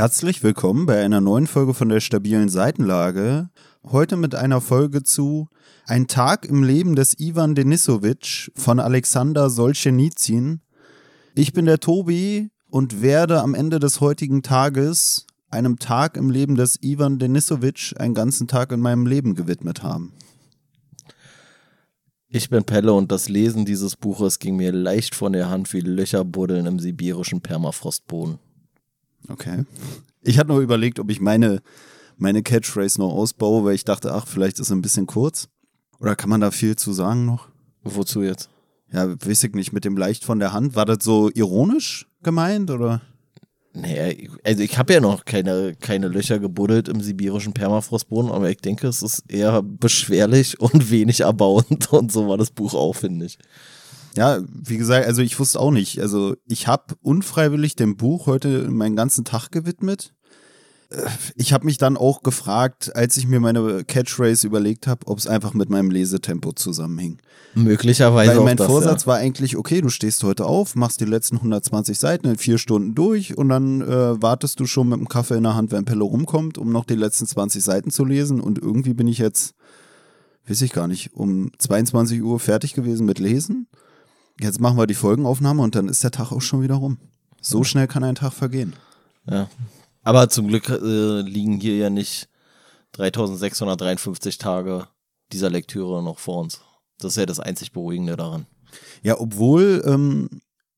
Herzlich willkommen bei einer neuen Folge von der stabilen Seitenlage. Heute mit einer Folge zu Ein Tag im Leben des Ivan Denisowitsch von Alexander Solzhenitsyn. Ich bin der Tobi und werde am Ende des heutigen Tages einem Tag im Leben des Ivan Denisowitsch einen ganzen Tag in meinem Leben gewidmet haben. Ich bin Pelle und das Lesen dieses Buches ging mir leicht von der Hand wie Löcher buddeln im sibirischen Permafrostboden. Okay. Ich hatte noch überlegt, ob ich meine, meine Catchphrase noch ausbaue, weil ich dachte, ach, vielleicht ist es ein bisschen kurz. Oder kann man da viel zu sagen noch? Wozu jetzt? Ja, weiß ich nicht, mit dem leicht von der Hand. War das so ironisch gemeint oder? Naja, also ich habe ja noch keine, keine Löcher gebuddelt im sibirischen Permafrostboden, aber ich denke, es ist eher beschwerlich und wenig erbauend und so war das Buch auch, finde ich. Ja, wie gesagt, also ich wusste auch nicht. Also ich habe unfreiwillig dem Buch heute meinen ganzen Tag gewidmet. Äh, ich habe mich dann auch gefragt, als ich mir meine Catchphrase überlegt habe, ob es einfach mit meinem Lesetempo zusammenhing. Möglicherweise. Weil mein das, Vorsatz ja. war eigentlich, okay, du stehst heute auf, machst die letzten 120 Seiten in vier Stunden durch und dann äh, wartest du schon mit dem Kaffee in der Hand, wenn Pelle rumkommt, um noch die letzten 20 Seiten zu lesen. Und irgendwie bin ich jetzt, weiß ich gar nicht, um 22 Uhr fertig gewesen mit Lesen. Jetzt machen wir die Folgenaufnahme und dann ist der Tag auch schon wieder rum. So schnell kann ein Tag vergehen. Ja. Aber zum Glück äh, liegen hier ja nicht 3653 Tage dieser Lektüre noch vor uns. Das ist ja das einzig Beruhigende daran. Ja, obwohl ähm,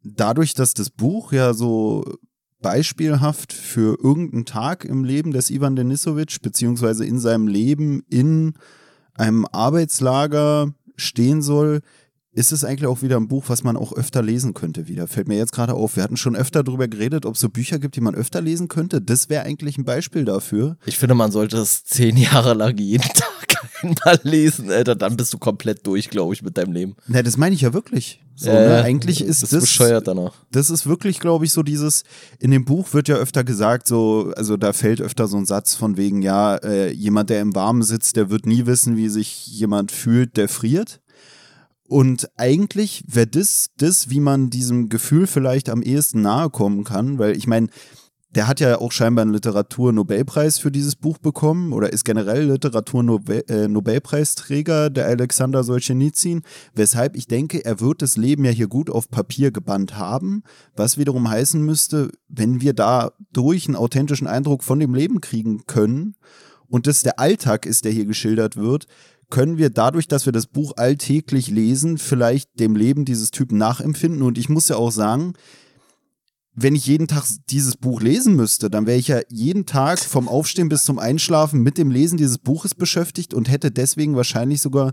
dadurch, dass das Buch ja so beispielhaft für irgendeinen Tag im Leben des Ivan Denisowitsch, beziehungsweise in seinem Leben in einem Arbeitslager stehen soll, ist es eigentlich auch wieder ein Buch, was man auch öfter lesen könnte wieder. Fällt mir jetzt gerade auf. Wir hatten schon öfter darüber geredet, ob es so Bücher gibt, die man öfter lesen könnte. Das wäre eigentlich ein Beispiel dafür. Ich finde, man sollte es zehn Jahre lang jeden Tag einmal lesen, Alter. Dann bist du komplett durch, glaube ich, mit deinem Leben. Na, das meine ich ja wirklich. So, Ja, ne? Eigentlich ist das das. bescheuert danach. Das ist wirklich, glaube ich, so dieses, in dem Buch wird ja öfter gesagt, so, also da fällt öfter so ein Satz von wegen, ja, äh, jemand, der im Warmen sitzt, der wird nie wissen, wie sich jemand fühlt, der friert. Und eigentlich wäre das, das, wie man diesem Gefühl vielleicht am ehesten nahe kommen kann, weil ich meine, der hat ja auch scheinbar einen Literatur-Nobelpreis für dieses Buch bekommen oder ist generell Literatur-Nobelpreisträger, der Alexander Solzhenitsyn, weshalb ich denke, er wird das Leben ja hier gut auf Papier gebannt haben, was wiederum heißen müsste, wenn wir dadurch einen authentischen Eindruck von dem Leben kriegen können und das der Alltag ist, der hier geschildert wird, können wir dadurch, dass wir das Buch alltäglich lesen, vielleicht dem Leben dieses Typen nachempfinden. Und ich muss ja auch sagen, wenn ich jeden Tag dieses Buch lesen müsste, dann wäre ich ja jeden Tag vom Aufstehen bis zum Einschlafen mit dem Lesen dieses Buches beschäftigt und hätte deswegen wahrscheinlich sogar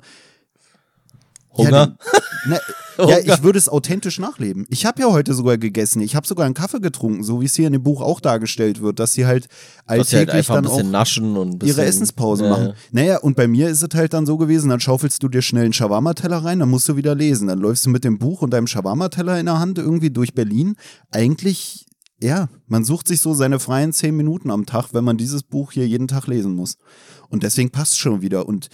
Hunger? Ja, den, ne, ja, Hunger. ich würde es authentisch nachleben. Ich habe ja heute sogar gegessen. Ich habe sogar einen Kaffee getrunken, so wie es hier in dem Buch auch dargestellt wird, dass sie halt halt alltäglich ein dann bisschen auch naschen und ein bisschen, ihre Essenspause Ja, machen. ja. Naja, und bei mir ist es halt dann so gewesen, dann schaufelst du dir schnell einen Shawarma-Teller rein, dann musst du wieder lesen. Dann läufst du mit dem Buch und deinem Shawarma-Teller in der Hand irgendwie durch Berlin. Eigentlich, ja, man sucht sich so seine freien zehn Minuten am Tag, wenn man dieses Buch hier jeden Tag lesen muss. Und deswegen passt es schon wieder. Und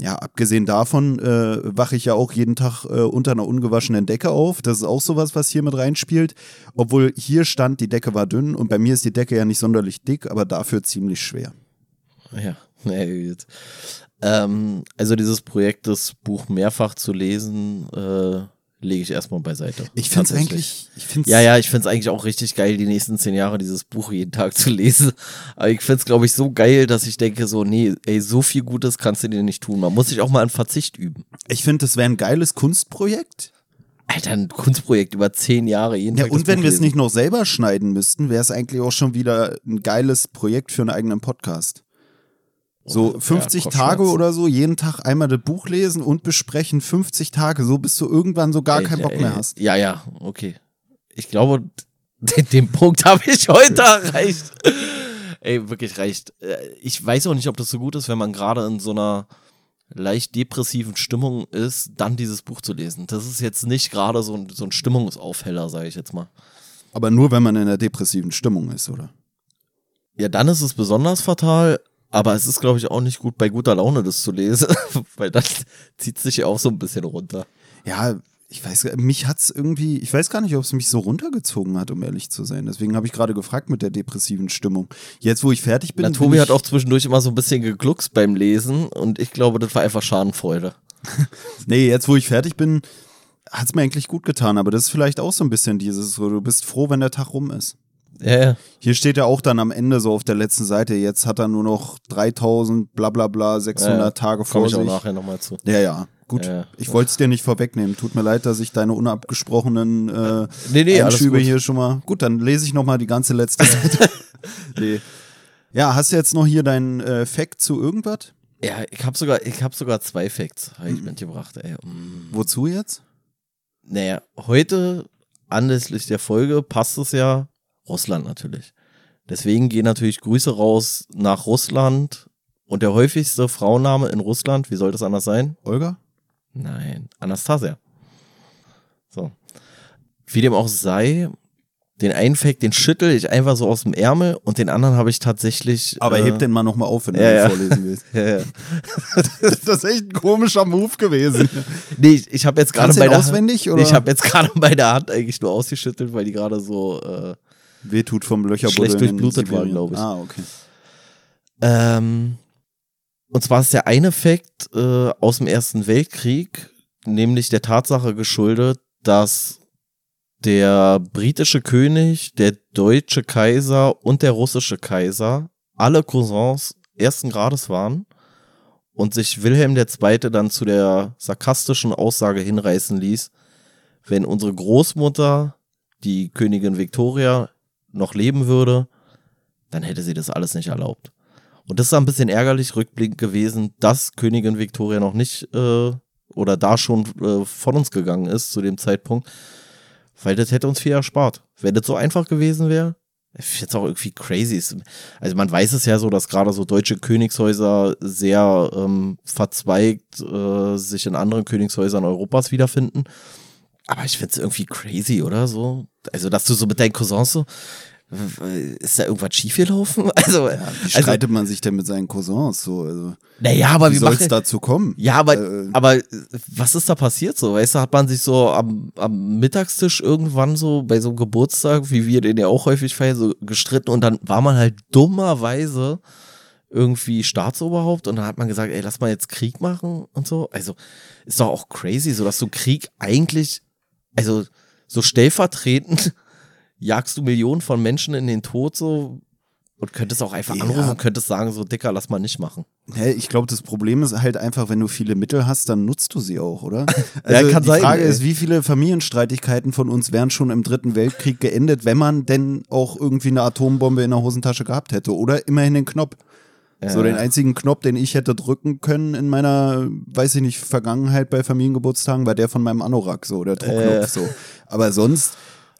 ja, abgesehen davon äh, wache ich ja auch jeden Tag äh, unter einer ungewaschenen Decke auf. Das ist auch sowas, was hier mit reinspielt. Obwohl hier stand, die Decke war dünn und bei mir ist die Decke ja nicht sonderlich dick, aber dafür ziemlich schwer. Ja, ja gut. Ähm, also dieses Projekt, das Buch mehrfach zu lesen, äh, lege ich erstmal beiseite. Ich finde es eigentlich, ich find's, Ja, ja, ich finde es eigentlich auch richtig geil, die nächsten zehn Jahre dieses Buch jeden Tag zu lesen. Aber ich finde es, glaube ich, so geil, dass ich denke, so, nee, ey, so viel Gutes kannst du dir nicht tun. Man muss sich auch mal an Verzicht üben. ich finde, das wäre ein geiles Kunstprojekt. Alter, ein Kunstprojekt über zehn Jahre jeden Ja, Tag. und wenn wir es nicht noch selber schneiden müssten, wäre es eigentlich auch schon wieder ein geiles Projekt für einen eigenen Podcast. So Oh, 50 ja, Tage Kopfschmerzen. oder so, jeden Tag einmal das Buch lesen und besprechen, 50 Tage, so bis du irgendwann so gar Ey, keinen Bock ey, mehr hast. Ja, ja, okay. Ich glaube, den, den Punkt habe ich heute erreicht. Ey, wirklich reicht. Äh, Ich weiß auch nicht, ob das so gut ist, wenn man gerade in so einer leicht depressiven Stimmung ist, dann dieses Buch zu lesen. Das ist jetzt nicht gerade so ein, so ein Stimmungsaufheller, sage ich jetzt mal. Aber nur, wenn man in einer depressiven Stimmung ist, oder? Ja, dann ist es besonders fatal, aber es ist, glaube ich, auch nicht gut, bei guter Laune das zu lesen, weil das zieht sich ja auch so ein bisschen runter. Ja, ich weiß, mich hat's irgendwie, ich weiß gar nicht, ob es mich so runtergezogen hat, um ehrlich zu sein. Deswegen habe ich gerade gefragt mit der depressiven Stimmung. Jetzt, wo ich fertig bin. Na, bin Tobi ich, hat auch zwischendurch immer so ein bisschen gegluckst beim Lesen und ich glaube, das war einfach Schadenfreude. Nee, jetzt, wo ich fertig bin, hat's mir eigentlich gut getan. Aber das ist vielleicht auch so ein bisschen dieses, du bist froh, wenn der Tag rum ist. Ja, ja. Hier steht ja auch dann am Ende so auf der letzten Seite, jetzt hat er nur noch 3000, bla bla bla, 600 Ja, Tage Komme vor ich auch sich. nachher nochmal zu. Ja, ja, gut. Ja. Ich wollte es dir nicht vorwegnehmen. Tut mir leid, dass ich deine unabgesprochenen äh, Nee, nee, Einschübe hier schon mal. Gut, dann lese ich noch mal die ganze letzte Seite. nee. Ja, hast du jetzt noch hier deinen äh, Fact zu irgendwas? Ja, ich habe sogar, ich hab sogar zwei Facts hab Mhm. ich mitgebracht. Ey. Mm. Wozu jetzt? Naja, heute anlässlich der Folge passt es ja Russland natürlich. Deswegen gehen natürlich Grüße raus nach Russland. Und der häufigste Frauenname in Russland, wie soll das anders sein? Olga? Nein, Anastasia. So. Wie dem auch sei, den einen Fact, den schüttel ich einfach so aus dem Ärmel und den anderen habe ich tatsächlich. Aber äh, heb den mal noch mal auf, wenn du ja, vorlesen willst. Ja, ja. das ist echt ein komischer Move gewesen. Nee, ich, ich habe jetzt gerade bei der auswendig, Nee? Ich habe jetzt gerade bei der Hand eigentlich nur ausgeschüttelt, weil die gerade so. Äh, Wehtut vom Löcherbuddeln Schlecht durchblutet war, Sibirien. glaub ich. Ah, okay. ähm, und zwar ist der eine Fakt äh, aus dem Ersten Weltkrieg, nämlich der Tatsache geschuldet, dass der britische König, der deutsche Kaiser und der russische Kaiser alle Cousins ersten Grades waren und sich Wilhelm II. dann zu der sarkastischen Aussage hinreißen ließ, wenn unsere Großmutter, die Königin Victoria, noch leben würde, dann hätte sie das alles nicht erlaubt. Und das ist ein bisschen ärgerlich rückblickend gewesen, dass Königin Victoria noch nicht äh, oder da schon äh, von uns gegangen ist zu dem Zeitpunkt, weil das hätte uns viel erspart. Wenn das so einfach gewesen wäre, jetzt auch irgendwie crazy. Also man weiß es ja so, dass gerade so deutsche Königshäuser sehr ähm, verzweigt äh, sich in anderen Königshäusern Europas wiederfinden. Aber ich finde es irgendwie crazy, oder so? Also, dass du so mit deinen Cousins so, ist da irgendwas schiefgelaufen? Also, Wie also streitet man sich denn mit seinen Cousins so? Also, naja, aber wie wie soll es dazu kommen? ja, aber, Äh, aber äh, was ist da passiert so? Weißt du, hat man sich so am, am Mittagstisch irgendwann so bei so einem Geburtstag, wie wir den ja auch häufig feiern, so gestritten und dann war man halt dummerweise irgendwie Staatsoberhaupt und dann hat man gesagt, ey, lass mal jetzt Krieg machen und so. Also ist doch auch crazy, so dass du Krieg eigentlich, also so stellvertretend jagst du Millionen von Menschen in den Tod so und könntest auch einfach Ja. anrufen und könntest sagen, so Dicker, lass mal nicht machen. Hä, ich glaube, das Problem ist halt einfach, wenn du viele Mittel hast, dann nutzt du sie auch, oder? Also kann die sein, Frage ey. ist, wie viele Familienstreitigkeiten von uns wären schon im Dritten Weltkrieg geendet, wenn man denn auch irgendwie eine Atombombe in der Hosentasche gehabt hätte oder immerhin den Knopf. So den einzigen Knopf, den ich hätte drücken können in meiner, weiß ich nicht, Vergangenheit bei Familiengeburtstagen, war der von meinem Anorak, so der Druckknopf Äh. so. Aber sonst,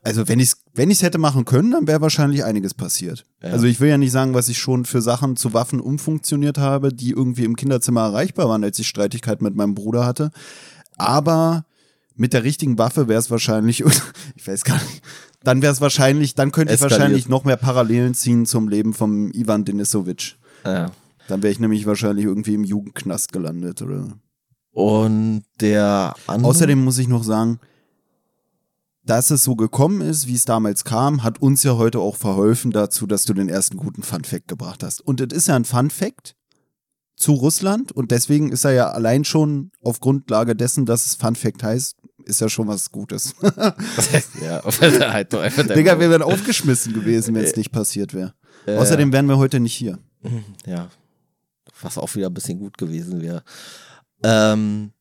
also wenn ich es wenn ich's hätte machen können, dann wäre wahrscheinlich einiges passiert. Ja. Also ich will ja nicht sagen, was ich schon für Sachen zu Waffen umfunktioniert habe, die irgendwie im Kinderzimmer erreichbar waren, als ich Streitigkeiten mit meinem Bruder hatte. Aber mit der richtigen Waffe wäre es wahrscheinlich, ich weiß gar nicht, dann wäre es wahrscheinlich, dann könnte ich wahrscheinlich noch mehr Parallelen ziehen zum Leben vom Ivan Denisowitsch. Ja. Dann wäre ich nämlich wahrscheinlich irgendwie im Jugendknast gelandet. Oder? Und der andere. Außerdem muss ich noch sagen, dass es so gekommen ist, wie es damals kam, hat uns ja heute auch verholfen dazu, dass du den ersten guten Fun Fact gebracht hast. Und es ist ja ein Fun Fact zu Russland und deswegen ist er ja allein schon auf Grundlage dessen, dass es Fun Fact heißt, ist ja schon was Gutes. ja, halt Digga, wir wären aufgeschmissen gewesen, wenn es nicht passiert wäre. Außerdem wären wir heute nicht hier. Ja. Was auch wieder ein bisschen gut gewesen wäre. Ähm,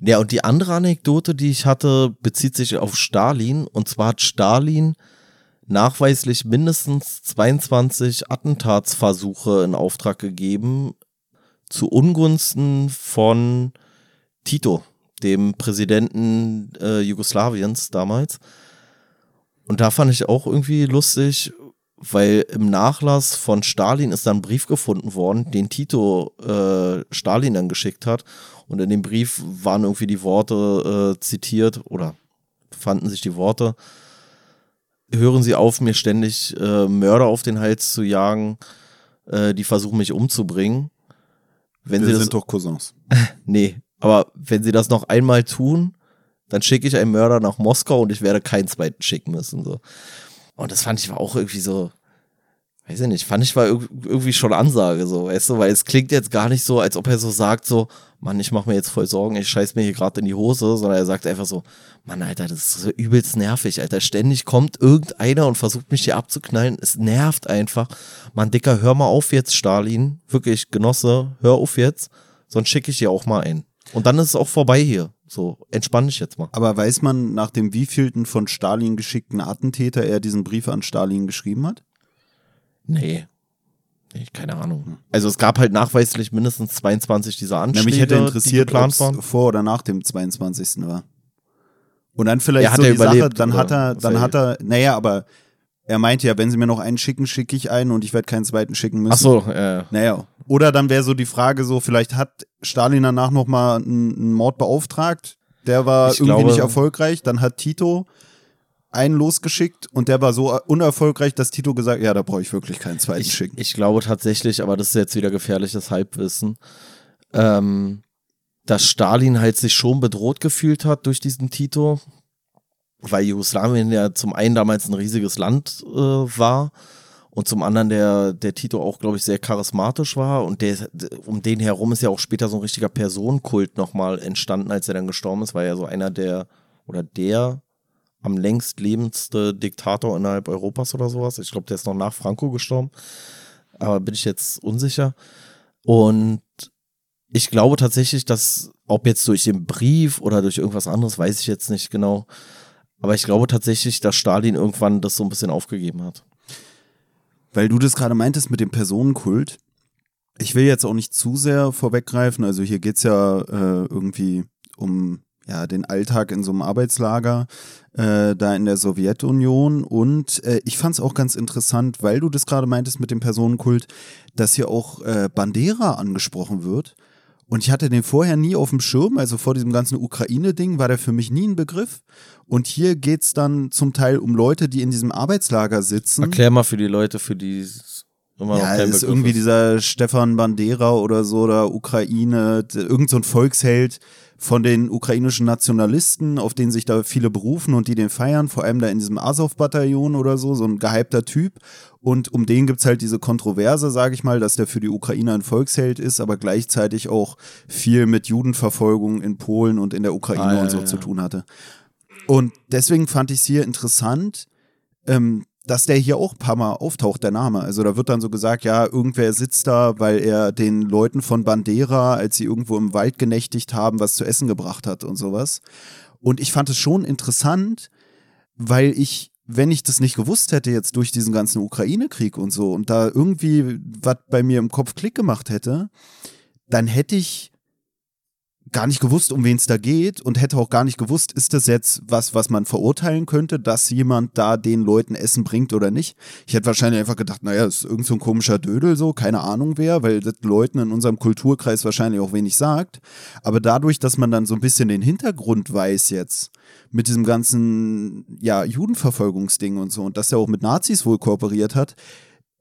ja, und die andere Anekdote, die ich hatte, bezieht sich auf Stalin. Und zwar hat Stalin nachweislich mindestens 22 Attentatsversuche in Auftrag gegeben zu Ungunsten von Tito, dem Präsidenten äh, Jugoslawiens damals. Und da fand ich auch irgendwie lustig, weil im Nachlass von Stalin ist dann ein Brief gefunden worden, den Tito äh, Stalin dann geschickt hat. Und in dem Brief waren irgendwie die Worte äh, zitiert oder fanden sich die Worte. Hören Sie auf, mir ständig äh, Mörder auf den Hals zu jagen, äh, die versuchen mich umzubringen. Wenn Sie Wir das sind doch Cousins. Nee, aber wenn sie das noch einmal tun, dann schicke ich einen Mörder nach Moskau und ich werde keinen zweiten schicken müssen. So. Und das fand ich war auch irgendwie so, weiß ich nicht, fand ich war irgendwie schon Ansage, so, weißt du, weil es klingt jetzt gar nicht so, als ob er so sagt, so, Mann, ich mache mir jetzt voll Sorgen, ich scheiß mir hier gerade in die Hose, sondern er sagt einfach so, Mann, Alter, das ist so übelst nervig, Alter. Ständig kommt irgendeiner und versucht mich hier abzuknallen. Es nervt einfach. Mann, Dicker, hör mal auf jetzt, Stalin. Wirklich, Genosse, hör auf jetzt. Sonst schicke ich dir auch mal ein. Und dann ist es auch vorbei hier. So, entspann dich jetzt mal. Aber weiß man, nach dem wievielten von Stalin geschickten Attentäter er diesen Brief an Stalin geschrieben hat? Nee. nee keine Ahnung. Also es gab halt nachweislich mindestens 22 dieser Anschläge, mich hätte interessiert, waren. vor oder nach dem 22. war. Und dann vielleicht Ja, hat so er die Sache, überlebt, dann oder? hat er, dann hat er, naja, aber er meinte ja, wenn sie mir noch einen schicken, schicke ich einen und ich werde keinen zweiten schicken müssen. Ach so, äh, Naja. Oder dann wäre so die Frage so, vielleicht hat Stalin danach nochmal einen, einen Mord beauftragt, der war Ich irgendwie glaube- nicht erfolgreich, dann hat Tito einen losgeschickt und der war so unerfolgreich, dass Tito gesagt, ja, da brauche ich wirklich keinen zweiten ich, schicken. ich glaube tatsächlich, aber das ist jetzt wieder gefährliches Halbwissen, ähm, dass Stalin halt sich schon bedroht gefühlt hat durch diesen Tito, weil Jugoslawien ja zum einen damals ein riesiges Land äh, war und zum anderen der, der Tito auch, glaube ich, sehr charismatisch war und der, um den herum ist ja auch später so ein richtiger Personenkult nochmal entstanden, als er dann gestorben ist, war ja so einer der oder der am längst lebendste Diktator innerhalb Europas oder sowas. Ich glaube, der ist noch nach Franco gestorben. Aber bin ich jetzt unsicher. Und ich glaube tatsächlich, dass, ob jetzt durch den Brief oder durch irgendwas anderes, weiß ich jetzt nicht genau. Aber ich glaube tatsächlich, dass Stalin irgendwann das so ein bisschen aufgegeben hat. Weil du das gerade meintest mit dem Personenkult. Ich will jetzt auch nicht zu sehr vorweggreifen. Also hier geht's ja äh, irgendwie um ja, den Alltag in so einem Arbeitslager äh, da in der Sowjetunion. Und äh, ich fand es auch ganz interessant, weil du das gerade meintest mit dem Personenkult, dass hier auch äh, Bandera angesprochen wird. Und ich hatte den vorher nie auf dem Schirm, also vor diesem ganzen Ukraine-Ding war der für mich nie ein Begriff. Und hier geht's dann zum Teil um Leute, die in diesem Arbeitslager sitzen. Erklär mal für die Leute, für die es immer noch Ja, ist Begriff irgendwie ist. dieser Stefan Bandera oder so, oder Ukraine, d- irgend so ein Volksheld von den ukrainischen Nationalisten, auf den sich da viele berufen und die den feiern, vor allem da in diesem Azov-Bataillon oder so, so ein gehypter Typ. Und um den gibt's halt diese Kontroverse, sage ich mal, dass der für die Ukrainer ein Volksheld ist, aber gleichzeitig auch viel mit Judenverfolgung in Polen und in der Ukraine Ah, ja, und so ja. zu tun hatte. Und deswegen fand ich es hier interessant, ähm, dass der hier auch ein paar Mal auftaucht, der Name. Also da wird dann so gesagt, ja, irgendwer sitzt da, weil er den Leuten von Bandera, als sie irgendwo im Wald genächtigt haben, was zu essen gebracht hat und sowas. Und ich fand es schon interessant, weil ich, wenn ich das nicht gewusst hätte, jetzt durch diesen ganzen Ukraine-Krieg und so, und da irgendwie was bei mir im Kopf Klick gemacht hätte, dann hätte ich gar nicht gewusst, um wen es da geht und hätte auch gar nicht gewusst, ist das jetzt was, was man verurteilen könnte, dass jemand da den Leuten Essen bringt oder nicht. Ich hätte wahrscheinlich einfach gedacht, naja, ist irgend so ein komischer Dödel so, keine Ahnung wer, weil das Leuten in unserem Kulturkreis wahrscheinlich auch wenig sagt. Aber dadurch, dass man dann so ein bisschen den Hintergrund weiß jetzt, mit diesem ganzen, ja, Judenverfolgungsding und so und dass er auch mit Nazis wohl kooperiert hat,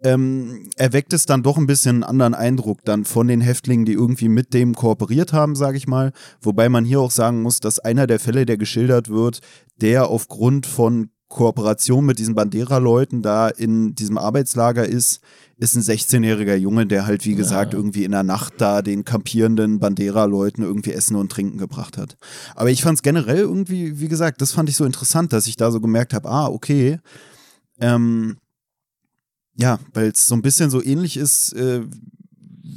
ähm, erweckt es dann doch ein bisschen einen anderen Eindruck dann von den Häftlingen, die irgendwie mit dem kooperiert haben, sage ich mal. Wobei man hier auch sagen muss, dass einer der Fälle, der geschildert wird, der aufgrund von Kooperation mit diesen Bandera-Leuten da in diesem Arbeitslager ist, ist ein 16-jähriger Junge, der halt, wie gesagt, irgendwie in der Nacht da den kampierenden Bandera-Leuten irgendwie Essen und Trinken gebracht hat. Aber ich fand es generell irgendwie, wie gesagt, das fand ich so interessant, dass ich da so gemerkt habe, ah, okay, ähm, ja, weil es so ein bisschen so ähnlich ist äh,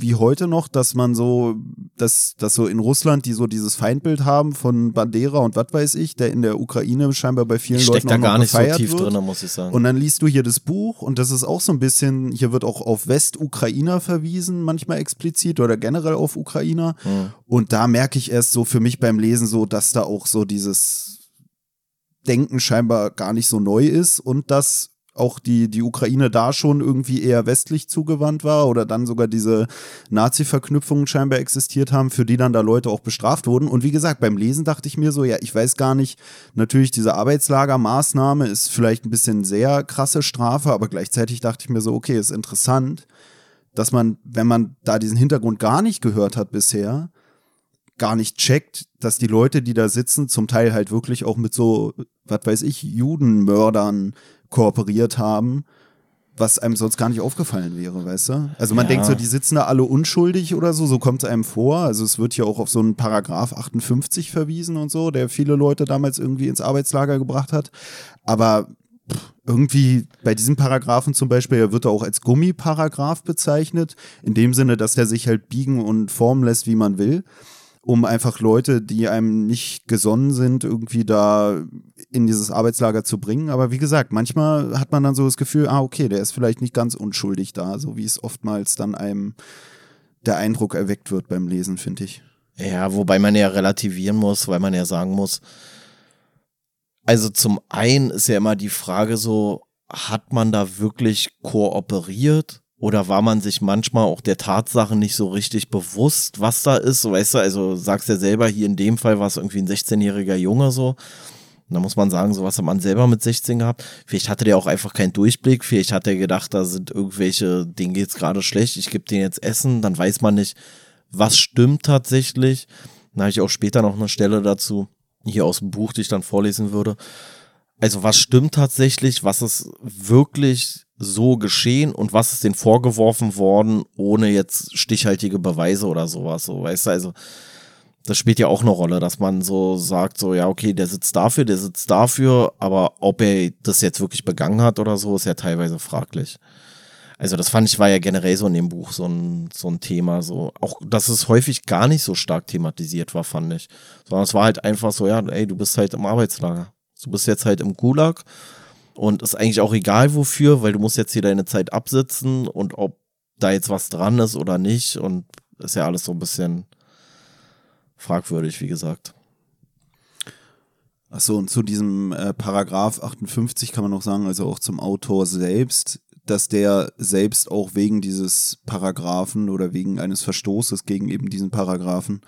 wie heute noch, dass man so, dass, dass so in Russland die so dieses Feindbild haben von Bandera und was weiß ich, der in der Ukraine scheinbar bei vielen Ich Leuten da gar nicht so tief wird. drin, muss ich sagen. Und dann liest du hier das Buch und das ist auch so ein bisschen, hier wird auch auf Westukrainer verwiesen, manchmal explizit oder generell auf Ukrainer. Mhm. Und da merke ich erst so für mich beim Lesen so, dass da auch so dieses Denken scheinbar gar nicht so neu ist und dass auch die, die Ukraine da schon irgendwie eher westlich zugewandt war oder dann sogar diese Nazi-Verknüpfungen scheinbar existiert haben, für die dann da Leute auch bestraft wurden. Und wie gesagt, beim Lesen dachte ich mir so, ja, ich weiß gar nicht, natürlich diese Arbeitslagermaßnahme ist vielleicht ein bisschen sehr krasse Strafe, aber gleichzeitig dachte ich mir so, okay, ist interessant, dass man, wenn man da diesen Hintergrund gar nicht gehört hat bisher, gar nicht checkt, dass die Leute, die da sitzen, zum Teil halt wirklich auch mit so, was weiß ich, Judenmördern kooperiert haben, was einem sonst gar nicht aufgefallen wäre, weißt du? Also man Ja. denkt so, die sitzen da alle unschuldig oder so, so kommt es einem vor. Also es wird ja auch auf so einen Paragraph 58 verwiesen und so, der viele Leute damals irgendwie ins Arbeitslager gebracht hat. Aber irgendwie bei diesem Paragraphen zum Beispiel, er wird er auch als Gummiparagraph bezeichnet, in dem Sinne, dass der sich halt biegen und formen lässt, wie man will um einfach Leute, die einem nicht gesonnen sind, irgendwie da in dieses Arbeitslager zu bringen. Aber wie gesagt, manchmal hat man dann so das Gefühl, ah, okay, der ist vielleicht nicht ganz unschuldig da, so wie es oftmals dann einem der Eindruck erweckt wird beim Lesen, finde ich. Ja, wobei man ja relativieren muss, weil man ja sagen muss, also zum einen ist ja immer die Frage so, hat man da wirklich kooperiert oder war man sich manchmal auch der Tatsache nicht so richtig bewusst, was da ist? So, weißt du, also sagst ja selber, hier in dem Fall war es irgendwie ein 16-jähriger Junge so. Da muss man sagen, so was hat man selber mit 16 gehabt. Vielleicht hatte der auch einfach keinen Durchblick. Vielleicht hat er gedacht, da sind irgendwelche, denen geht's gerade schlecht, ich gebe denen jetzt Essen. Dann weiß man nicht, was stimmt tatsächlich. Dann habe ich auch später noch eine Stelle dazu, hier aus dem Buch, die ich dann vorlesen würde. Also was stimmt tatsächlich, was ist wirklich so geschehen und was ist denen vorgeworfen worden, ohne jetzt stichhaltige Beweise oder sowas. So, weißt du, also das spielt ja auch eine Rolle, dass man so sagt, so, ja, okay, der sitzt dafür, der sitzt dafür, aber ob er das jetzt wirklich begangen hat oder so, ist ja teilweise fraglich. Also das fand ich war ja generell so in dem Buch so ein, so ein Thema, so auch, dass es häufig gar nicht so stark thematisiert war, fand ich. Sondern es war halt einfach so, ja, ey, du bist halt im Arbeitslager. Du bist jetzt halt im Gulag und ist eigentlich auch egal wofür, weil du musst jetzt hier deine Zeit absitzen und ob da jetzt was dran ist oder nicht und ist ja alles so ein bisschen fragwürdig, wie gesagt. Achso, und zu diesem äh, Paragraph 58 kann man noch sagen, also auch zum Autor selbst, dass der selbst auch wegen dieses Paragraphen oder wegen eines Verstoßes gegen eben diesen Paragraphen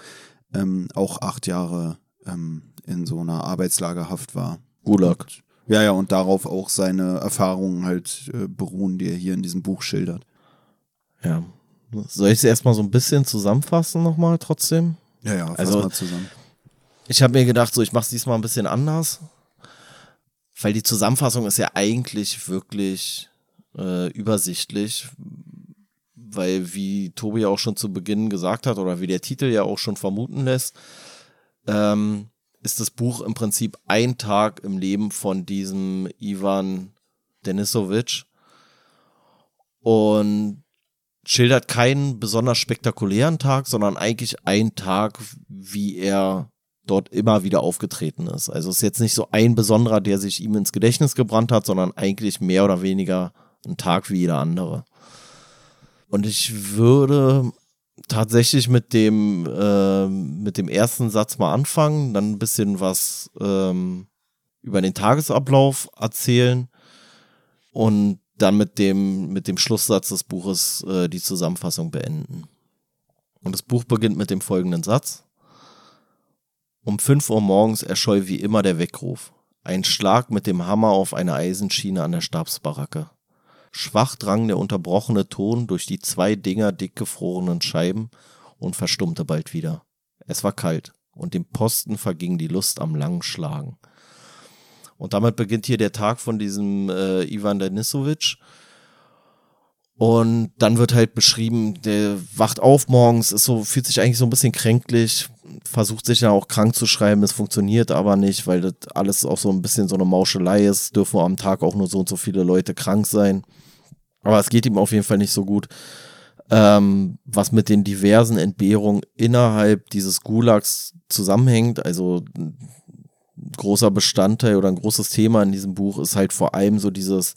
ähm, auch acht Jahre ähm, in so einer Arbeitslagerhaft war. Gulag. Und, ja, ja, und darauf auch seine Erfahrungen halt äh, beruhen, die er hier in diesem Buch schildert. Ja. Soll ich es erstmal so ein bisschen zusammenfassen nochmal trotzdem? Ja, ja, fass Also- mal zusammen. Ich habe mir gedacht, so ich mache es diesmal ein bisschen anders, weil die Zusammenfassung ist ja eigentlich wirklich äh, übersichtlich, weil wie Tobi auch schon zu Beginn gesagt hat oder wie der Titel ja auch schon vermuten lässt, ähm, ist das Buch im Prinzip ein Tag im Leben von diesem Ivan Denisovic und schildert keinen besonders spektakulären Tag, sondern eigentlich einen Tag, wie er dort immer wieder aufgetreten ist. Also es ist jetzt nicht so ein besonderer, der sich ihm ins Gedächtnis gebrannt hat, sondern eigentlich mehr oder weniger ein Tag wie jeder andere. Und ich würde tatsächlich mit dem, äh, mit dem ersten Satz mal anfangen, dann ein bisschen was ähm, über den Tagesablauf erzählen und dann mit dem, mit dem Schlusssatz des Buches äh, die Zusammenfassung beenden. Und das Buch beginnt mit dem folgenden Satz. Um 5 Uhr morgens erscholl wie immer der Weckruf. Ein Schlag mit dem Hammer auf eine Eisenschiene an der Stabsbaracke. Schwach drang der unterbrochene Ton durch die zwei Dinger dick gefrorenen Scheiben und verstummte bald wieder. Es war kalt und dem Posten verging die Lust am langen Schlagen. Und damit beginnt hier der Tag von diesem äh, Ivan Denisovic. Und dann wird halt beschrieben, der wacht auf morgens, ist so, fühlt sich eigentlich so ein bisschen kränklich, versucht sich ja auch krank zu schreiben, es funktioniert aber nicht, weil das alles auch so ein bisschen so eine Mauschelei ist, dürfen am Tag auch nur so und so viele Leute krank sein. Aber es geht ihm auf jeden Fall nicht so gut. Ähm, was mit den diversen Entbehrungen innerhalb dieses Gulags zusammenhängt, also ein großer Bestandteil oder ein großes Thema in diesem Buch ist halt vor allem so dieses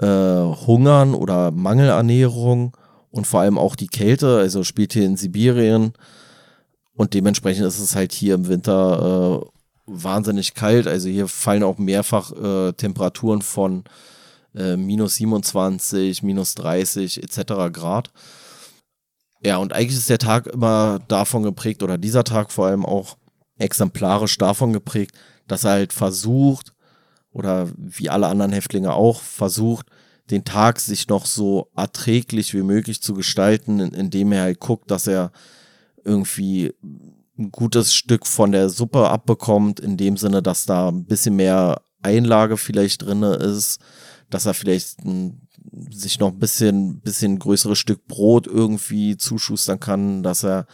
äh, Hungern oder Mangelernährung und vor allem auch die Kälte, also spielt hier in Sibirien und dementsprechend ist es halt hier im Winter äh, wahnsinnig kalt, also hier fallen auch mehrfach äh, Temperaturen von äh, minus 27, minus 30 etc. Grad. Ja, und eigentlich ist der Tag immer davon geprägt, oder dieser Tag vor allem auch exemplarisch davon geprägt, dass er halt versucht, oder wie alle anderen Häftlinge auch, versucht, den Tag sich noch so erträglich wie möglich zu gestalten, in- indem er halt guckt, dass er irgendwie ein gutes Stück von der Suppe abbekommt, in dem Sinne, dass da ein bisschen mehr Einlage vielleicht drinne ist, dass er vielleicht ein, sich noch ein bisschen, bisschen größeres Stück Brot irgendwie zuschustern kann, dass er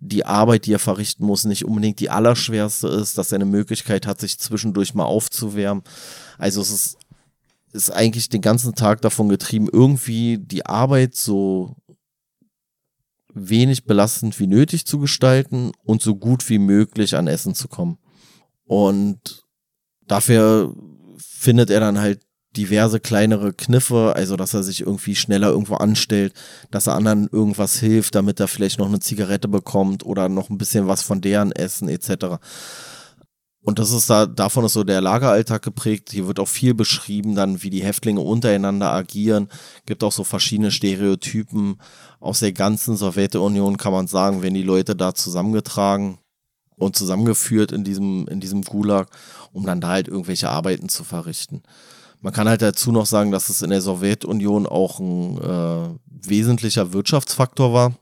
die Arbeit, die er verrichten muss, nicht unbedingt die allerschwerste ist, dass er eine Möglichkeit hat, sich zwischendurch mal aufzuwärmen. Also es ist, ist eigentlich den ganzen Tag davon getrieben, irgendwie die Arbeit so wenig belastend wie nötig zu gestalten und so gut wie möglich an Essen zu kommen. Und dafür findet er dann halt diverse kleinere Kniffe, also dass er sich irgendwie schneller irgendwo anstellt, dass er anderen irgendwas hilft, damit er vielleicht noch eine Zigarette bekommt oder noch ein bisschen was von deren essen etc. Und das ist da, davon ist so der Lageralltag geprägt. Hier wird auch viel beschrieben, dann wie die Häftlinge untereinander agieren. Gibt auch so verschiedene Stereotypen aus der ganzen Sowjetunion, kann man sagen, wenn die Leute da zusammengetragen und zusammengeführt in diesem, in diesem Gulag, um dann da halt irgendwelche Arbeiten zu verrichten. Man kann halt dazu noch sagen, dass es in der Sowjetunion auch ein äh, wesentlicher Wirtschaftsfaktor war.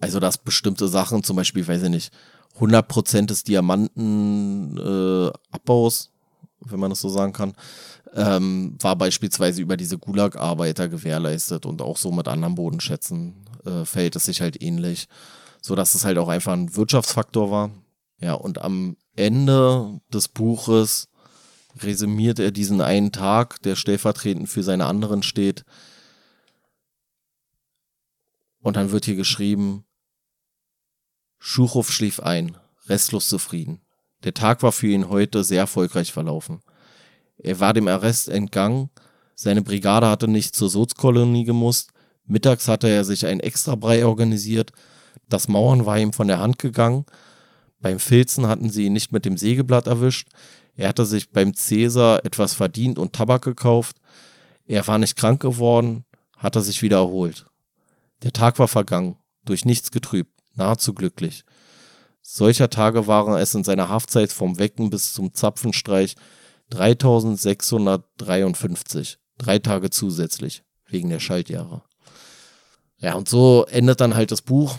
Also, dass bestimmte Sachen, zum Beispiel, weiß ich nicht, 100% des Diamantenabbaus, äh, wenn man das so sagen kann, ähm, war beispielsweise über diese Gulag-Arbeiter gewährleistet und auch so mit anderen Bodenschätzen äh, verhält es sich halt ähnlich, so dass es halt auch einfach ein Wirtschaftsfaktor war. Ja, und am Ende des Buches resümiert er diesen einen Tag, der stellvertretend für seine anderen steht. Und dann wird hier geschrieben, Schuchow schlief ein, restlos zufrieden. Der Tag war für ihn heute sehr erfolgreich verlaufen. Er war dem Arrest entgangen, seine Brigade hatte nicht zur Sozkolonie gemusst, mittags hatte er sich ein Extrabrei organisiert, das Mauern war ihm von der Hand gegangen, beim Filzen hatten sie ihn nicht mit dem Sägeblatt erwischt, er hatte sich beim Cäsar etwas verdient und Tabak gekauft. Er war nicht krank geworden, hatte sich wieder erholt. Der Tag war vergangen, durch nichts getrübt, nahezu glücklich. Solcher Tage waren es in seiner Haftzeit vom Wecken bis zum Zapfenstreich 3653. Drei Tage zusätzlich, wegen der Schaltjahre. Ja, und so endet dann halt das Buch.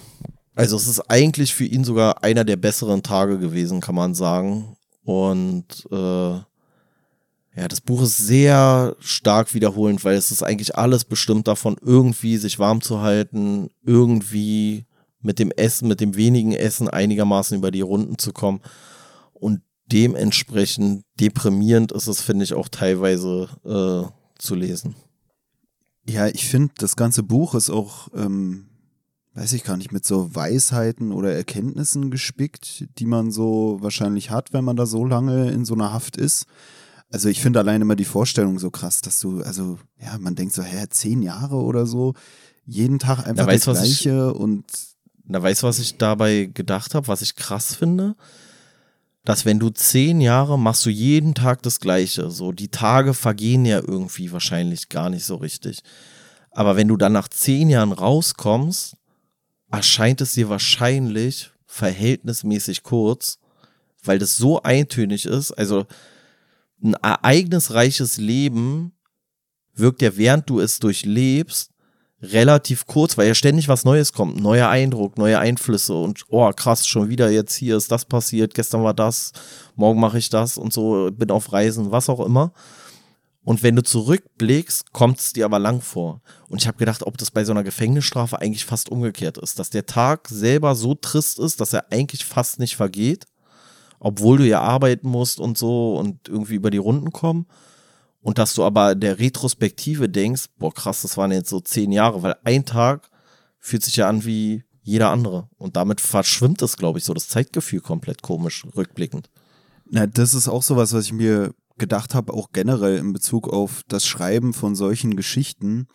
Also es ist eigentlich für ihn sogar einer der besseren Tage gewesen, kann man sagen. Und äh, ja, das Buch ist sehr stark wiederholend, weil es ist eigentlich alles bestimmt davon, irgendwie sich warm zu halten, irgendwie mit dem Essen, mit dem wenigen Essen einigermaßen über die Runden zu kommen. Und dementsprechend deprimierend ist es, finde ich, auch teilweise äh, zu lesen. Ja, ich finde, das ganze Buch ist auch ähm, weiß ich gar nicht, mit so Weisheiten oder Erkenntnissen gespickt, die man so wahrscheinlich hat, wenn man da so lange in so einer Haft ist. Also ich finde allein immer die Vorstellung so krass, dass du, also ja, man denkt so, hä, zehn Jahre oder so, jeden Tag einfach weiß, das Gleiche ich, und. Da weißt du, was ich dabei gedacht habe, was ich krass finde? Dass wenn du zehn Jahre machst du jeden Tag das Gleiche. So, die Tage vergehen ja irgendwie wahrscheinlich gar nicht so richtig. Aber wenn du dann nach zehn Jahren rauskommst erscheint es dir wahrscheinlich verhältnismäßig kurz, weil das so eintönig ist. Also ein ereignisreiches Leben wirkt ja, während du es durchlebst, relativ kurz, weil ja ständig was Neues kommt. Neuer Eindruck, neue Einflüsse und oh krass, schon wieder jetzt hier ist das passiert, gestern war das, morgen mache ich das und so, bin auf Reisen, was auch immer. Und wenn du zurückblickst, kommt es dir aber lang vor. Und ich habe gedacht, ob das bei so einer Gefängnisstrafe eigentlich fast umgekehrt ist. Dass der Tag selber so trist ist, dass er eigentlich fast nicht vergeht. Obwohl du ja arbeiten musst und so und irgendwie über die Runden kommen. Und dass du aber der Retrospektive denkst, boah krass, das waren jetzt so zehn Jahre, weil ein Tag fühlt sich ja an wie jeder andere. Und damit verschwimmt es, glaube ich, so das Zeitgefühl komplett komisch, rückblickend. Na, das ist auch sowas, was ich mir gedacht habe, auch generell in Bezug auf das Schreiben von solchen Geschichten,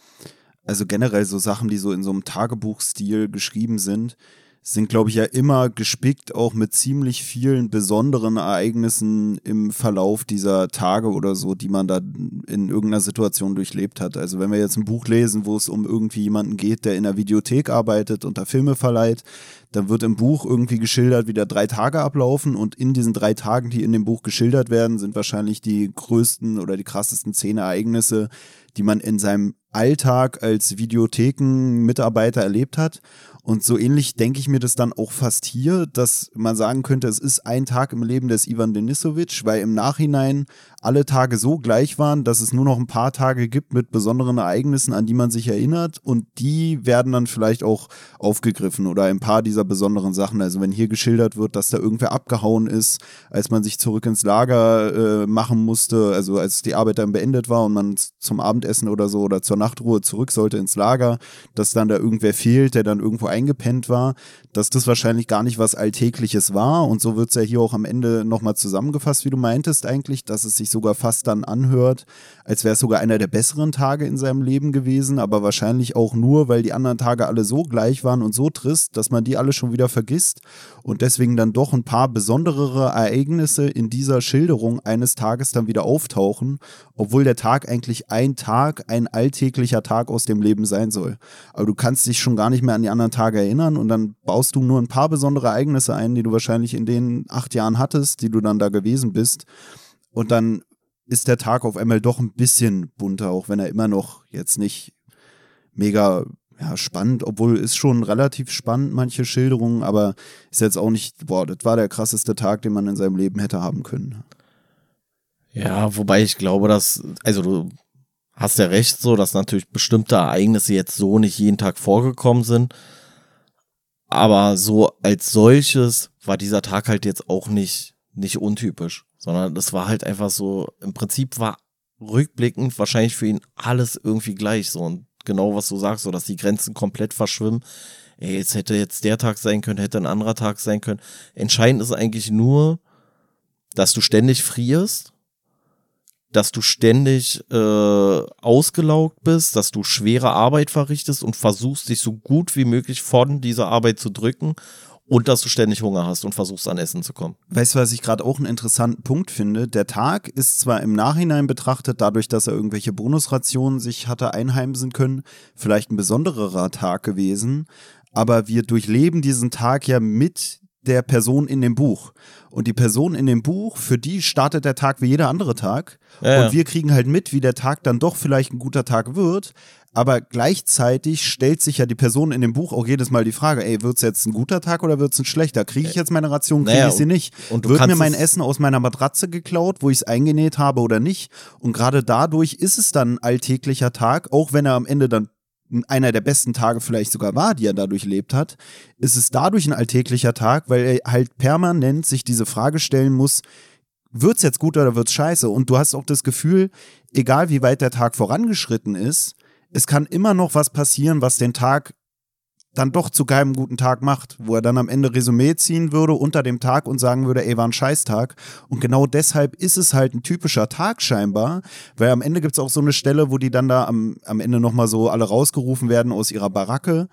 also generell so Sachen, die so in so einem Tagebuchstil geschrieben sind, sind, glaube ich, ja immer gespickt auch mit ziemlich vielen besonderen Ereignissen im Verlauf dieser Tage oder so, die man da in irgendeiner Situation durchlebt hat. Also wenn wir jetzt ein Buch lesen, wo es um irgendwie jemanden geht, der in der Videothek arbeitet und da Filme verleiht, dann wird im Buch irgendwie geschildert, wie da drei Tage ablaufen und in diesen drei Tagen, die in dem Buch geschildert werden, sind wahrscheinlich die größten oder die krassesten zehn Ereignisse, die man in seinem Alltag als Videothekenmitarbeiter erlebt hat. Und so ähnlich denke ich mir das dann auch fast hier, dass man sagen könnte, es ist ein Tag im Leben des Ivan Denisovic, weil im Nachhinein alle Tage so gleich waren, dass es nur noch ein paar Tage gibt mit besonderen Ereignissen, an die man sich erinnert und die werden dann vielleicht auch aufgegriffen oder ein paar dieser besonderen Sachen. Also wenn hier geschildert wird, dass da irgendwer abgehauen ist, als man sich zurück ins Lager äh, machen musste, also als die Arbeit dann beendet war und man zum Abendessen oder so oder zur Nachtruhe zurück sollte ins Lager, dass dann da irgendwer fehlt, der dann irgendwo eingepennt war, dass das wahrscheinlich gar nicht was Alltägliches war und so wird es ja hier auch am Ende nochmal zusammengefasst, wie du meintest eigentlich, dass es sich sich sogar fast dann anhört, als wäre es sogar einer der besseren Tage in seinem Leben gewesen, aber wahrscheinlich auch nur, weil die anderen Tage alle so gleich waren und so trist, dass man die alle schon wieder vergisst und deswegen dann doch ein paar besonderere Ereignisse in dieser Schilderung eines Tages dann wieder auftauchen, obwohl der Tag eigentlich ein Tag, ein alltäglicher Tag aus dem Leben sein soll. Aber du kannst dich schon gar nicht mehr an die anderen Tage erinnern und dann baust du nur ein paar besondere Ereignisse ein, die du wahrscheinlich in den acht Jahren hattest, die du dann da gewesen bist. Und dann ist der Tag auf einmal doch ein bisschen bunter, auch wenn er immer noch jetzt nicht mega ja, spannend, obwohl ist schon relativ spannend, manche Schilderungen, aber ist jetzt auch nicht, boah, das war der krasseste Tag, den man in seinem Leben hätte haben können. Ja, wobei ich glaube, dass, also du hast ja recht so, dass natürlich bestimmte Ereignisse jetzt so nicht jeden Tag vorgekommen sind. Aber so als solches war dieser Tag halt jetzt auch nicht, nicht untypisch sondern das war halt einfach so, im Prinzip war rückblickend wahrscheinlich für ihn alles irgendwie gleich so und genau was du sagst, so dass die Grenzen komplett verschwimmen. Ey, jetzt hätte jetzt der Tag sein können, hätte ein anderer Tag sein können. Entscheidend ist eigentlich nur, dass du ständig frierst, dass du ständig äh, ausgelaugt bist, dass du schwere Arbeit verrichtest und versuchst, dich so gut wie möglich von dieser Arbeit zu drücken und dass du ständig Hunger hast und versuchst an Essen zu kommen. Weißt du, was ich gerade auch einen interessanten Punkt finde? Der Tag ist zwar im Nachhinein betrachtet, dadurch, dass er irgendwelche Bonusrationen sich hatte einheimsen können, vielleicht ein besonderer Tag gewesen, aber wir durchleben diesen Tag ja mit der Person in dem Buch. Und die Person in dem Buch, für die startet der Tag wie jeder andere Tag. Ja, und wir kriegen halt mit, wie der Tag dann doch vielleicht ein guter Tag wird. Aber gleichzeitig stellt sich ja die Person in dem Buch auch jedes Mal die Frage, ey, wird es jetzt ein guter Tag oder wird es ein schlechter? Kriege ich jetzt meine Ration, kriege naja, ich sie nicht? Und wird mir mein Essen aus meiner Matratze geklaut, wo ich es eingenäht habe oder nicht? Und gerade dadurch ist es dann ein alltäglicher Tag, auch wenn er am Ende dann einer der besten Tage vielleicht sogar war, die er dadurch lebt hat, ist es dadurch ein alltäglicher Tag, weil er halt permanent sich diese Frage stellen muss, wird's jetzt gut oder wird's scheiße? Und du hast auch das Gefühl, egal wie weit der Tag vorangeschritten ist, es kann immer noch was passieren, was den Tag dann doch zu keinem guten Tag macht, wo er dann am Ende Resümee ziehen würde unter dem Tag und sagen würde, ey, war ein Scheißtag. Und genau deshalb ist es halt ein typischer Tag scheinbar, weil am Ende gibt es auch so eine Stelle, wo die dann da am, am Ende nochmal so alle rausgerufen werden aus ihrer Baracke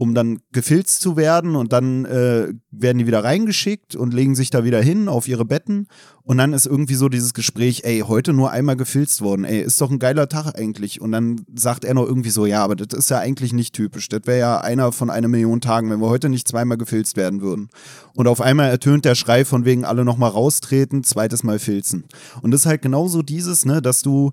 um dann gefilzt zu werden und dann äh, werden die wieder reingeschickt und legen sich da wieder hin auf ihre Betten. Und dann ist irgendwie so dieses Gespräch, ey, heute nur einmal gefilzt worden, ey, ist doch ein geiler Tag eigentlich. Und dann sagt er noch irgendwie so, ja, aber das ist ja eigentlich nicht typisch, das wäre ja einer von einer Million Tagen, wenn wir heute nicht zweimal gefilzt werden würden. Und auf einmal ertönt der Schrei von wegen alle nochmal raustreten, zweites Mal filzen. Und das ist halt genauso dieses, ne, dass du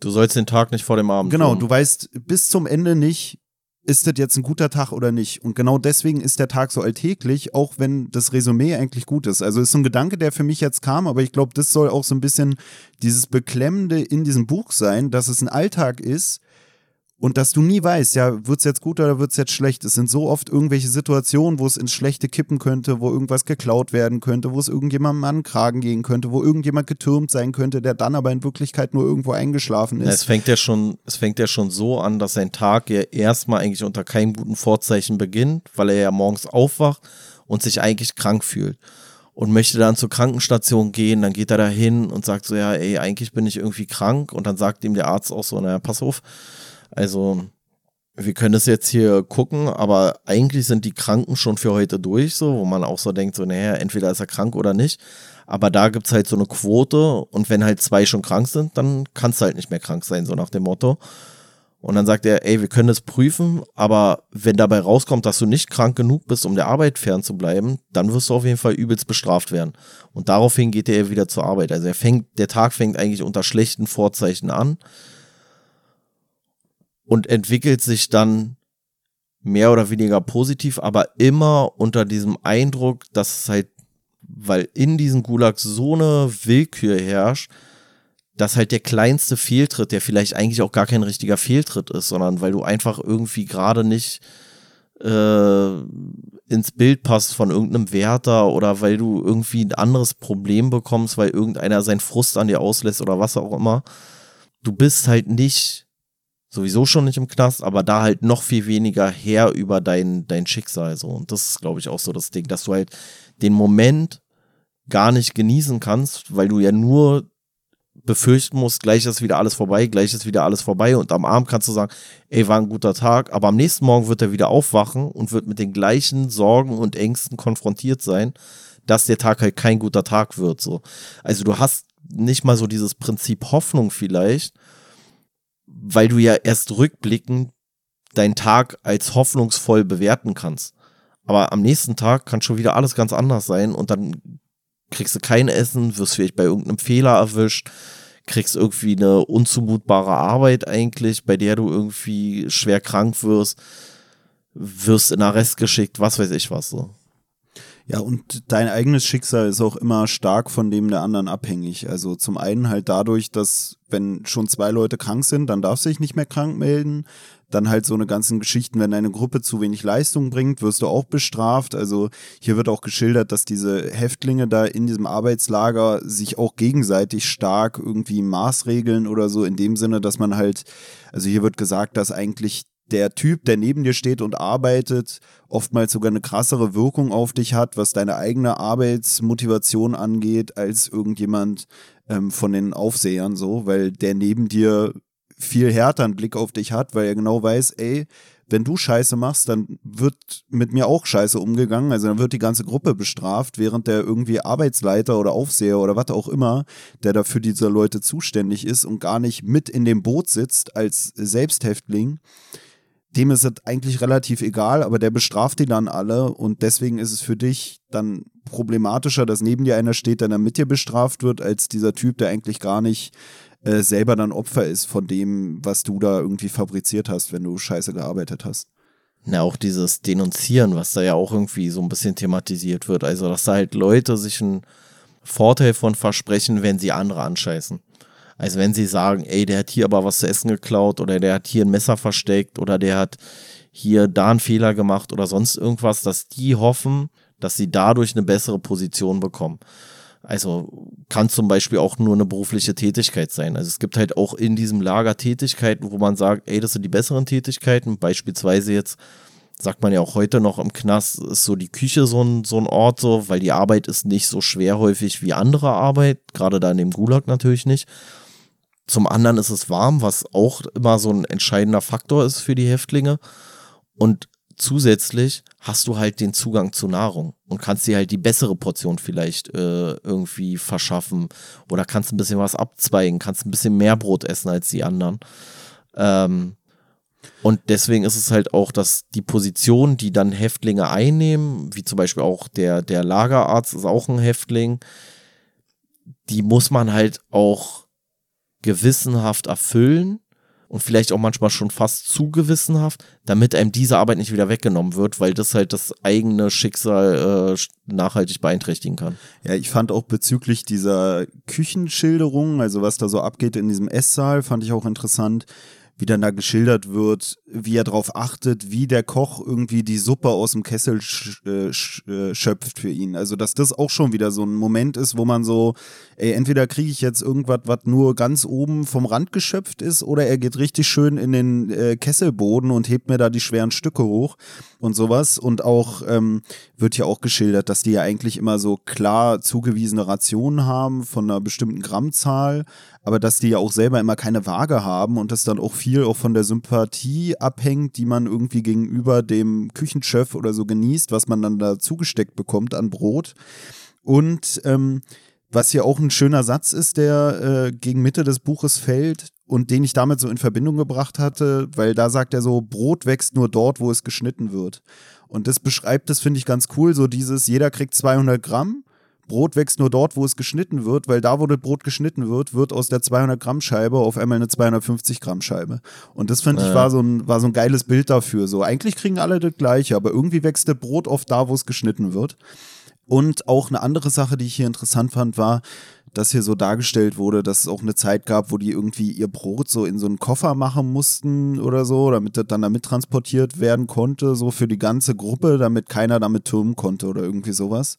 Du sollst den Tag nicht vor dem Abend. Genau, tun. du weißt bis zum Ende nicht, ist das jetzt ein guter Tag oder nicht? Und genau deswegen ist der Tag so alltäglich, auch wenn das Resümee eigentlich gut ist. Also ist so ein Gedanke, der für mich jetzt kam, aber ich glaube, das soll auch so ein bisschen dieses Beklemmende in diesem Buch sein, dass es ein Alltag ist, und dass du nie weißt, ja, wird es jetzt gut oder wird es jetzt schlecht. Es sind so oft irgendwelche Situationen, wo es ins Schlechte kippen könnte, wo irgendwas geklaut werden könnte, wo es irgendjemandem an den Kragen gehen könnte, wo irgendjemand getürmt sein könnte, der dann aber in Wirklichkeit nur irgendwo eingeschlafen ist. Es fängt ja schon, es fängt ja schon so an, dass sein Tag ja erstmal eigentlich unter keinem guten Vorzeichen beginnt, weil er ja morgens aufwacht und sich eigentlich krank fühlt und möchte dann zur Krankenstation gehen, dann geht er da hin und sagt so, ja, ey, eigentlich bin ich irgendwie krank und dann sagt ihm der Arzt auch so, naja, pass auf, also, wir können das jetzt hier gucken, aber eigentlich sind die Kranken schon für heute durch, so, wo man auch so denkt, so, naja, entweder ist er krank oder nicht. Aber da gibt es halt so eine Quote und wenn halt zwei schon krank sind, dann kannst du halt nicht mehr krank sein, so nach dem Motto. Und dann sagt er, ey, wir können das prüfen, aber wenn dabei rauskommt, dass du nicht krank genug bist, um der Arbeit fernzubleiben, dann wirst du auf jeden Fall übelst bestraft werden. Und daraufhin geht er wieder zur Arbeit. Also er fängt, der Tag fängt eigentlich unter schlechten Vorzeichen an und entwickelt sich dann mehr oder weniger positiv, aber immer unter diesem Eindruck, dass es halt, weil in diesen Gulags so eine Willkür herrscht, dass halt der kleinste Fehltritt, der vielleicht eigentlich auch gar kein richtiger Fehltritt ist, sondern weil du einfach irgendwie gerade nicht äh, ins Bild passt von irgendeinem Wärter oder weil du irgendwie ein anderes Problem bekommst, weil irgendeiner seinen Frust an dir auslässt oder was auch immer. Du bist halt nicht sowieso schon nicht im Knast, aber da halt noch viel weniger her über dein, dein Schicksal so. Und das ist, glaube ich, auch so das Ding, dass du halt den Moment gar nicht genießen kannst, weil du ja nur befürchten musst, gleich ist wieder alles vorbei, gleich ist wieder alles vorbei und am Abend kannst du sagen, ey, war ein guter Tag, aber am nächsten Morgen wird er wieder aufwachen und wird mit den gleichen Sorgen und Ängsten konfrontiert sein, dass der Tag halt kein guter Tag wird, so. Also du hast nicht mal so dieses Prinzip Hoffnung vielleicht, weil du ja erst rückblickend deinen Tag als hoffnungsvoll bewerten kannst. Aber am nächsten Tag kann schon wieder alles ganz anders sein und dann kriegst du kein Essen, wirst vielleicht bei irgendeinem Fehler erwischt, kriegst irgendwie eine unzumutbare Arbeit eigentlich, bei der du irgendwie schwer krank wirst, wirst in Arrest geschickt, was weiß ich was so. Ja, und dein eigenes Schicksal ist auch immer stark von dem der anderen abhängig. Also zum einen halt dadurch, dass wenn schon zwei Leute krank sind, dann darfst du dich nicht mehr krank melden. Dann halt so eine ganzen Geschichten, wenn deine Gruppe zu wenig Leistung bringt, wirst du auch bestraft. Also hier wird auch geschildert, dass diese Häftlinge da in diesem Arbeitslager sich auch gegenseitig stark irgendwie maßregeln oder so, in dem Sinne, dass man halt, also hier wird gesagt, dass eigentlich der Typ, der neben dir steht und arbeitet, oftmals sogar eine krassere Wirkung auf dich hat, was deine eigene Arbeitsmotivation angeht, als irgendjemand ähm, von den Aufsehern so, weil der neben dir viel härter einen Blick auf dich hat, weil er genau weiß, ey, wenn du Scheiße machst, dann wird mit mir auch Scheiße umgegangen. Also dann wird die ganze Gruppe bestraft, während der irgendwie Arbeitsleiter oder Aufseher oder was auch immer, der dafür diese Leute zuständig ist und gar nicht mit in dem Boot sitzt als Selbsthäftling, dem ist es eigentlich relativ egal, aber der bestraft die dann alle und deswegen ist es für dich dann problematischer, dass neben dir einer steht, der dann mit dir bestraft wird, als dieser Typ, der eigentlich gar nicht äh, selber dann Opfer ist von dem, was du da irgendwie fabriziert hast, wenn du scheiße gearbeitet hast. Na, auch dieses Denunzieren, was da ja auch irgendwie so ein bisschen thematisiert wird. Also, dass da halt Leute sich einen Vorteil von versprechen, wenn sie andere anscheißen. Also wenn sie sagen, ey, der hat hier aber was zu essen geklaut oder der hat hier ein Messer versteckt oder der hat hier da einen Fehler gemacht oder sonst irgendwas, dass die hoffen, dass sie dadurch eine bessere Position bekommen. Also kann zum Beispiel auch nur eine berufliche Tätigkeit sein. Also es gibt halt auch in diesem Lager Tätigkeiten, wo man sagt, ey, das sind die besseren Tätigkeiten. Beispielsweise jetzt sagt man ja auch heute noch im Knast, ist so die Küche so ein, so ein Ort so, weil die Arbeit ist nicht so schwer häufig wie andere Arbeit, gerade da in dem Gulag natürlich nicht. Zum anderen ist es warm, was auch immer so ein entscheidender Faktor ist für die Häftlinge. Und zusätzlich hast du halt den Zugang zu Nahrung und kannst dir halt die bessere Portion vielleicht äh, irgendwie verschaffen oder kannst ein bisschen was abzweigen, kannst ein bisschen mehr Brot essen als die anderen. Ähm, und deswegen ist es halt auch, dass die Position, die dann Häftlinge einnehmen, wie zum Beispiel auch der, der Lagerarzt ist auch ein Häftling, die muss man halt auch gewissenhaft erfüllen und vielleicht auch manchmal schon fast zu gewissenhaft, damit einem diese Arbeit nicht wieder weggenommen wird, weil das halt das eigene Schicksal äh, nachhaltig beeinträchtigen kann. Ja, ich fand auch bezüglich dieser Küchenschilderung, also was da so abgeht in diesem Esssaal, fand ich auch interessant wie dann da geschildert wird, wie er darauf achtet, wie der Koch irgendwie die Suppe aus dem Kessel sch äh, sch äh, schöpft für ihn. Also, dass das auch schon wieder so ein Moment ist, wo man so, ey, entweder kriege ich jetzt irgendwas, was nur ganz oben vom Rand geschöpft ist, oder er geht richtig schön in den äh, Kesselboden und hebt mir da die schweren Stücke hoch und sowas. Und auch ähm, wird ja auch geschildert, dass die ja eigentlich immer so klar zugewiesene Rationen haben von einer bestimmten Grammzahl, aber dass die ja auch selber immer keine Waage haben und das dann auch viel auch von der Sympathie abhängt, die man irgendwie gegenüber dem Küchenchef oder so genießt, was man dann da zugesteckt bekommt an Brot. Und ähm, was hier auch ein schöner Satz ist, der äh, gegen Mitte des Buches fällt und den ich damit so in Verbindung gebracht hatte, weil da sagt er so, Brot wächst nur dort, wo es geschnitten wird. Und das beschreibt das, finde ich, ganz cool, so dieses, jeder kriegt 200 Gramm Brot wächst nur dort, wo es geschnitten wird, weil da, wo das Brot geschnitten wird, wird aus der 200 Gramm Scheibe auf einmal eine 250 Gramm Scheibe. Und das fand ja. ich war so, ein, war so ein geiles Bild dafür. So, eigentlich kriegen alle das Gleiche, aber irgendwie wächst das Brot oft da, wo es geschnitten wird. Und auch eine andere Sache, die ich hier interessant fand, war, dass hier so dargestellt wurde, dass es auch eine Zeit gab, wo die irgendwie ihr Brot so in so einen Koffer machen mussten oder so, damit das dann damit transportiert werden konnte, so für die ganze Gruppe, damit keiner damit türmen konnte oder irgendwie sowas.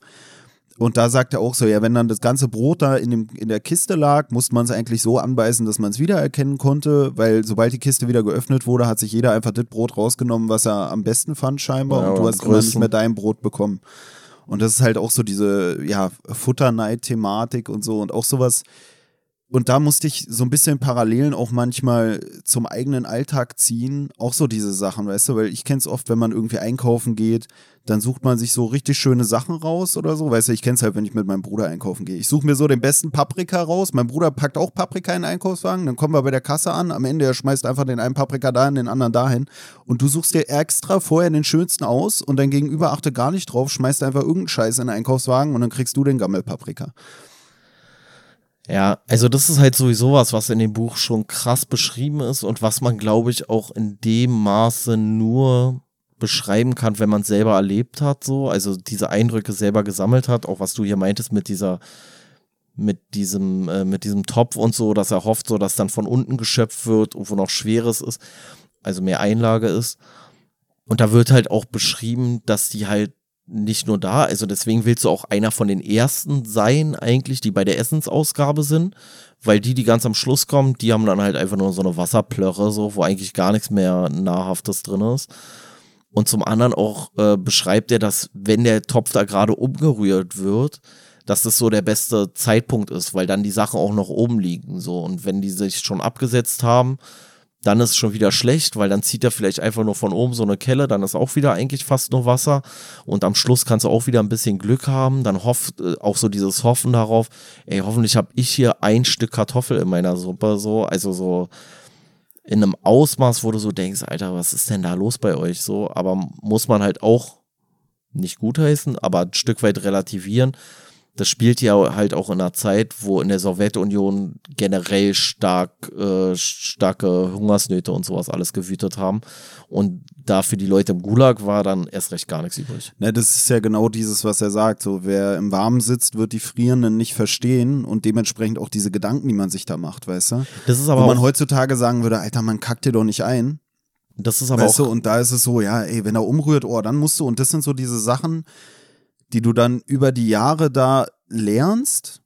Und da sagt er auch so, ja, wenn dann das ganze Brot da in, dem, in der Kiste lag, musste man es eigentlich so anbeißen, dass man es wiedererkennen konnte, weil sobald die Kiste wieder geöffnet wurde, hat sich jeder einfach das Brot rausgenommen, was er am besten fand scheinbar. Ja, und du hast immer nicht mehr dein Brot bekommen. Und das ist halt auch so diese, ja, Futterneid-Thematik und so. Und auch sowas, und da musste ich so ein bisschen Parallelen auch manchmal zum eigenen Alltag ziehen. Auch so diese Sachen, weißt du, weil ich kenne es oft, wenn man irgendwie einkaufen geht, dann sucht man sich so richtig schöne Sachen raus oder so. Weißt du, ich kenne es halt, wenn ich mit meinem Bruder einkaufen gehe. Ich suche mir so den besten Paprika raus. Mein Bruder packt auch Paprika in den Einkaufswagen. Dann kommen wir bei der Kasse an. Am Ende, er schmeißt einfach den einen Paprika dahin, den anderen dahin. Und du suchst dir extra vorher den schönsten aus und dein Gegenüber achtet gar nicht drauf, schmeißt einfach irgendeinen Scheiß in den Einkaufswagen und dann kriegst du den Gammelpaprika. Ja, also das ist halt sowieso was, was in dem Buch schon krass beschrieben ist und was man, glaube ich, auch in dem Maße nur beschreiben kann, wenn man selber erlebt hat, so, also diese Eindrücke selber gesammelt hat, auch was du hier meintest mit dieser, mit diesem, äh, mit diesem Topf und so, dass er hofft, so, dass dann von unten geschöpft wird und wo noch Schweres ist, also mehr Einlage ist. Und da wird halt auch beschrieben, dass die halt nicht nur da, also deswegen willst du auch einer von den ersten sein, eigentlich, die bei der Essensausgabe sind, weil die, die ganz am Schluss kommen, die haben dann halt einfach nur so eine Wasserplörre, so, wo eigentlich gar nichts mehr Nahrhaftes drin ist. Und zum anderen auch äh, beschreibt er, dass wenn der Topf da gerade umgerührt wird, dass das so der beste Zeitpunkt ist, weil dann die Sachen auch noch oben liegen, so. Und wenn die sich schon abgesetzt haben, dann ist es schon wieder schlecht, weil dann zieht er vielleicht einfach nur von oben so eine Kelle, dann ist auch wieder eigentlich fast nur Wasser. Und am Schluss kannst du auch wieder ein bisschen Glück haben, dann hofft äh, auch so dieses Hoffen darauf, ey, hoffentlich habe ich hier ein Stück Kartoffel in meiner Suppe, so, also so in einem Ausmaß, wo du so denkst, Alter, was ist denn da los bei euch, so, aber muss man halt auch nicht gutheißen, aber ein Stück weit relativieren, das spielt ja halt auch in einer Zeit, wo in der Sowjetunion generell stark, äh, starke Hungersnöte und sowas alles gewütet haben. Und da für die Leute im Gulag war dann erst recht gar nichts übrig. Ne, das ist ja genau dieses, was er sagt. So, wer im Warmen sitzt, wird die Frierenden nicht verstehen und dementsprechend auch diese Gedanken, die man sich da macht, weißt du? Das ist aber Wo man heutzutage sagen würde, Alter, man kackt dir doch nicht ein. Das ist aber weißt auch. Du? Und da ist es so, ja, ey, wenn er umrührt, oh, dann musst du, und das sind so diese Sachen, die du dann über die Jahre da lernst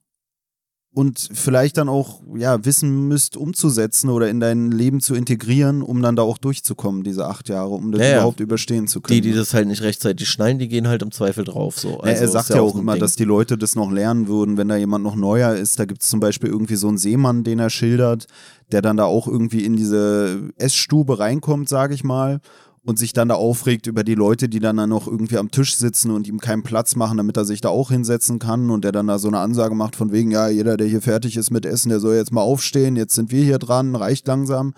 und vielleicht dann auch ja wissen müsst umzusetzen oder in dein Leben zu integrieren, um dann da auch durchzukommen diese acht Jahre, um das ja, überhaupt überstehen zu können. Die, die das halt nicht rechtzeitig schneiden, die gehen halt im Zweifel drauf. So. Also, ja, er sagt ja auch immer, Ding. dass die Leute das noch lernen würden, wenn da jemand noch neuer ist. Da gibt es zum Beispiel irgendwie so einen Seemann, den er schildert, der dann da auch irgendwie in diese Essstube reinkommt, sage ich mal und sich dann da aufregt über die Leute, die dann da noch irgendwie am Tisch sitzen und ihm keinen Platz machen, damit er sich da auch hinsetzen kann und der dann da so eine Ansage macht von wegen, ja, jeder, der hier fertig ist mit Essen, der soll jetzt mal aufstehen, jetzt sind wir hier dran, reicht langsam.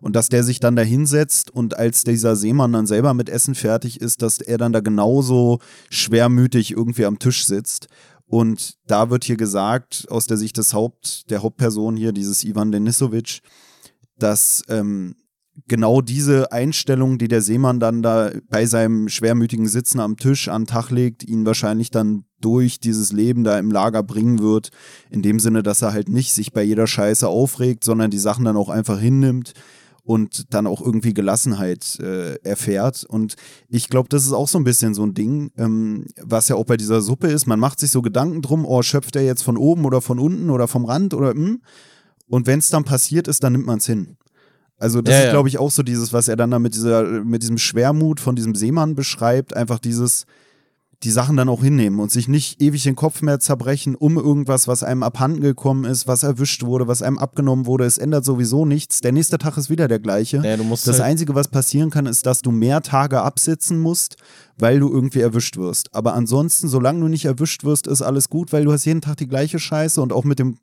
Und dass der sich dann da hinsetzt und als dieser Seemann dann selber mit Essen fertig ist, dass er dann da genauso schwermütig irgendwie am Tisch sitzt. Und da wird hier gesagt, aus der Sicht des Haupt, der Hauptperson hier, dieses Ivan Denisovic, dass ähm, genau diese Einstellung, die der Seemann dann da bei seinem schwermütigen Sitzen am Tisch an den Tag legt, ihn wahrscheinlich dann durch dieses Leben da im Lager bringen wird. In dem Sinne, dass er halt nicht sich bei jeder Scheiße aufregt, sondern die Sachen dann auch einfach hinnimmt und dann auch irgendwie Gelassenheit äh, erfährt. Und ich glaube, das ist auch so ein bisschen so ein Ding, ähm, was ja auch bei dieser Suppe ist. Man macht sich so Gedanken drum, oh, schöpft er jetzt von oben oder von unten oder vom Rand oder hm. Und wenn es dann passiert ist, dann nimmt man es hin. Also das ja, ist, glaube ich, auch so dieses, was er dann da mit, dieser, mit diesem Schwermut von diesem Seemann beschreibt, einfach dieses, die Sachen dann auch hinnehmen und sich nicht ewig den Kopf mehr zerbrechen um irgendwas, was einem abhanden gekommen ist, was erwischt wurde, was einem abgenommen wurde. Es ändert sowieso nichts. Der nächste Tag ist wieder der gleiche. Ja, das halt Einzige, was passieren kann, ist, dass du mehr Tage absitzen musst, weil du irgendwie erwischt wirst. Aber ansonsten, solange du nicht erwischt wirst, ist alles gut, weil du hast jeden Tag die gleiche Scheiße und auch mit dem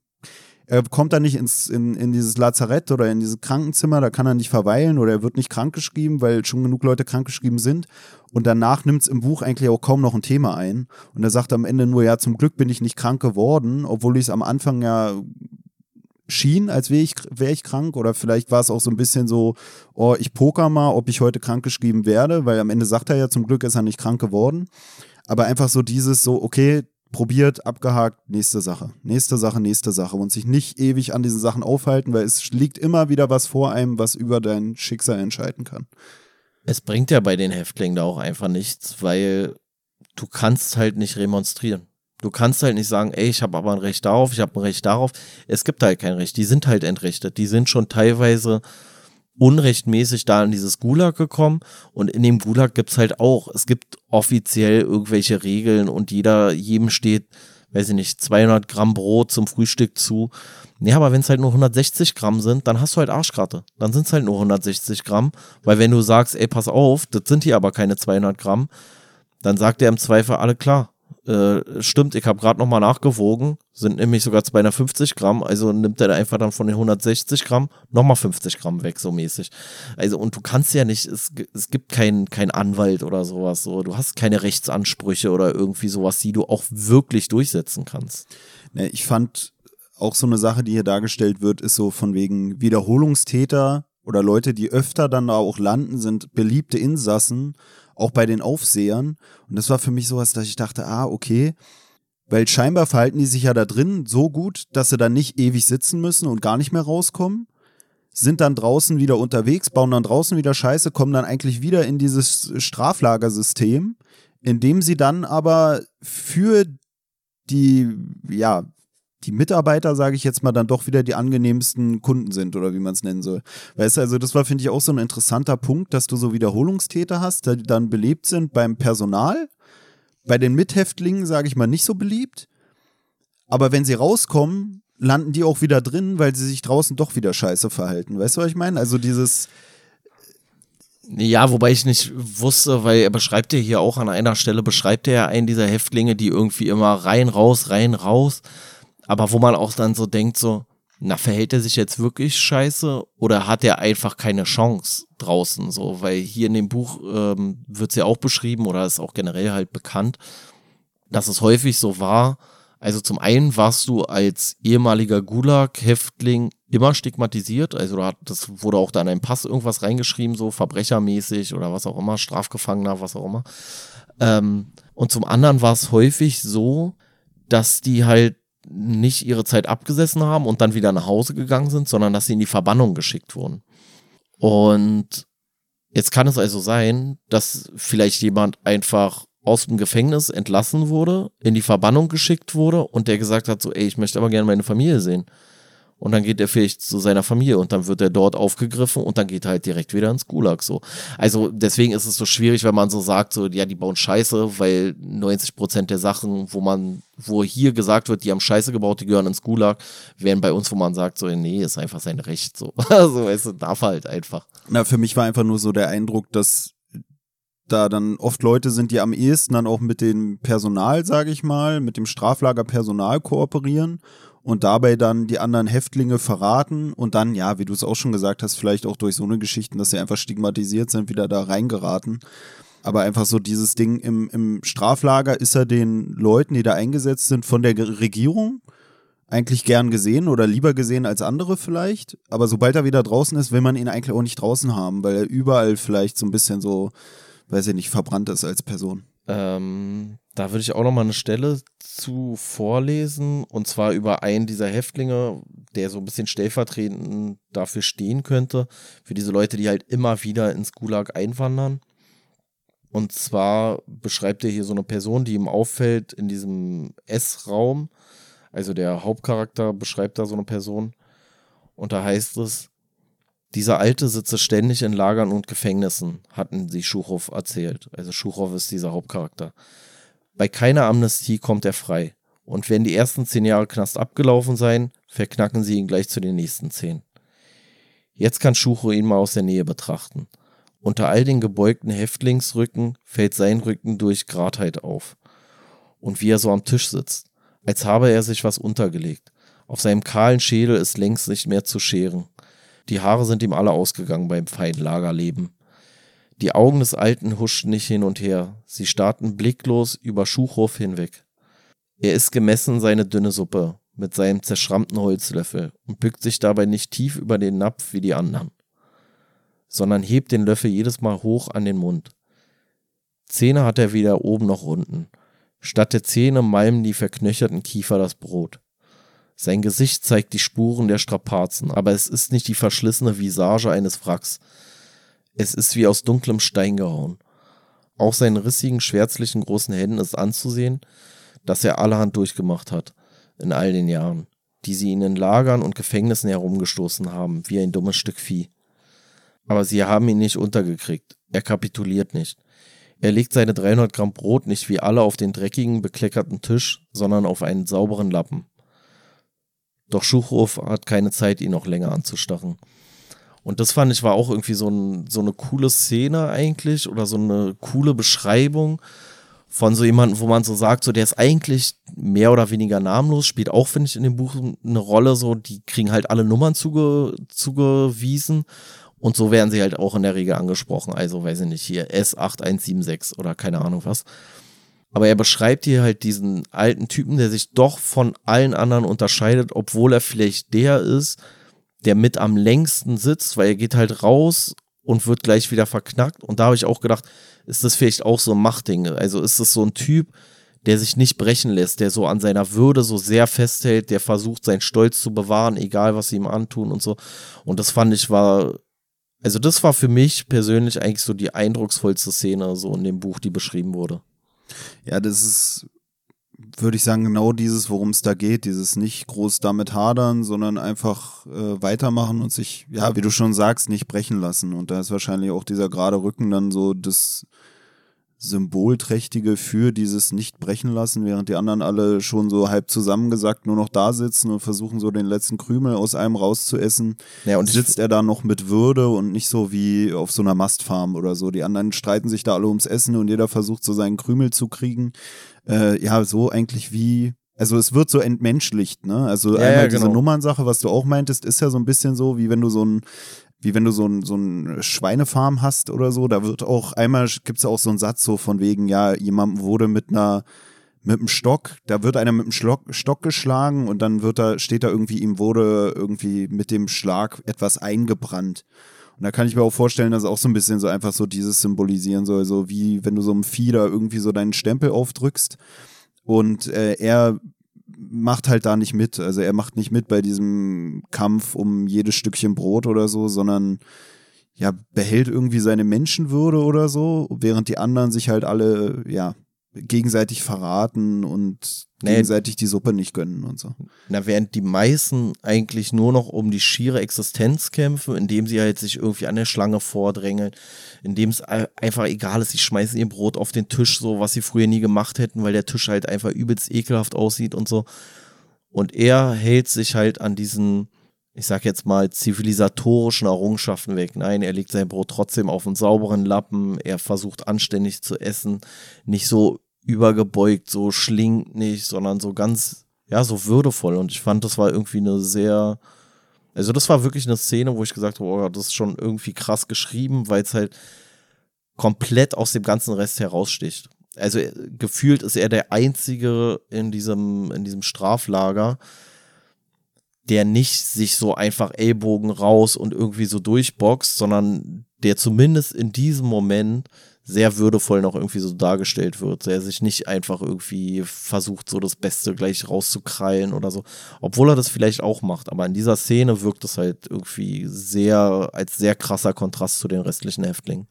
er kommt dann nicht ins, in, in dieses Lazarett oder in dieses Krankenzimmer, da kann er nicht verweilen oder er wird nicht krankgeschrieben, weil schon genug Leute krankgeschrieben sind. Und danach nimmt es im Buch eigentlich auch kaum noch ein Thema ein. Und er sagt am Ende nur, ja, zum Glück bin ich nicht krank geworden, obwohl ich es am Anfang ja schien, als wäre ich, wär ich krank. Oder vielleicht war es auch so ein bisschen so, oh, ich poker mal, ob ich heute krank geschrieben werde, weil am Ende sagt er ja, zum Glück ist er nicht krank geworden. Aber einfach so dieses so, okay, probiert, abgehakt, nächste Sache, nächste Sache, nächste Sache und sich nicht ewig an diesen Sachen aufhalten, weil es liegt immer wieder was vor einem, was über dein Schicksal entscheiden kann. Es bringt ja bei den Häftlingen da auch einfach nichts, weil du kannst halt nicht remonstrieren. Du kannst halt nicht sagen, ey, ich habe aber ein Recht darauf, ich habe ein Recht darauf. Es gibt halt kein Recht. Die sind halt entrechtet. Die sind schon teilweise unrechtmäßig da in dieses Gulag gekommen und in dem Gulag gibt's halt auch, es gibt offiziell irgendwelche Regeln und jeder, jedem steht, weiß ich nicht, 200 Gramm Brot zum Frühstück zu. Nee, aber wenn es halt nur 160 Gramm sind, dann hast du halt Arschkarte. Dann sind es halt nur 160 Gramm, weil wenn du sagst, ey, pass auf, das sind hier aber keine 200 Gramm, dann sagt er im Zweifel alle klar, äh, stimmt, ich habe gerade nochmal nachgewogen, sind nämlich sogar 250 Gramm, also nimmt er einfach dann von den 160 Gramm nochmal 50 Gramm weg, so mäßig. Also, und du kannst ja nicht, es, es gibt keinen kein Anwalt oder sowas, so, du hast keine Rechtsansprüche oder irgendwie sowas, die du auch wirklich durchsetzen kannst. Ne, ich fand auch so eine Sache, die hier dargestellt wird, ist so von wegen Wiederholungstäter oder Leute, die öfter dann auch landen, sind beliebte Insassen auch bei den Aufsehern. Und das war für mich sowas, dass ich dachte, ah, okay, weil scheinbar verhalten die sich ja da drin so gut, dass sie dann nicht ewig sitzen müssen und gar nicht mehr rauskommen, sind dann draußen wieder unterwegs, bauen dann draußen wieder Scheiße, kommen dann eigentlich wieder in dieses Straflagersystem, in dem sie dann aber für die, ja, die Mitarbeiter, sage ich jetzt mal, dann doch wieder die angenehmsten Kunden sind oder wie man es nennen soll. Weißt du, also das war, finde ich, auch so ein interessanter Punkt, dass du so Wiederholungstäter hast, die dann belebt sind beim Personal. Bei den Mithäftlingen, sage ich mal, nicht so beliebt. Aber wenn sie rauskommen, landen die auch wieder drin, weil sie sich draußen doch wieder scheiße verhalten. Weißt du, was ich meine? Also dieses. Ja, wobei ich nicht wusste, weil er beschreibt ja hier auch an einer Stelle, beschreibt er ja einen dieser Häftlinge, die irgendwie immer rein, raus, rein, raus aber wo man auch dann so denkt, so, na, verhält er sich jetzt wirklich scheiße oder hat er einfach keine Chance draußen? So, weil hier in dem Buch ähm, wird es ja auch beschrieben oder ist auch generell halt bekannt, dass es häufig so war. Also zum einen warst du als ehemaliger Gulag-Häftling immer stigmatisiert. Also das wurde auch da in einem Pass irgendwas reingeschrieben, so verbrechermäßig oder was auch immer, Strafgefangener, was auch immer. Ähm, und zum anderen war es häufig so, dass die halt nicht ihre Zeit abgesessen haben und dann wieder nach Hause gegangen sind, sondern dass sie in die Verbannung geschickt wurden. Und jetzt kann es also sein, dass vielleicht jemand einfach aus dem Gefängnis entlassen wurde, in die Verbannung geschickt wurde und der gesagt hat, so, ey, ich möchte aber gerne meine Familie sehen. Und dann geht er vielleicht zu seiner Familie und dann wird er dort aufgegriffen und dann geht er halt direkt wieder ins Gulag so. Also deswegen ist es so schwierig, wenn man so sagt, so, ja, die bauen Scheiße, weil 90 Prozent der Sachen, wo man, wo hier gesagt wird, die haben Scheiße gebaut, die gehören ins Gulag, wären bei uns, wo man sagt, so, nee, ist einfach sein Recht, so. Also, weißt du, darf halt einfach. Na, für mich war einfach nur so der Eindruck, dass da dann oft Leute sind, die am ehesten dann auch mit dem Personal, sage ich mal, mit dem Straflagerpersonal kooperieren und dabei dann die anderen Häftlinge verraten und dann, ja, wie du es auch schon gesagt hast, vielleicht auch durch so eine Geschichten, dass sie einfach stigmatisiert sind, wieder da reingeraten. Aber einfach so dieses Ding im, im Straflager ist er den Leuten, die da eingesetzt sind, von der Regierung eigentlich gern gesehen oder lieber gesehen als andere vielleicht. Aber sobald er wieder draußen ist, will man ihn eigentlich auch nicht draußen haben, weil er überall vielleicht so ein bisschen so, weiß ich nicht, verbrannt ist als Person. Ähm, da würde ich auch noch mal eine Stelle zu vorlesen und zwar über einen dieser Häftlinge, der so ein bisschen stellvertretend dafür stehen könnte, für diese Leute, die halt immer wieder ins Gulag einwandern. Und zwar beschreibt er hier so eine Person, die ihm auffällt in diesem S-Raum. Also der Hauptcharakter beschreibt da so eine Person. Und da heißt es, dieser Alte sitze ständig in Lagern und Gefängnissen, hatten sie Schuchow erzählt. Also Schuchow ist dieser Hauptcharakter. Bei keiner Amnestie kommt er frei. Und wenn die ersten zehn Jahre Knast abgelaufen seien, verknacken sie ihn gleich zu den nächsten zehn. Jetzt kann Schucho ihn mal aus der Nähe betrachten. Unter all den gebeugten Häftlingsrücken fällt sein Rücken durch Gradheit auf. Und wie er so am Tisch sitzt, als habe er sich was untergelegt. Auf seinem kahlen Schädel ist längst nicht mehr zu scheren. Die Haare sind ihm alle ausgegangen beim feinen Lagerleben. Die Augen des Alten huschten nicht hin und her, sie starrten blicklos über Schuchhof hinweg. Er isst gemessen seine dünne Suppe mit seinem zerschrammten Holzlöffel und bückt sich dabei nicht tief über den Napf wie die anderen, sondern hebt den Löffel jedes Mal hoch an den Mund. Zähne hat er weder oben noch unten. Statt der Zähne malmen die verknöcherten Kiefer das Brot. Sein Gesicht zeigt die Spuren der Strapazen, aber es ist nicht die verschlissene Visage eines Wracks. Es ist wie aus dunklem Stein gehauen. Auch seinen rissigen, schwärzlichen großen Händen ist anzusehen, dass er allerhand durchgemacht hat in all den Jahren, die sie ihn in Lagern und Gefängnissen herumgestoßen haben, wie ein dummes Stück Vieh. Aber sie haben ihn nicht untergekriegt. Er kapituliert nicht. Er legt seine 300 Gramm Brot nicht wie alle auf den dreckigen, bekleckerten Tisch, sondern auf einen sauberen Lappen. Doch Schuchhof hat keine Zeit, ihn noch länger anzustachen. Und das fand ich war auch irgendwie so, ein, so eine coole Szene eigentlich oder so eine coole Beschreibung von so jemandem, wo man so sagt, so der ist eigentlich mehr oder weniger namenlos, spielt auch, finde ich, in dem Buch eine Rolle, so die kriegen halt alle Nummern zuge, zugewiesen und so werden sie halt auch in der Regel angesprochen. Also, weiß ich nicht, hier S8176 oder keine Ahnung was. Aber er beschreibt hier halt diesen alten Typen, der sich doch von allen anderen unterscheidet, obwohl er vielleicht der ist, der mit am längsten sitzt, weil er geht halt raus und wird gleich wieder verknackt. Und da habe ich auch gedacht, ist das vielleicht auch so ein Machtding? Also ist das so ein Typ, der sich nicht brechen lässt, der so an seiner Würde so sehr festhält, der versucht, seinen Stolz zu bewahren, egal was sie ihm antun und so. Und das fand ich war, also das war für mich persönlich eigentlich so die eindrucksvollste Szene so in dem Buch, die beschrieben wurde. Ja, das ist würde ich sagen, genau dieses, worum es da geht, dieses nicht groß damit hadern, sondern einfach äh, weitermachen und sich, ja, wie du schon sagst, nicht brechen lassen. Und da ist wahrscheinlich auch dieser gerade Rücken dann so das Symbolträchtige für dieses nicht brechen lassen, während die anderen alle schon so halb zusammengesackt nur noch da sitzen und versuchen so den letzten Krümel aus einem rauszuessen. Ja, und sitzt er da noch mit Würde und nicht so wie auf so einer Mastfarm oder so. Die anderen streiten sich da alle ums Essen und jeder versucht so seinen Krümel zu kriegen äh, ja, so eigentlich wie, also es wird so entmenschlicht, ne? Also ja, einmal ja, genau. diese Nummernsache, was du auch meintest, ist ja so ein bisschen so, wie wenn du so ein wie wenn du so ein, so ein Schweinefarm hast oder so, da wird auch einmal, gibt es auch so einen Satz so von wegen, ja, jemand wurde mit einer, mit einem Stock, da wird einer mit einem Stock, Stock geschlagen und dann wird da, steht da irgendwie, ihm wurde irgendwie mit dem Schlag etwas eingebrannt. Und da kann ich mir auch vorstellen, dass auch so ein bisschen so einfach so dieses symbolisieren soll, so wie wenn du so einem Vieh da irgendwie so deinen Stempel aufdrückst. Und äh, er macht halt da nicht mit. Also er macht nicht mit bei diesem Kampf um jedes Stückchen Brot oder so, sondern ja, behält irgendwie seine Menschenwürde oder so, während die anderen sich halt alle, ja, gegenseitig verraten und nee, gegenseitig die Suppe nicht gönnen und so. Na, während die meisten eigentlich nur noch um die schiere Existenz kämpfen, indem sie halt sich irgendwie an der Schlange vordrängeln, indem es einfach egal ist, sie schmeißen ihr Brot auf den Tisch, so was sie früher nie gemacht hätten, weil der Tisch halt einfach übelst ekelhaft aussieht und so. Und er hält sich halt an diesen, ich sag jetzt mal, zivilisatorischen Errungenschaften weg. Nein, er legt sein Brot trotzdem auf einen sauberen Lappen, er versucht anständig zu essen, nicht so übergebeugt, so schlingt nicht, sondern so ganz, ja, so würdevoll. Und ich fand, das war irgendwie eine sehr, also das war wirklich eine Szene, wo ich gesagt habe, oh, das ist schon irgendwie krass geschrieben, weil es halt komplett aus dem ganzen Rest heraussticht. Also äh, gefühlt ist er der Einzige in diesem, in diesem Straflager, der nicht sich so einfach Ellbogen raus und irgendwie so durchboxt, sondern der zumindest in diesem Moment sehr würdevoll noch irgendwie so dargestellt wird. Der sich nicht einfach irgendwie versucht, so das Beste gleich rauszukrallen oder so. Obwohl er das vielleicht auch macht. Aber in dieser Szene wirkt es halt irgendwie sehr, als sehr krasser Kontrast zu den restlichen Häftlingen.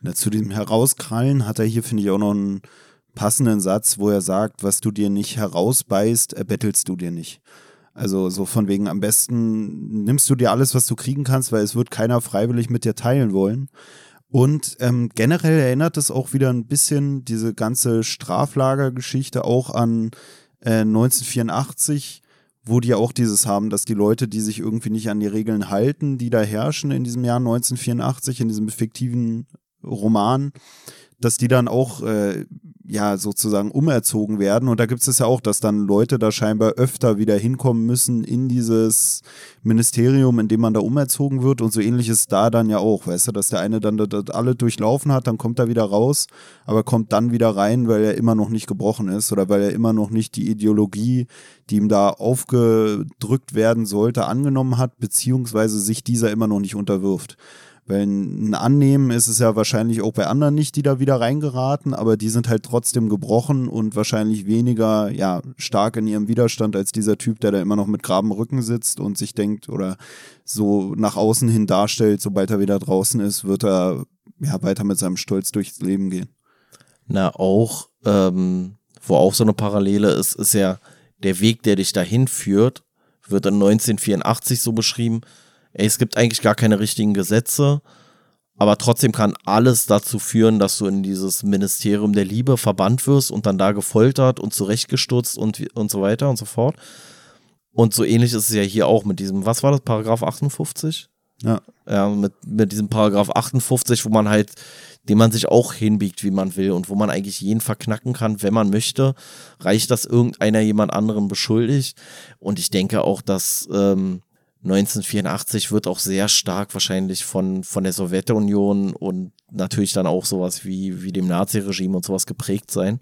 Na, zu diesem Herauskrallen hat er hier, finde ich, auch noch einen passenden Satz, wo er sagt, was du dir nicht herausbeißt, erbettelst du dir nicht. Also so von wegen, am besten nimmst du dir alles, was du kriegen kannst, weil es wird keiner freiwillig mit dir teilen wollen. Und ähm, generell erinnert es auch wieder ein bisschen diese ganze Straflagergeschichte auch an äh, 1984, wo die ja auch dieses haben, dass die Leute, die sich irgendwie nicht an die Regeln halten, die da herrschen in diesem Jahr 1984, in diesem fiktiven Roman, dass die dann auch äh, ja sozusagen umerzogen werden. Und da gibt es ja auch, dass dann Leute da scheinbar öfter wieder hinkommen müssen in dieses Ministerium, in dem man da umerzogen wird. Und so ähnlich ist da dann ja auch, weißt du, dass der eine dann das alle durchlaufen hat, dann kommt er wieder raus, aber kommt dann wieder rein, weil er immer noch nicht gebrochen ist oder weil er immer noch nicht die Ideologie, die ihm da aufgedrückt werden sollte, angenommen hat, beziehungsweise sich dieser immer noch nicht unterwirft. Weil ein Annehmen ist es ja wahrscheinlich auch bei anderen nicht, die da wieder reingeraten, aber die sind halt trotzdem gebrochen und wahrscheinlich weniger ja, stark in ihrem Widerstand als dieser Typ, der da immer noch mit graben Rücken sitzt und sich denkt oder so nach außen hin darstellt, sobald er wieder draußen ist, wird er ja weiter mit seinem Stolz durchs Leben gehen. Na, auch, ähm, wo auch so eine Parallele ist, ist ja der Weg, der dich dahin führt, wird in 1984 so beschrieben, ey, es gibt eigentlich gar keine richtigen Gesetze, aber trotzdem kann alles dazu führen, dass du in dieses Ministerium der Liebe verbannt wirst und dann da gefoltert und zurechtgestutzt und, und so weiter und so fort. Und so ähnlich ist es ja hier auch mit diesem, was war das, Paragraph 58? Ja. Ja, mit, mit diesem Paragraph 58, wo man halt, den man sich auch hinbiegt, wie man will und wo man eigentlich jeden verknacken kann, wenn man möchte. Reicht, dass irgendeiner jemand anderen beschuldigt. Und ich denke auch, dass ähm, 1984 wird auch sehr stark wahrscheinlich von, von der Sowjetunion und natürlich dann auch sowas wie, wie dem Naziregime und sowas geprägt sein.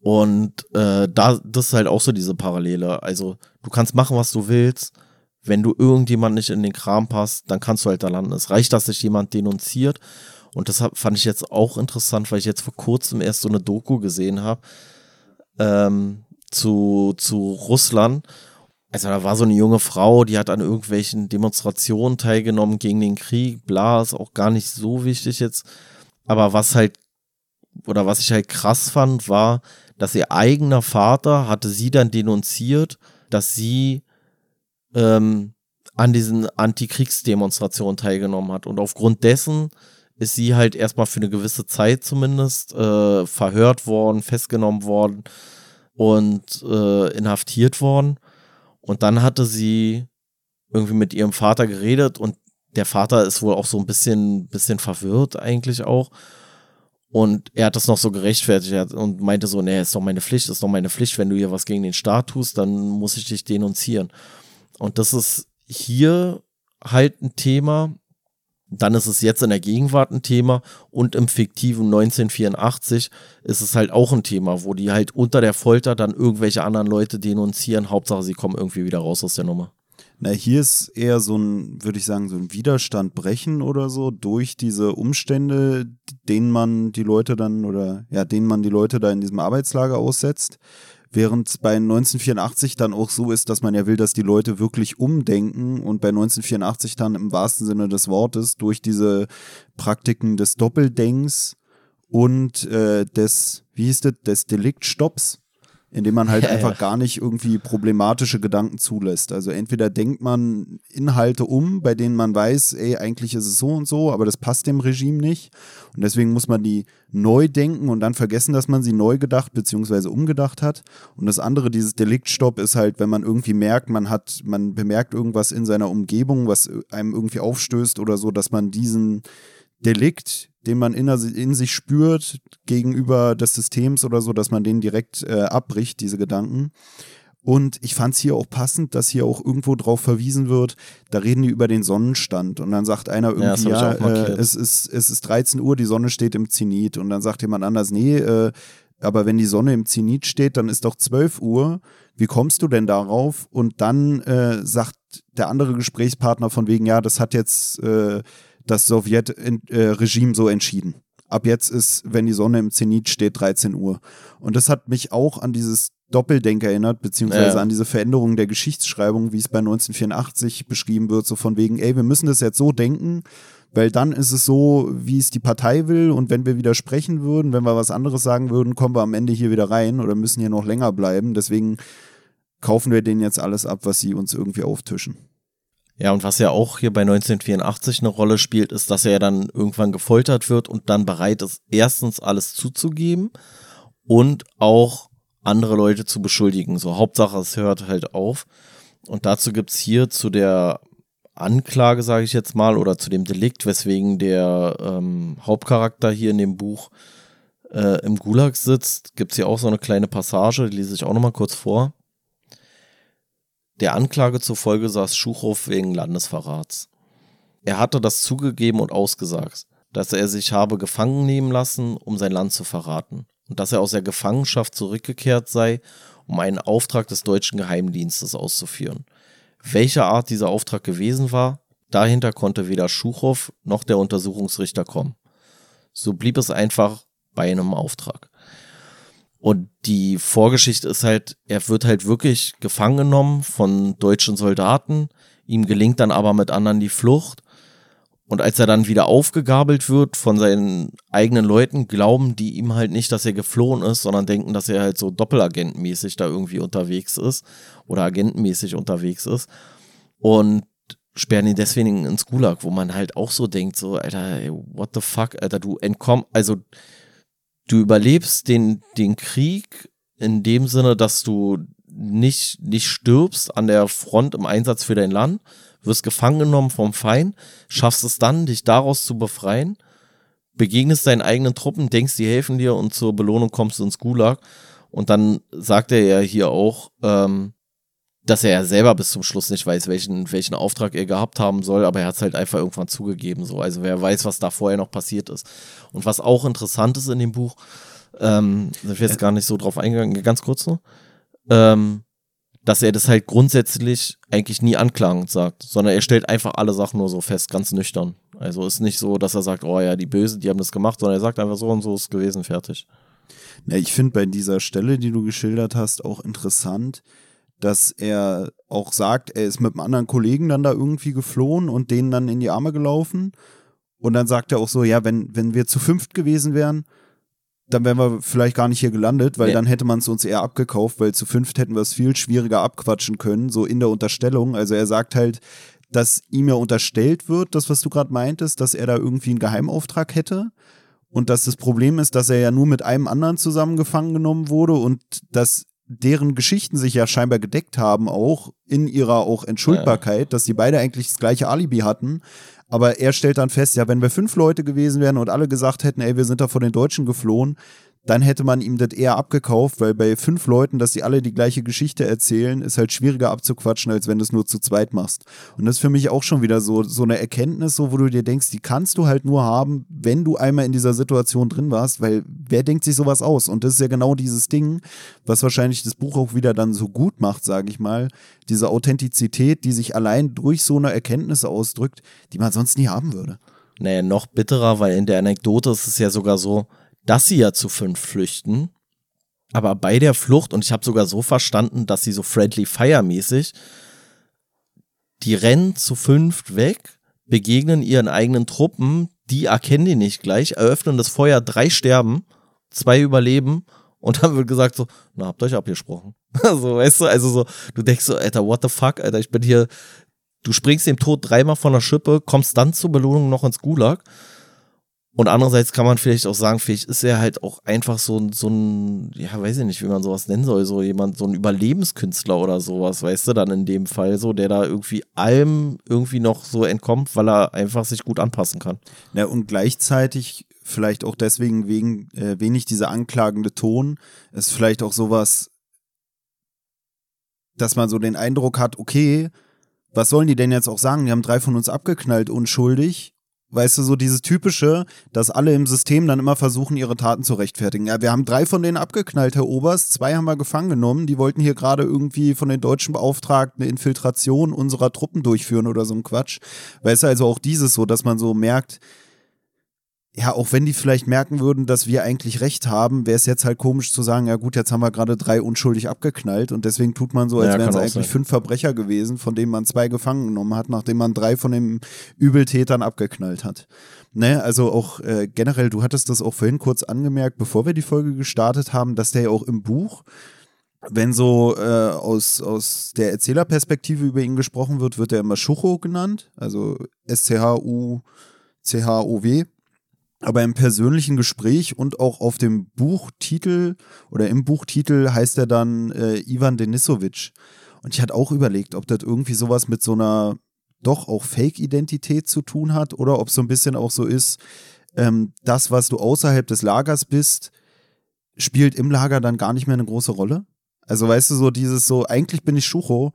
Und äh, da, das ist halt auch so diese Parallele. Also, du kannst machen, was du willst. Wenn du irgendjemand nicht in den Kram passt, dann kannst du halt da landen. Es reicht, dass sich jemand denunziert. Und das fand ich jetzt auch interessant, weil ich jetzt vor kurzem erst so eine Doku gesehen habe ähm, zu, zu Russland also da war so eine junge Frau, die hat an irgendwelchen Demonstrationen teilgenommen gegen den Krieg, bla, ist auch gar nicht so wichtig jetzt. Aber was halt, oder was ich halt krass fand, war, dass ihr eigener Vater hatte sie dann denunziert, dass sie ähm, an diesen Antikriegsdemonstrationen teilgenommen hat. Und aufgrund dessen ist sie halt erstmal für eine gewisse Zeit zumindest äh, verhört worden, festgenommen worden und äh, inhaftiert worden. Und dann hatte sie irgendwie mit ihrem Vater geredet und der Vater ist wohl auch so ein bisschen, bisschen verwirrt eigentlich auch. Und er hat das noch so gerechtfertigt und meinte so, nee, ist doch meine Pflicht, ist doch meine Pflicht, wenn du hier was gegen den Staat tust, dann muss ich dich denunzieren. Und das ist hier halt ein Thema, dann ist es jetzt in der Gegenwart ein Thema und im fiktiven 1984 ist es halt auch ein Thema, wo die halt unter der Folter dann irgendwelche anderen Leute denunzieren. Hauptsache, sie kommen irgendwie wieder raus aus der Nummer. Na, hier ist eher so ein, würde ich sagen, so ein Widerstand brechen oder so durch diese Umstände, denen man die Leute dann oder ja, denen man die Leute da in diesem Arbeitslager aussetzt. Während bei 1984 dann auch so ist, dass man ja will, dass die Leute wirklich umdenken und bei 1984 dann im wahrsten Sinne des Wortes durch diese Praktiken des Doppeldenks und äh, des, wie hieß das, des Deliktstopps indem man halt ja, einfach ja. gar nicht irgendwie problematische Gedanken zulässt. Also entweder denkt man Inhalte um, bei denen man weiß, ey, eigentlich ist es so und so, aber das passt dem Regime nicht. Und deswegen muss man die neu denken und dann vergessen, dass man sie neu gedacht bzw. umgedacht hat. Und das andere, dieses Deliktstopp, ist halt, wenn man irgendwie merkt, man hat, man bemerkt irgendwas in seiner Umgebung, was einem irgendwie aufstößt oder so, dass man diesen Delikt, den man in, in, sich spürt gegenüber des Systems oder so, dass man den direkt äh, abbricht, diese Gedanken. Und ich fand es hier auch passend, dass hier auch irgendwo drauf verwiesen wird, da reden die über den Sonnenstand. Und dann sagt einer irgendwie, ja, äh, es, ist, es ist 13 Uhr, die Sonne steht im Zenit. Und dann sagt jemand anders, nee, äh, aber wenn die Sonne im Zenit steht, dann ist doch 12 Uhr. Wie kommst du denn darauf? Und dann äh, sagt der andere Gesprächspartner von wegen, ja, das hat jetzt äh, das Sowjetregime äh, so entschieden. Ab jetzt ist, wenn die Sonne im Zenit steht, 13 Uhr. Und das hat mich auch an dieses Doppeldenk erinnert, beziehungsweise ja. an diese Veränderung der Geschichtsschreibung, wie es bei 1984 beschrieben wird, so von wegen, ey, wir müssen das jetzt so denken, weil dann ist es so, wie es die Partei will und wenn wir widersprechen würden, wenn wir was anderes sagen würden, kommen wir am Ende hier wieder rein oder müssen hier noch länger bleiben. Deswegen kaufen wir denen jetzt alles ab, was sie uns irgendwie auftischen. Ja, und was ja auch hier bei 1984 eine Rolle spielt, ist, dass er dann irgendwann gefoltert wird und dann bereit ist, erstens alles zuzugeben und auch andere Leute zu beschuldigen. So Hauptsache, es hört halt auf. Und dazu gibt's hier zu der Anklage, sage ich jetzt mal, oder zu dem Delikt, weswegen der ähm, Hauptcharakter hier in dem Buch äh, im Gulag sitzt, gibt es hier auch so eine kleine Passage, die lese ich auch nochmal kurz vor. Der Anklage zufolge saß Schuchow wegen Landesverrats. Er hatte das zugegeben und ausgesagt, dass er sich habe gefangen nehmen lassen, um sein Land zu verraten, und dass er aus der Gefangenschaft zurückgekehrt sei, um einen Auftrag des deutschen Geheimdienstes auszuführen. Welcher Art dieser Auftrag gewesen war, dahinter konnte weder Schuchow noch der Untersuchungsrichter kommen. So blieb es einfach bei einem Auftrag. Und die Vorgeschichte ist halt, er wird halt wirklich gefangen genommen von deutschen Soldaten. Ihm gelingt dann aber mit anderen die Flucht. Und als er dann wieder aufgegabelt wird von seinen eigenen Leuten, glauben die ihm halt nicht, dass er geflohen ist, sondern denken, dass er halt so doppelagentmäßig da irgendwie unterwegs ist oder agentenmäßig unterwegs ist. Und sperren ihn deswegen ins Gulag, wo man halt auch so denkt, so, Alter, what the fuck, Alter, du entkomm, also du überlebst den, den Krieg in dem Sinne, dass du nicht, nicht stirbst an der Front im Einsatz für dein Land, wirst gefangen genommen vom Feind, schaffst es dann, dich daraus zu befreien, begegnest deinen eigenen Truppen, denkst, die helfen dir und zur Belohnung kommst du ins Gulag. Und dann sagt er ja hier auch, ähm, dass er ja selber bis zum Schluss nicht weiß, welchen, welchen Auftrag er gehabt haben soll, aber er hat es halt einfach irgendwann zugegeben. So. Also wer weiß, was da vorher noch passiert ist. Und was auch interessant ist in dem Buch, ähm, sind wir jetzt gar nicht so drauf eingegangen, ganz kurz nur, ähm, dass er das halt grundsätzlich eigentlich nie anklagend sagt, sondern er stellt einfach alle Sachen nur so fest, ganz nüchtern. Also ist nicht so, dass er sagt, oh ja, die Bösen, die haben das gemacht, sondern er sagt einfach so und so ist gewesen, fertig. Ja, ich finde bei dieser Stelle, die du geschildert hast, auch interessant, dass er auch sagt, er ist mit einem anderen Kollegen dann da irgendwie geflohen und denen dann in die Arme gelaufen. Und dann sagt er auch so, ja, wenn, wenn wir zu fünft gewesen wären, dann wären wir vielleicht gar nicht hier gelandet, weil nee. dann hätte man es uns eher abgekauft, weil zu fünft hätten wir es viel schwieriger abquatschen können, so in der Unterstellung. Also er sagt halt, dass ihm ja unterstellt wird, das, was du gerade meintest, dass er da irgendwie einen Geheimauftrag hätte. Und dass das Problem ist, dass er ja nur mit einem anderen zusammen gefangen genommen wurde und dass deren Geschichten sich ja scheinbar gedeckt haben, auch in ihrer auch Entschuldbarkeit, ja. dass sie beide eigentlich das gleiche Alibi hatten. Aber er stellt dann fest, ja, wenn wir fünf Leute gewesen wären und alle gesagt hätten, ey, wir sind da vor den Deutschen geflohen, dann hätte man ihm das eher abgekauft, weil bei fünf Leuten, dass sie alle die gleiche Geschichte erzählen, ist halt schwieriger abzuquatschen, als wenn du es nur zu zweit machst. Und das ist für mich auch schon wieder so, so eine Erkenntnis, so, wo du dir denkst, die kannst du halt nur haben, wenn du einmal in dieser Situation drin warst, weil wer denkt sich sowas aus? Und das ist ja genau dieses Ding, was wahrscheinlich das Buch auch wieder dann so gut macht, sage ich mal. Diese Authentizität, die sich allein durch so eine Erkenntnis ausdrückt, die man sonst nie haben würde. Naja, noch bitterer, weil in der Anekdote ist es ja sogar so, dass sie ja zu fünf flüchten. Aber bei der Flucht, und ich habe sogar so verstanden, dass sie so Friendly Fire mäßig, die rennen zu fünft weg, begegnen ihren eigenen Truppen, die erkennen die nicht gleich, eröffnen das Feuer, drei sterben, zwei überleben und dann wird gesagt so, na, habt euch abgesprochen. so, weißt du, also so, du denkst so, Alter, what the fuck, Alter, ich bin hier, du springst dem Tod dreimal von der Schippe, kommst dann zur Belohnung noch ins Gulag und andererseits kann man vielleicht auch sagen, vielleicht ist er halt auch einfach so, ein, so ein, ja, weiß ich nicht, wie man sowas nennen soll, so jemand, so ein Überlebenskünstler oder sowas, weißt du, dann in dem Fall so, der da irgendwie allem irgendwie noch so entkommt, weil er einfach sich gut anpassen kann. Ja, und gleichzeitig vielleicht auch deswegen wegen äh, wenig dieser anklagende Ton, ist vielleicht auch sowas, dass man so den Eindruck hat, okay, was sollen die denn jetzt auch sagen? Die haben drei von uns abgeknallt, unschuldig Weißt du, so dieses typische, dass alle im System dann immer versuchen, ihre Taten zu rechtfertigen. Ja, wir haben drei von denen abgeknallt, Herr Oberst. Zwei haben wir gefangen genommen. Die wollten hier gerade irgendwie von den Deutschen beauftragt eine Infiltration unserer Truppen durchführen oder so ein Quatsch. Weißt du, also auch dieses so, dass man so merkt, ja, auch wenn die vielleicht merken würden, dass wir eigentlich recht haben, wäre es jetzt halt komisch zu sagen, ja gut, jetzt haben wir gerade drei unschuldig abgeknallt und deswegen tut man so, als ja, wären es eigentlich sein. fünf Verbrecher gewesen, von denen man zwei gefangen genommen hat, nachdem man drei von den Übeltätern abgeknallt hat. Ne, also auch äh, generell, du hattest das auch vorhin kurz angemerkt, bevor wir die Folge gestartet haben, dass der ja auch im Buch wenn so äh, aus, aus der Erzählerperspektive über ihn gesprochen wird, wird er immer Schucho genannt, also S-C-H-U-C-H-O-W. Aber im persönlichen Gespräch und auch auf dem Buchtitel oder im Buchtitel heißt er dann äh, Ivan Denisovic. Und ich hatte auch überlegt, ob das irgendwie sowas mit so einer doch auch Fake-Identität zu tun hat oder ob es so ein bisschen auch so ist, ähm, das, was du außerhalb des Lagers bist, spielt im Lager dann gar nicht mehr eine große Rolle. Also weißt du, so dieses so, eigentlich bin ich Schucho,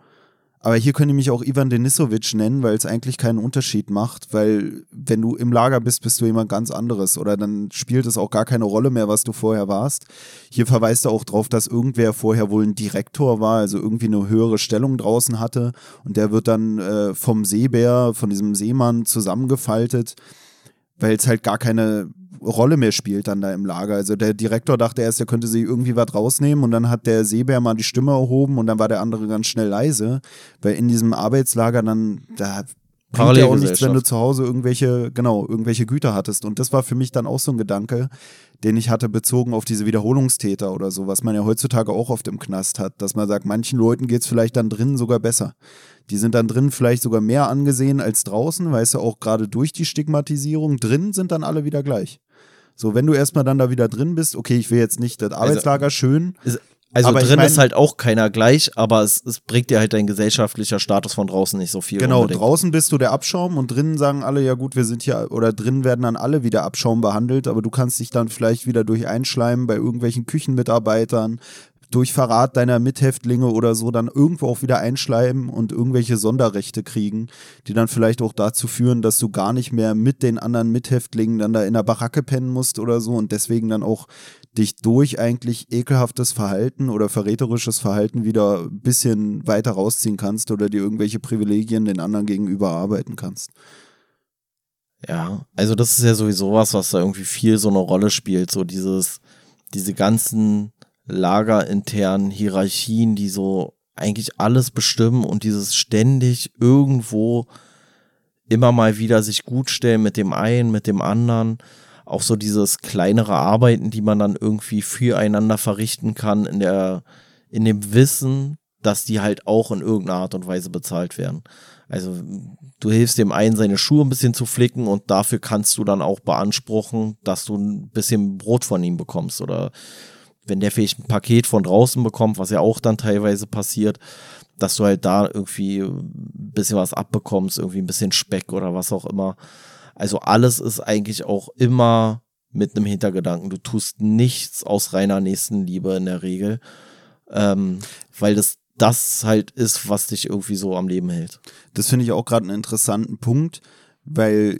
aber hier können die mich auch Ivan Denisovic nennen, weil es eigentlich keinen Unterschied macht, weil wenn du im Lager bist, bist du jemand ganz anderes oder dann spielt es auch gar keine Rolle mehr, was du vorher warst. Hier verweist er auch darauf, dass irgendwer vorher wohl ein Direktor war, also irgendwie eine höhere Stellung draußen hatte und der wird dann äh, vom Seebär, von diesem Seemann zusammengefaltet, weil es halt gar keine Rolle mehr spielt dann da im Lager. Also der Direktor dachte erst, er könnte sich irgendwie was rausnehmen und dann hat der Seebär mal die Stimme erhoben und dann war der andere ganz schnell leise, weil in diesem Arbeitslager dann, da bringt ja auch nichts, wenn du zu Hause irgendwelche, genau, irgendwelche Güter hattest. Und das war für mich dann auch so ein Gedanke, den ich hatte bezogen auf diese Wiederholungstäter oder so, was man ja heutzutage auch oft im Knast hat, dass man sagt, manchen Leuten geht es vielleicht dann drinnen sogar besser. Die sind dann drin vielleicht sogar mehr angesehen als draußen, weißt du, auch gerade durch die Stigmatisierung. Drin sind dann alle wieder gleich. So, wenn du erstmal dann da wieder drin bist, okay, ich will jetzt nicht das also, Arbeitslager also, schön. Ist, also aber drin ich mein, ist halt auch keiner gleich, aber es, es, bringt dir halt dein gesellschaftlicher Status von draußen nicht so viel. Genau, unbedingt. draußen bist du der Abschaum und drinnen sagen alle, ja gut, wir sind hier, oder drinnen werden dann alle wieder Abschaum behandelt, aber du kannst dich dann vielleicht wieder durch einschleimen bei irgendwelchen Küchenmitarbeitern, durch Verrat deiner Mithäftlinge oder so dann irgendwo auch wieder einschleimen und irgendwelche Sonderrechte kriegen, die dann vielleicht auch dazu führen, dass du gar nicht mehr mit den anderen Mithäftlingen dann da in der Baracke pennen musst oder so und deswegen dann auch dich durch eigentlich ekelhaftes Verhalten oder verräterisches Verhalten wieder ein bisschen weiter rausziehen kannst oder dir irgendwelche Privilegien den anderen gegenüber arbeiten kannst. Ja, also das ist ja sowieso was, was da irgendwie viel so eine Rolle spielt, so dieses, diese ganzen lagerinternen Hierarchien, die so eigentlich alles bestimmen und dieses ständig irgendwo immer mal wieder sich gut stellen mit dem einen, mit dem anderen. Auch so dieses kleinere Arbeiten, die man dann irgendwie füreinander verrichten kann, in der, in dem Wissen, dass die halt auch in irgendeiner Art und Weise bezahlt werden. Also du hilfst dem einen, seine Schuhe ein bisschen zu flicken und dafür kannst du dann auch beanspruchen, dass du ein bisschen Brot von ihm bekommst oder wenn der vielleicht ein Paket von draußen bekommt, was ja auch dann teilweise passiert, dass du halt da irgendwie ein bisschen was abbekommst, irgendwie ein bisschen Speck oder was auch immer. Also alles ist eigentlich auch immer mit einem Hintergedanken. Du tust nichts aus reiner Nächstenliebe in der Regel, ähm, weil das das halt ist, was dich irgendwie so am Leben hält. Das finde ich auch gerade einen interessanten Punkt, weil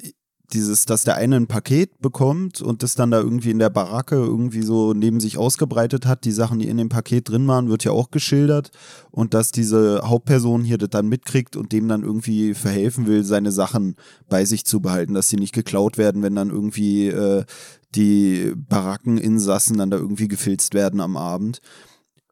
dieses, dass der eine ein Paket bekommt und das dann da irgendwie in der Baracke irgendwie so neben sich ausgebreitet hat, die Sachen, die in dem Paket drin waren, wird ja auch geschildert und dass diese Hauptperson hier das dann mitkriegt und dem dann irgendwie verhelfen will, seine Sachen bei sich zu behalten, dass sie nicht geklaut werden, wenn dann irgendwie äh, die Barackeninsassen dann da irgendwie gefilzt werden am Abend.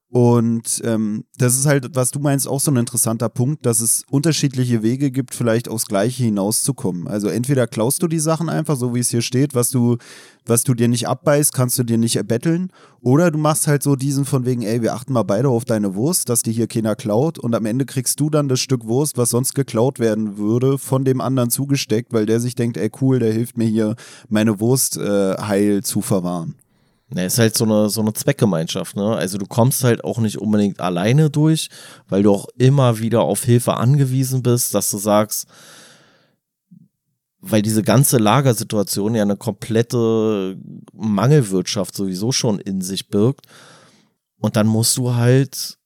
Und ähm, das ist halt, was du meinst, auch so ein interessanter Punkt, dass es unterschiedliche Wege gibt, vielleicht aufs Gleiche hinauszukommen. Also entweder klaust du die Sachen einfach, so wie es hier steht, was du, was du dir nicht abbeißt, kannst du dir nicht erbetteln. Oder du machst halt so diesen von wegen, ey, wir achten mal beide auf deine Wurst, dass dir hier keiner klaut. Und am Ende kriegst du dann das Stück Wurst, was sonst geklaut werden würde, von dem anderen zugesteckt, weil der sich denkt, ey, cool, der hilft mir hier, meine Wurst äh, heil zu verwahren. Ne, ist halt so eine, so eine Zweckgemeinschaft, ne? Also du kommst halt auch nicht unbedingt alleine durch, weil du auch immer wieder auf Hilfe angewiesen bist, dass du sagst, weil diese ganze Lagersituation ja eine komplette Mangelwirtschaft sowieso schon in sich birgt. Und dann musst du halt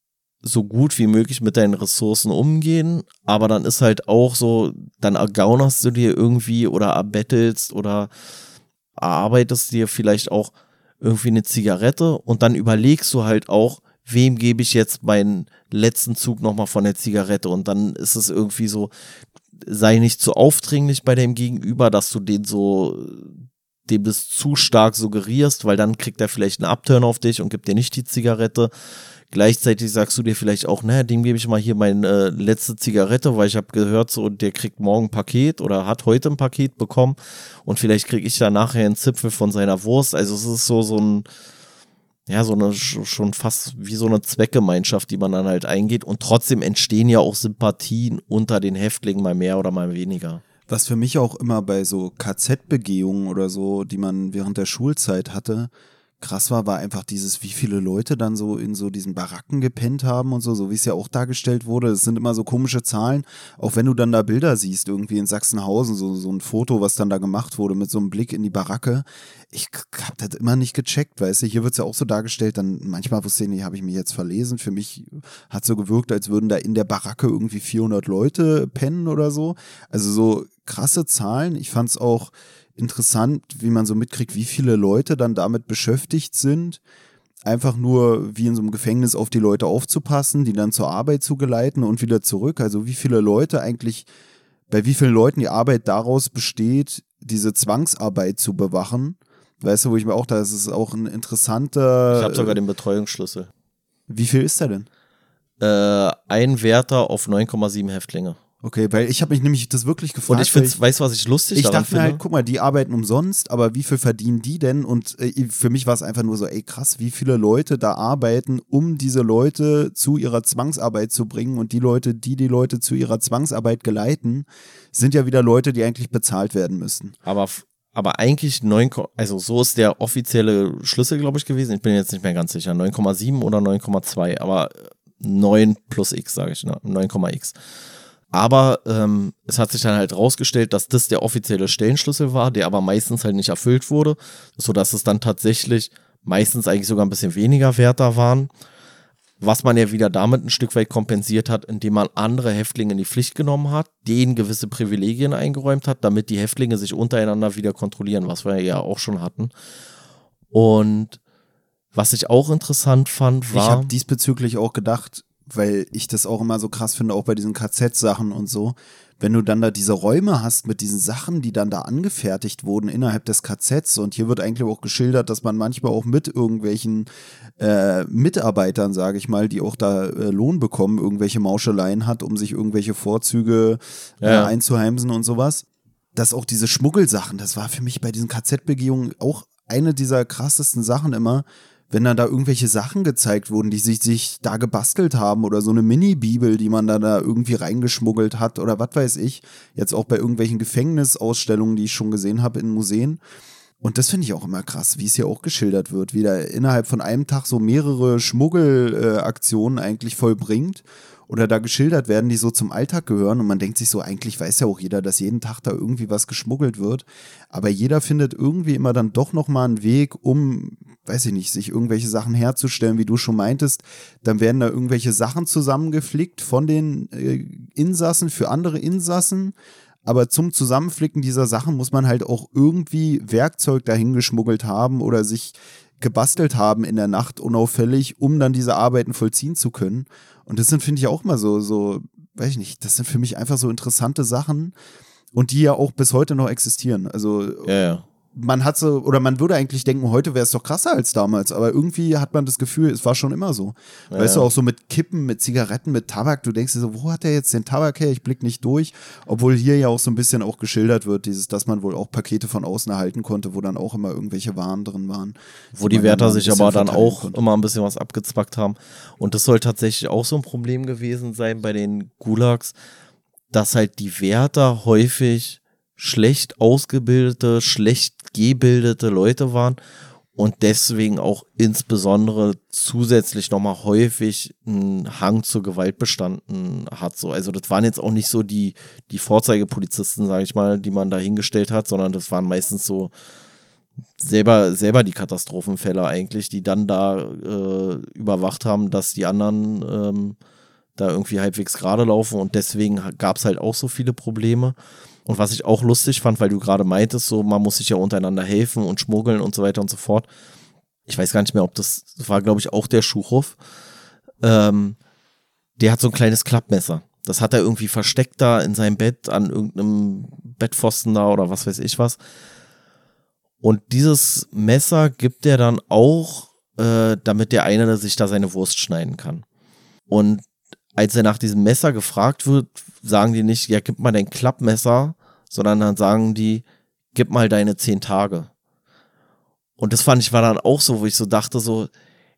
so gut wie möglich mit deinen Ressourcen umgehen, aber dann ist halt auch so, dann ergaunerst du dir irgendwie oder erbettelst oder erarbeitest dir vielleicht auch irgendwie eine Zigarette und dann überlegst du halt auch, wem gebe ich jetzt meinen letzten Zug nochmal von der Zigarette und dann ist es irgendwie so, sei nicht zu aufdringlich bei dem Gegenüber, dass du den so, dem das zu stark suggerierst, weil dann kriegt er vielleicht einen Upturn auf dich und gibt dir nicht die Zigarette. Gleichzeitig sagst du dir vielleicht auch, naja, dem gebe ich mal hier meine äh, letzte Zigarette, weil ich habe gehört, so, der kriegt morgen ein Paket oder hat heute ein Paket bekommen und vielleicht kriege ich da nachher einen Zipfel von seiner Wurst. Also es ist so, so ein, ja, so eine, schon fast wie so eine Zweckgemeinschaft, die man dann halt eingeht und trotzdem entstehen ja auch Sympathien unter den Häftlingen mal mehr oder mal weniger. Was für mich auch immer bei so KZ-Begehungen oder so, die man während der Schulzeit hatte, krass war, war einfach dieses, wie viele Leute dann so in so diesen Baracken gepennt haben und so, so wie es ja auch dargestellt wurde. Es sind immer so komische Zahlen, auch wenn du dann da Bilder siehst, irgendwie in Sachsenhausen, so, so ein Foto, was dann da gemacht wurde mit so einem Blick in die Baracke. Ich hab das immer nicht gecheckt, weißt du, hier wird es ja auch so dargestellt, dann manchmal wusste ich nicht, habe ich mich jetzt verlesen. Für mich hat so gewirkt, als würden da in der Baracke irgendwie 400 Leute pennen oder so. Also so krasse Zahlen. Ich fand es auch, interessant, wie man so mitkriegt, wie viele Leute dann damit beschäftigt sind, einfach nur wie in so einem Gefängnis auf die Leute aufzupassen, die dann zur Arbeit zu geleiten und wieder zurück. Also wie viele Leute eigentlich, bei wie vielen Leuten die Arbeit daraus besteht, diese Zwangsarbeit zu bewachen. Weißt du, wo ich mir auch da, das ist auch ein interessanter. Ich habe sogar den Betreuungsschlüssel. Wie viel ist der denn? Äh, ein Wärter auf 9,7 Häftlinge. Okay, weil ich habe mich nämlich das wirklich gefragt. Und ich finde, weißt du, was ich lustig ich daran dachte mir halt, guck mal, die arbeiten umsonst, aber wie viel verdienen die denn? Und äh, für mich war es einfach nur so, ey krass, wie viele Leute da arbeiten, um diese Leute zu ihrer Zwangsarbeit zu bringen. Und die Leute, die die Leute zu ihrer Zwangsarbeit geleiten, sind ja wieder Leute, die eigentlich bezahlt werden müssten. Aber aber eigentlich 9, also so ist der offizielle Schlüssel, glaube ich, gewesen. Ich bin jetzt nicht mehr ganz sicher. 9,7 oder 9,2, aber 9 plus x, sage ich, ne? 9,x. Aber ähm, es hat sich dann halt rausgestellt, dass das der offizielle Stellenschlüssel war, der aber meistens halt nicht erfüllt wurde, sodass es dann tatsächlich meistens eigentlich sogar ein bisschen weniger Wärter waren. Was man ja wieder damit ein Stück weit kompensiert hat, indem man andere Häftlinge in die Pflicht genommen hat, denen gewisse Privilegien eingeräumt hat, damit die Häftlinge sich untereinander wieder kontrollieren, was wir ja auch schon hatten. Und was ich auch interessant fand, war. Ich habe diesbezüglich auch gedacht, weil ich das auch immer so krass finde, auch bei diesen KZ-Sachen und so. Wenn du dann da diese Räume hast mit diesen Sachen, die dann da angefertigt wurden innerhalb des KZs und hier wird eigentlich auch geschildert, dass man manchmal auch mit irgendwelchen äh, Mitarbeitern, sage ich mal, die auch da äh, Lohn bekommen, irgendwelche Mauscheleien hat, um sich irgendwelche Vorzüge äh, ja. einzuheimsen und sowas. Dass auch diese Schmuggelsachen, das war für mich bei diesen KZ-Begehungen auch eine dieser krassesten Sachen immer, wenn dann da irgendwelche Sachen gezeigt wurden, die sich, sich da gebastelt haben oder so eine Mini-Bibel, die man da, da irgendwie reingeschmuggelt hat oder was weiß ich, jetzt auch bei irgendwelchen Gefängnisausstellungen, die ich schon gesehen habe in Museen. Und das finde ich auch immer krass, wie es hier auch geschildert wird, wie da innerhalb von einem Tag so mehrere Schmuggelaktionen äh, eigentlich vollbringt oder da geschildert werden, die so zum Alltag gehören. Und man denkt sich so, eigentlich weiß ja auch jeder, dass jeden Tag da irgendwie was geschmuggelt wird. Aber jeder findet irgendwie immer dann doch nochmal einen Weg, um, weiß ich nicht, sich irgendwelche Sachen herzustellen, wie du schon meintest. Dann werden da irgendwelche Sachen zusammengeflickt von den äh, Insassen für andere Insassen. Aber zum Zusammenflicken dieser Sachen muss man halt auch irgendwie Werkzeug dahin geschmuggelt haben oder sich gebastelt haben in der Nacht unauffällig, um dann diese Arbeiten vollziehen zu können. Und das sind, finde ich, auch mal so, so, weiß ich nicht, das sind für mich einfach so interessante Sachen und die ja auch bis heute noch existieren. Also ja, ja man hat so, oder man würde eigentlich denken, heute wäre es doch krasser als damals, aber irgendwie hat man das Gefühl, es war schon immer so. Ja, weißt du, auch so mit Kippen, mit Zigaretten, mit Tabak, du denkst dir so, wo hat der jetzt den Tabak her? Ich blick nicht durch. Obwohl hier ja auch so ein bisschen auch geschildert wird, dieses, dass man wohl auch Pakete von außen erhalten konnte, wo dann auch immer irgendwelche Waren drin waren. Wo die Wärter sich aber dann auch konnte. immer ein bisschen was abgezwackt haben. Und das soll tatsächlich auch so ein Problem gewesen sein bei den Gulags, dass halt die Wärter häufig schlecht ausgebildete, schlecht gebildete Leute waren und deswegen auch insbesondere zusätzlich nochmal häufig ein Hang zur Gewalt bestanden hat. So. Also das waren jetzt auch nicht so die, die Vorzeigepolizisten, sage ich mal, die man da hingestellt hat, sondern das waren meistens so selber, selber die Katastrophenfälle eigentlich, die dann da äh, überwacht haben, dass die anderen ähm, da irgendwie halbwegs gerade laufen und deswegen gab es halt auch so viele Probleme. Und was ich auch lustig fand, weil du gerade meintest, so man muss sich ja untereinander helfen und schmuggeln und so weiter und so fort. Ich weiß gar nicht mehr, ob das, das war, glaube ich, auch der Schuchhoff. Ähm, der hat so ein kleines Klappmesser. Das hat er irgendwie versteckt da in seinem Bett an irgendeinem Bettpfosten da oder was weiß ich was. Und dieses Messer gibt er dann auch, äh, damit der eine sich da seine Wurst schneiden kann. Und als er nach diesem Messer gefragt wird, sagen die nicht, ja, gib mal dein Klappmesser, sondern dann sagen die, gib mal deine zehn Tage. Und das fand ich war dann auch so, wo ich so dachte, so,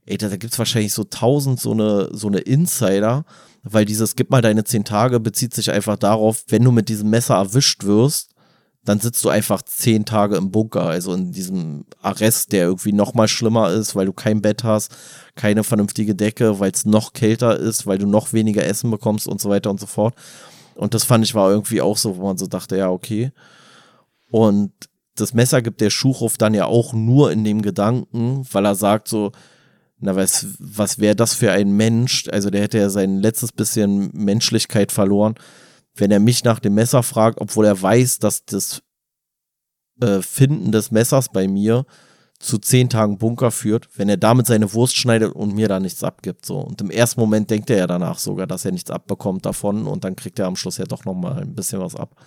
ey, da, da gibt's wahrscheinlich so tausend so eine, so eine Insider, weil dieses gib mal deine zehn Tage bezieht sich einfach darauf, wenn du mit diesem Messer erwischt wirst, dann sitzt du einfach zehn Tage im Bunker, also in diesem Arrest, der irgendwie noch mal schlimmer ist, weil du kein Bett hast, keine vernünftige Decke, weil es noch kälter ist, weil du noch weniger Essen bekommst und so weiter und so fort. Und das fand ich war irgendwie auch so, wo man so dachte, ja, okay. Und das Messer gibt der Schuchhof dann ja auch nur in dem Gedanken, weil er sagt so, na, was, was wäre das für ein Mensch? Also der hätte ja sein letztes bisschen Menschlichkeit verloren, wenn er mich nach dem Messer fragt, obwohl er weiß, dass das äh, Finden des Messers bei mir zu zehn Tagen Bunker führt, wenn er damit seine Wurst schneidet und mir da nichts abgibt. So. Und im ersten Moment denkt er ja danach sogar, dass er nichts abbekommt davon und dann kriegt er am Schluss ja doch nochmal ein bisschen was ab.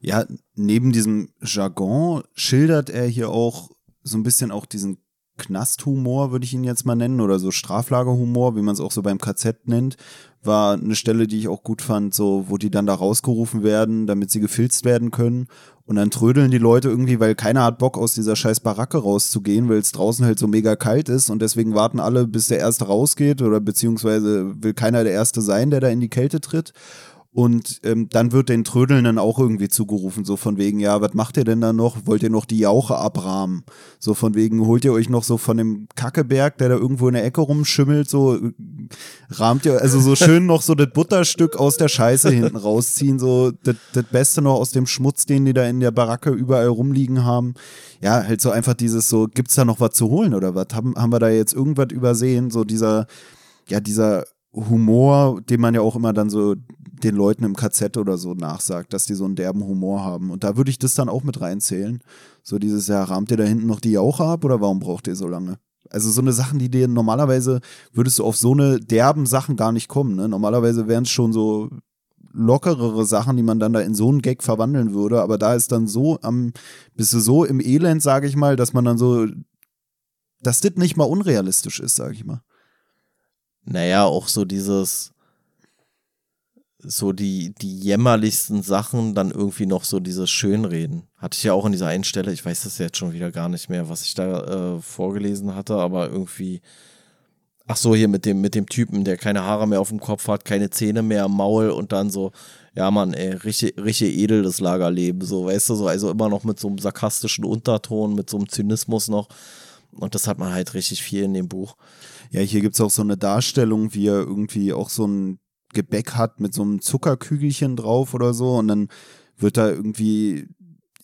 Ja, neben diesem Jargon schildert er hier auch so ein bisschen auch diesen Knasthumor, würde ich ihn jetzt mal nennen, oder so Straflagerhumor, wie man es auch so beim KZ nennt, war eine Stelle, die ich auch gut fand, so, wo die dann da rausgerufen werden, damit sie gefilzt werden können. Und dann trödeln die Leute irgendwie, weil keiner hat Bock, aus dieser scheiß Baracke rauszugehen, weil es draußen halt so mega kalt ist und deswegen warten alle, bis der Erste rausgeht oder beziehungsweise will keiner der Erste sein, der da in die Kälte tritt. Und ähm, dann wird den Trödelnden auch irgendwie zugerufen, so von wegen, ja, was macht ihr denn da noch? Wollt ihr noch die Jauche abrahmen? So von wegen, holt ihr euch noch so von dem Kackeberg, der da irgendwo in der Ecke rumschimmelt, so äh, rahmt ihr, also so schön noch so das Butterstück aus der Scheiße hinten rausziehen, so das, das Beste noch aus dem Schmutz, den die da in der Baracke überall rumliegen haben. Ja, halt so einfach dieses so, gibt's da noch was zu holen oder was? Haben, haben wir da jetzt irgendwas übersehen? So dieser, ja, dieser Humor, den man ja auch immer dann so den Leuten im KZ oder so nachsagt, dass die so einen derben Humor haben. Und da würde ich das dann auch mit reinzählen. So dieses, ja, rahmt ihr da hinten noch die Jauche ab oder warum braucht ihr so lange? Also so eine Sachen, die dir normalerweise würdest du auf so eine derben Sachen gar nicht kommen. Ne? Normalerweise wären es schon so lockerere Sachen, die man dann da in so einen Gag verwandeln würde. Aber da ist dann so am, bist du so im Elend, sage ich mal, dass man dann so, dass das nicht mal unrealistisch ist, sage ich mal. Naja, auch so dieses, so die, die jämmerlichsten Sachen dann irgendwie noch so dieses Schönreden. Hatte ich ja auch an dieser einen Stelle, ich weiß das jetzt schon wieder gar nicht mehr, was ich da äh, vorgelesen hatte, aber irgendwie, ach so, hier mit dem, mit dem Typen, der keine Haare mehr auf dem Kopf hat, keine Zähne mehr am Maul und dann so, ja Mann, ey, richtig, richtig edel das Lagerleben, so, weißt du, so, also immer noch mit so einem sarkastischen Unterton, mit so einem Zynismus noch. Und das hat man halt richtig viel in dem Buch. Ja, hier gibt es auch so eine Darstellung, wie er irgendwie auch so ein Gebäck hat mit so einem Zuckerkügelchen drauf oder so und dann wird da irgendwie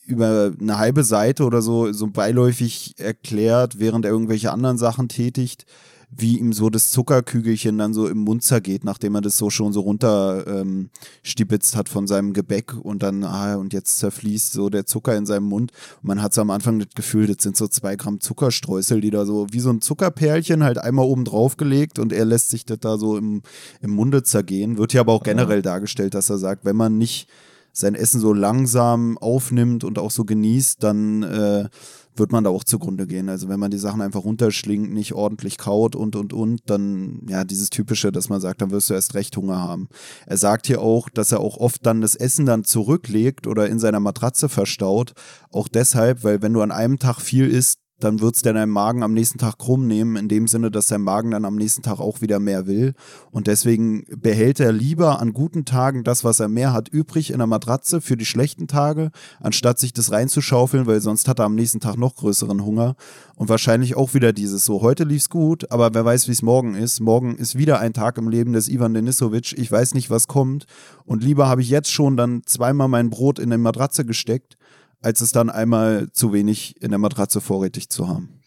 über eine halbe Seite oder so so beiläufig erklärt, während er irgendwelche anderen Sachen tätigt, wie ihm so das Zuckerkügelchen dann so im Mund zergeht, nachdem er das so schon so runter ähm, stibitzt hat von seinem Gebäck und dann, ah, und jetzt zerfließt so der Zucker in seinem Mund. Und man hat so am Anfang das Gefühl, das sind so zwei Gramm Zuckerstreusel, die da so wie so ein Zuckerperlchen halt einmal oben drauf gelegt und er lässt sich das da so im, im Munde zergehen. Wird hier aber auch generell ja. dargestellt, dass er sagt, wenn man nicht sein Essen so langsam aufnimmt und auch so genießt, dann äh, wird man da auch zugrunde gehen. Also wenn man die Sachen einfach runterschlingt, nicht ordentlich kaut und und und, dann ja dieses typische, dass man sagt, dann wirst du erst recht Hunger haben. Er sagt hier auch, dass er auch oft dann das Essen dann zurücklegt oder in seiner Matratze verstaut. Auch deshalb, weil wenn du an einem Tag viel isst, dann wird es deinem Magen am nächsten Tag krumm nehmen, in dem Sinne, dass dein Magen dann am nächsten Tag auch wieder mehr will. Und deswegen behält er lieber an guten Tagen das, was er mehr hat, übrig in der Matratze für die schlechten Tage, anstatt sich das reinzuschaufeln, weil sonst hat er am nächsten Tag noch größeren Hunger. Und wahrscheinlich auch wieder dieses so, heute lief's gut, aber wer weiß, wie es morgen ist. Morgen ist wieder ein Tag im Leben des Ivan Denisovic. Ich weiß nicht, was kommt. Und lieber habe ich jetzt schon dann zweimal mein Brot in eine Matratze gesteckt, als es dann einmal zu wenig in der Matratze vorrätig zu haben.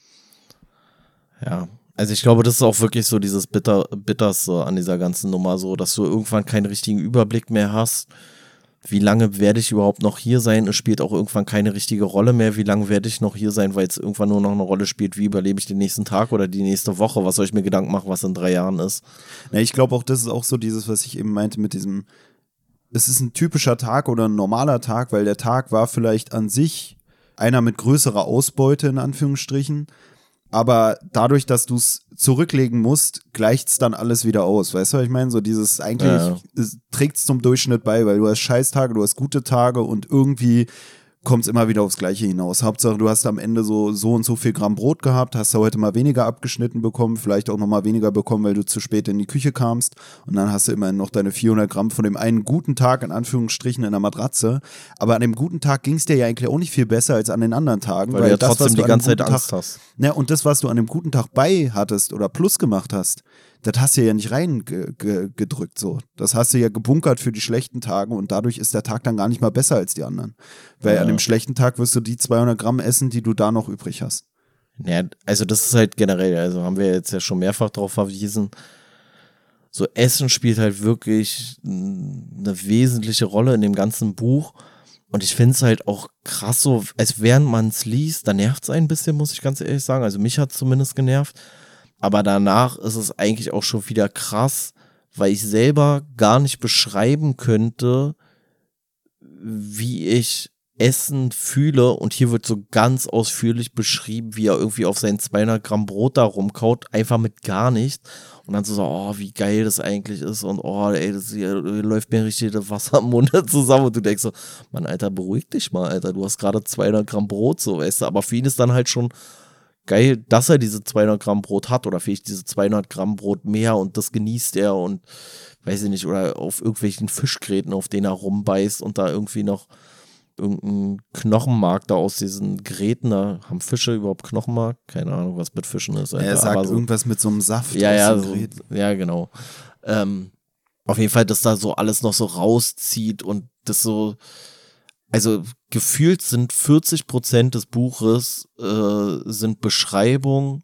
Ja, also ich glaube, das ist auch wirklich so dieses Bitter, Bitterste an dieser ganzen Nummer, so, dass du irgendwann keinen richtigen Überblick mehr hast. Wie lange werde ich überhaupt noch hier sein? Es spielt auch irgendwann keine richtige Rolle mehr. Wie lange werde ich noch hier sein, weil es irgendwann nur noch eine Rolle spielt, wie überlebe ich den nächsten Tag oder die nächste Woche? Was soll ich mir Gedanken machen, was in drei Jahren ist? Ja, ich glaube auch, das ist auch so dieses, was ich eben meinte mit diesem, es ist ein typischer Tag oder ein normaler Tag, weil der Tag war vielleicht an sich einer mit größerer Ausbeute in Anführungsstrichen. Aber dadurch, dass du es zurücklegen musst, gleicht es dann alles wieder aus. Weißt du, was ich meine? So dieses eigentlich ja. trägt es zum Durchschnitt bei, weil du hast Scheißtage, du hast gute Tage und irgendwie kommt es immer wieder aufs Gleiche hinaus. Hauptsache, du hast am Ende so, so und so viel Gramm Brot gehabt, hast du heute mal weniger abgeschnitten bekommen, vielleicht auch noch mal weniger bekommen, weil du zu spät in die Küche kamst. Und dann hast du immerhin noch deine 400 Gramm von dem einen guten Tag, in Anführungsstrichen, in der Matratze. Aber an dem guten Tag ging es dir ja eigentlich auch nicht viel besser als an den anderen Tagen. Weil, weil du ja das, trotzdem die ganze Zeit Angst Tag, hast. Ja, und das, was du an dem guten Tag bei hattest oder plus gemacht hast, das hast du ja nicht reingedrückt so. Das hast du ja gebunkert für die schlechten Tage und dadurch ist der Tag dann gar nicht mal besser als die anderen. Weil ja. an dem schlechten Tag wirst du die 200 Gramm essen, die du da noch übrig hast. Ja, also das ist halt generell, also haben wir jetzt ja schon mehrfach darauf verwiesen. So Essen spielt halt wirklich eine wesentliche Rolle in dem ganzen Buch. Und ich finde es halt auch krass so, als während man es liest, da nervt es ein bisschen, muss ich ganz ehrlich sagen. Also mich hat es zumindest genervt aber danach ist es eigentlich auch schon wieder krass, weil ich selber gar nicht beschreiben könnte, wie ich Essen fühle. Und hier wird so ganz ausführlich beschrieben, wie er irgendwie auf seinen 200 Gramm Brot da rumkaut, einfach mit gar nichts. Und dann so, so, oh, wie geil das eigentlich ist. Und oh, ey, das hier läuft mir richtig das Wasser im Mund zusammen. Und du denkst so, Mann, Alter, beruhig dich mal, Alter. Du hast gerade 200 Gramm Brot, so, weißt du. Aber für ihn ist dann halt schon geil, dass er diese 200 Gramm Brot hat oder vielleicht diese 200 Gramm Brot mehr und das genießt er und weiß ich nicht, oder auf irgendwelchen Fischgräten, auf denen er rumbeißt und da irgendwie noch irgendein Knochenmark da aus diesen Gräten, da haben Fische überhaupt Knochenmark? Keine Ahnung, was mit Fischen ist. Alter. Er sagt so, irgendwas mit so einem Saft. Ja, ja, so, ja, genau. Ähm, auf jeden Fall, dass da so alles noch so rauszieht und das so, also gefühlt sind 40 Prozent des Buches äh, sind Beschreibung,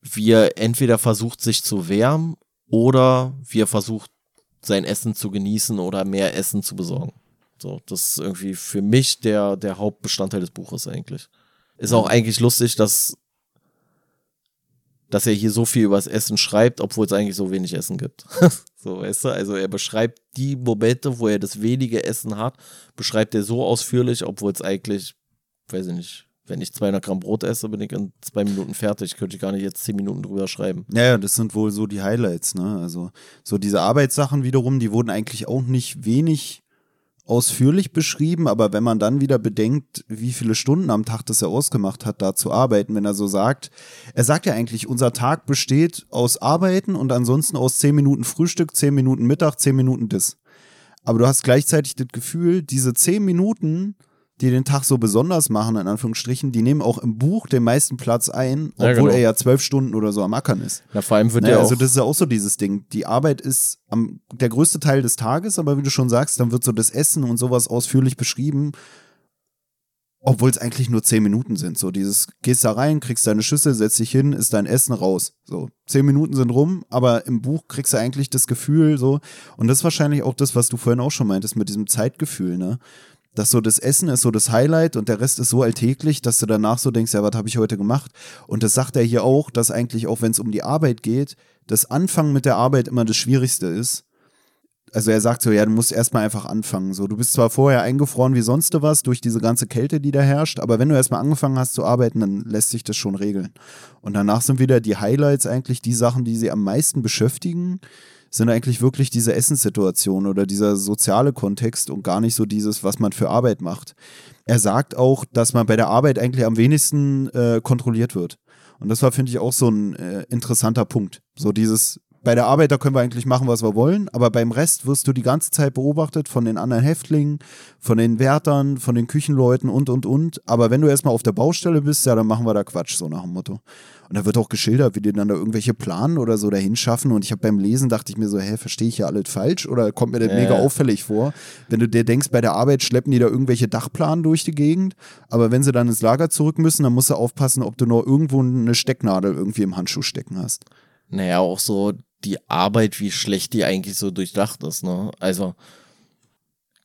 wie er entweder versucht, sich zu wärmen oder wie er versucht, sein Essen zu genießen oder mehr Essen zu besorgen. So, das ist irgendwie für mich der, der Hauptbestandteil des Buches eigentlich. Ist auch eigentlich lustig, dass, dass er hier so viel über das Essen schreibt, obwohl es eigentlich so wenig Essen gibt. So, weißt du, also er beschreibt die Momente, wo er das wenige Essen hat, beschreibt er so ausführlich, obwohl es eigentlich, weiß ich nicht, wenn ich 200 Gramm Brot esse, bin ich in zwei Minuten fertig. Könnte ich gar nicht jetzt zehn Minuten drüber schreiben. Ja, ja, das sind wohl so die Highlights, ne? Also, so diese Arbeitssachen wiederum, die wurden eigentlich auch nicht wenig ausführlich beschrieben, aber wenn man dann wieder bedenkt, wie viele Stunden am Tag das er ausgemacht hat, da zu arbeiten, wenn er so sagt, er sagt ja eigentlich, unser Tag besteht aus Arbeiten und ansonsten aus 10 Minuten Frühstück, 10 Minuten Mittag, 10 Minuten Dis. Aber du hast gleichzeitig das Gefühl, diese 10 Minuten die den Tag so besonders machen, in Anführungsstrichen, die nehmen auch im Buch den meisten Platz ein, obwohl ja, genau. er ja zwölf Stunden oder so am Ackern ist. Ja, vor allem wird naja, er Also das ist ja auch so dieses Ding. Die Arbeit ist am, der größte Teil des Tages, aber wie du schon sagst, dann wird so das Essen und sowas ausführlich beschrieben, obwohl es eigentlich nur zehn Minuten sind. So dieses, gehst da rein, kriegst deine Schüssel, setzt dich hin, ist dein Essen raus. So, zehn Minuten sind rum, aber im Buch kriegst du eigentlich das Gefühl so. Und das ist wahrscheinlich auch das, was du vorhin auch schon meintest mit diesem Zeitgefühl, ne? Dass so das Essen ist so das Highlight und der Rest ist so alltäglich, dass du danach so denkst, ja, was habe ich heute gemacht? Und das sagt er hier auch, dass eigentlich auch wenn es um die Arbeit geht, das Anfangen mit der Arbeit immer das Schwierigste ist. Also er sagt so, ja, du musst erstmal einfach anfangen. So, du bist zwar vorher eingefroren wie sonst was durch diese ganze Kälte, die da herrscht, aber wenn du erstmal angefangen hast zu arbeiten, dann lässt sich das schon regeln. Und danach sind wieder die Highlights eigentlich die Sachen, die sie am meisten beschäftigen sind eigentlich wirklich diese Essenssituation oder dieser soziale Kontext und gar nicht so dieses, was man für Arbeit macht. Er sagt auch, dass man bei der Arbeit eigentlich am wenigsten äh, kontrolliert wird. Und das war, finde ich, auch so ein äh, interessanter Punkt. So dieses, bei der Arbeit, da können wir eigentlich machen, was wir wollen, aber beim Rest wirst du die ganze Zeit beobachtet von den anderen Häftlingen, von den Wärtern, von den Küchenleuten und, und, und. Aber wenn du erstmal auf der Baustelle bist, ja, dann machen wir da Quatsch, so nach dem Motto. Und da wird auch geschildert, wie die dann da irgendwelche Planen oder so dahin schaffen. Und ich habe beim Lesen dachte ich mir so, hä, verstehe ich ja alles falsch? Oder kommt mir das äh. mega auffällig vor? Wenn du dir denkst, bei der Arbeit schleppen die da irgendwelche Dachplanen durch die Gegend. Aber wenn sie dann ins Lager zurück müssen, dann musst du aufpassen, ob du nur irgendwo eine Stecknadel irgendwie im Handschuh stecken hast. Naja, auch so die Arbeit, wie schlecht die eigentlich so durchdacht ist, ne? Also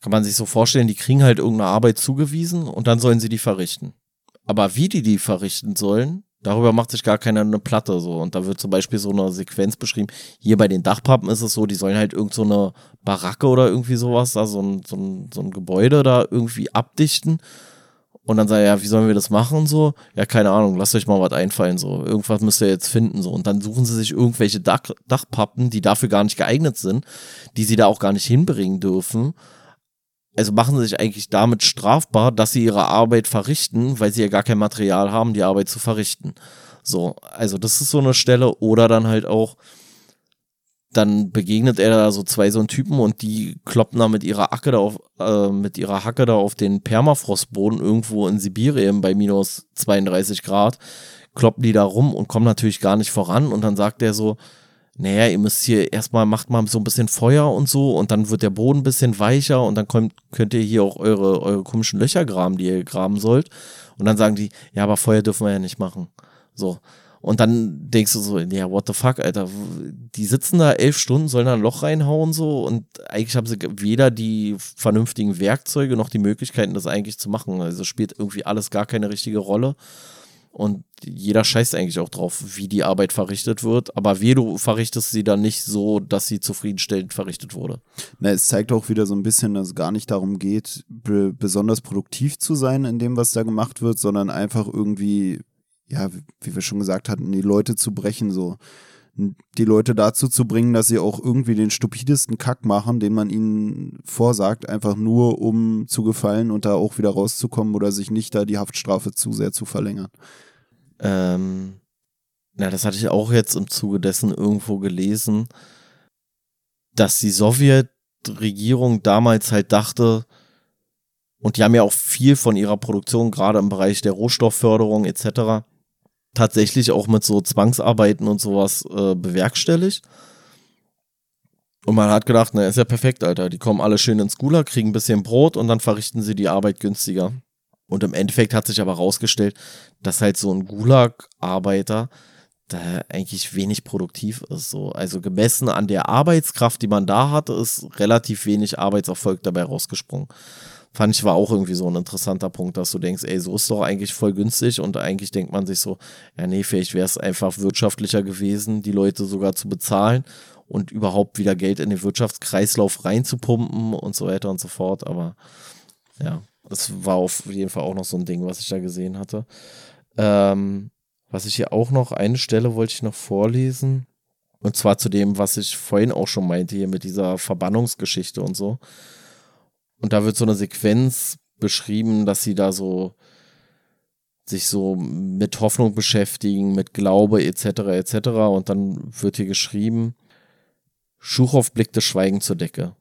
kann man sich so vorstellen, die kriegen halt irgendeine Arbeit zugewiesen und dann sollen sie die verrichten. Aber wie die die verrichten sollen, Darüber macht sich gar keiner eine Platte so. Und da wird zum Beispiel so eine Sequenz beschrieben. Hier bei den Dachpappen ist es so, die sollen halt irgend so eine Baracke oder irgendwie sowas, da so ein, so ein, so ein Gebäude da irgendwie abdichten. Und dann sagt er, ja, wie sollen wir das machen und so? Ja, keine Ahnung, lasst euch mal was einfallen, so. Irgendwas müsst ihr jetzt finden, so. Und dann suchen sie sich irgendwelche Dach, Dachpappen, die dafür gar nicht geeignet sind, die sie da auch gar nicht hinbringen dürfen. Also machen sie sich eigentlich damit strafbar, dass sie ihre Arbeit verrichten, weil sie ja gar kein Material haben, die Arbeit zu verrichten. So, also das ist so eine Stelle. Oder dann halt auch, dann begegnet er da so zwei so einen Typen und die kloppen da mit ihrer Hacke da auf, äh, mit ihrer Hacke da auf den Permafrostboden irgendwo in Sibirien bei minus 32 Grad, kloppen die da rum und kommen natürlich gar nicht voran. Und dann sagt er so, naja, ihr müsst hier erstmal, macht mal so ein bisschen Feuer und so und dann wird der Boden ein bisschen weicher und dann kommt, könnt ihr hier auch eure, eure komischen Löcher graben, die ihr graben sollt. Und dann sagen die, ja, aber Feuer dürfen wir ja nicht machen. So. Und dann denkst du so, ja, what the fuck, Alter. Die sitzen da elf Stunden, sollen da ein Loch reinhauen so und eigentlich haben sie weder die vernünftigen Werkzeuge noch die Möglichkeiten, das eigentlich zu machen. Also spielt irgendwie alles gar keine richtige Rolle. Und jeder scheißt eigentlich auch drauf, wie die Arbeit verrichtet wird. Aber wie du verrichtest sie dann nicht so, dass sie zufriedenstellend verrichtet wurde. Na, es zeigt auch wieder so ein bisschen, dass es gar nicht darum geht, besonders produktiv zu sein in dem, was da gemacht wird, sondern einfach irgendwie, ja, wie wir schon gesagt hatten, die Leute zu brechen, so. Die Leute dazu zu bringen, dass sie auch irgendwie den stupidesten Kack machen, den man ihnen vorsagt, einfach nur um zu gefallen und da auch wieder rauszukommen oder sich nicht da die Haftstrafe zu sehr zu verlängern. Ähm, na, das hatte ich auch jetzt im Zuge dessen irgendwo gelesen, dass die Sowjetregierung damals halt dachte, und die haben ja auch viel von ihrer Produktion, gerade im Bereich der Rohstoffförderung etc., tatsächlich auch mit so Zwangsarbeiten und sowas äh, bewerkstelligt. Und man hat gedacht, na, ist ja perfekt, Alter. Die kommen alle schön ins Gulag, kriegen ein bisschen Brot und dann verrichten sie die Arbeit günstiger. Und im Endeffekt hat sich aber rausgestellt, dass halt so ein Gulag-Arbeiter da eigentlich wenig produktiv ist. So. Also gemessen an der Arbeitskraft, die man da hatte, ist relativ wenig Arbeitserfolg dabei rausgesprungen. Fand ich war auch irgendwie so ein interessanter Punkt, dass du denkst, ey, so ist doch eigentlich voll günstig und eigentlich denkt man sich so, ja, nee, vielleicht wäre es einfach wirtschaftlicher gewesen, die Leute sogar zu bezahlen und überhaupt wieder Geld in den Wirtschaftskreislauf reinzupumpen und so weiter und so fort. Aber ja, das war auf jeden Fall auch noch so ein Ding, was ich da gesehen hatte. Ähm, was ich hier auch noch, eine Stelle wollte ich noch vorlesen. Und zwar zu dem, was ich vorhin auch schon meinte, hier mit dieser Verbannungsgeschichte und so. Und da wird so eine Sequenz beschrieben, dass sie da so sich so mit Hoffnung beschäftigen, mit Glaube etc. etc. Und dann wird hier geschrieben, Schuchow blickte schweigend zur Decke.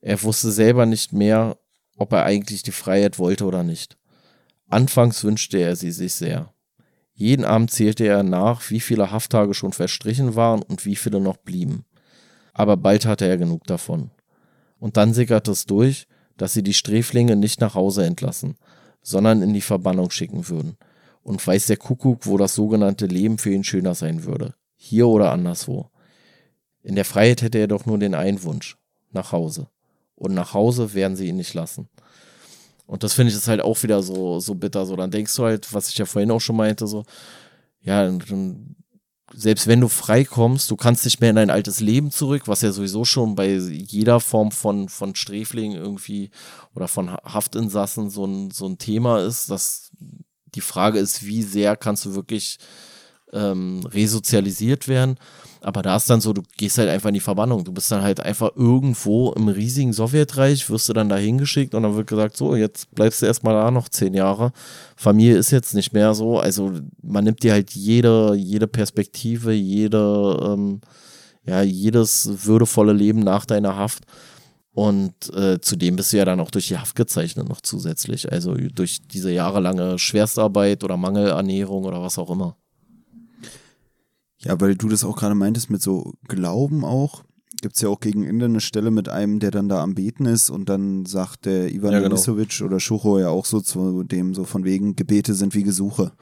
Er wusste selber nicht mehr, ob er eigentlich die Freiheit wollte oder nicht. Anfangs wünschte er sie sich sehr. Jeden Abend zählte er nach, wie viele Hafttage schon verstrichen waren und wie viele noch blieben. Aber bald hatte er genug davon. Und dann sickerte es durch, dass sie die Sträflinge nicht nach Hause entlassen, sondern in die Verbannung schicken würden. Und weiß der Kuckuck, wo das sogenannte Leben für ihn schöner sein würde. Hier oder anderswo. In der Freiheit hätte er doch nur den einen Wunsch. Nach Hause und nach Hause werden sie ihn nicht lassen. Und das finde ich ist halt auch wieder so, so bitter. So, dann denkst du halt, was ich ja vorhin auch schon meinte, so, ja, selbst wenn du freikommst, du kannst nicht mehr in dein altes Leben zurück, was ja sowieso schon bei jeder Form von, von Sträfling irgendwie oder von Haftinsassen so ein, so ein Thema ist, dass die Frage ist, wie sehr kannst du wirklich ähm, resozialisiert werden. Aber da ist dann so, du gehst halt einfach in die Verbannung. Du bist dann halt einfach irgendwo im riesigen Sowjetreich, wirst du dann da hingeschickt und dann wird gesagt, so, jetzt bleibst du erstmal da noch zehn Jahre. Familie ist jetzt nicht mehr so. Also man nimmt dir halt jede, jede Perspektive, jede, ähm, ja, jedes würdevolle Leben nach deiner Haft. Und äh, zudem bist du ja dann auch durch die Haft gezeichnet noch zusätzlich. Also durch diese jahrelange Schwerstarbeit oder Mangelernährung oder was auch immer. Ja, weil du das auch gerade meintest mit so Glauben auch. Gibt es ja auch gegen Ende eine Stelle mit einem, der dann da am Beten ist und dann sagt der Ivan ja, genau. oder Schucho ja auch so zu dem so von wegen, Gebete sind wie Gesuche.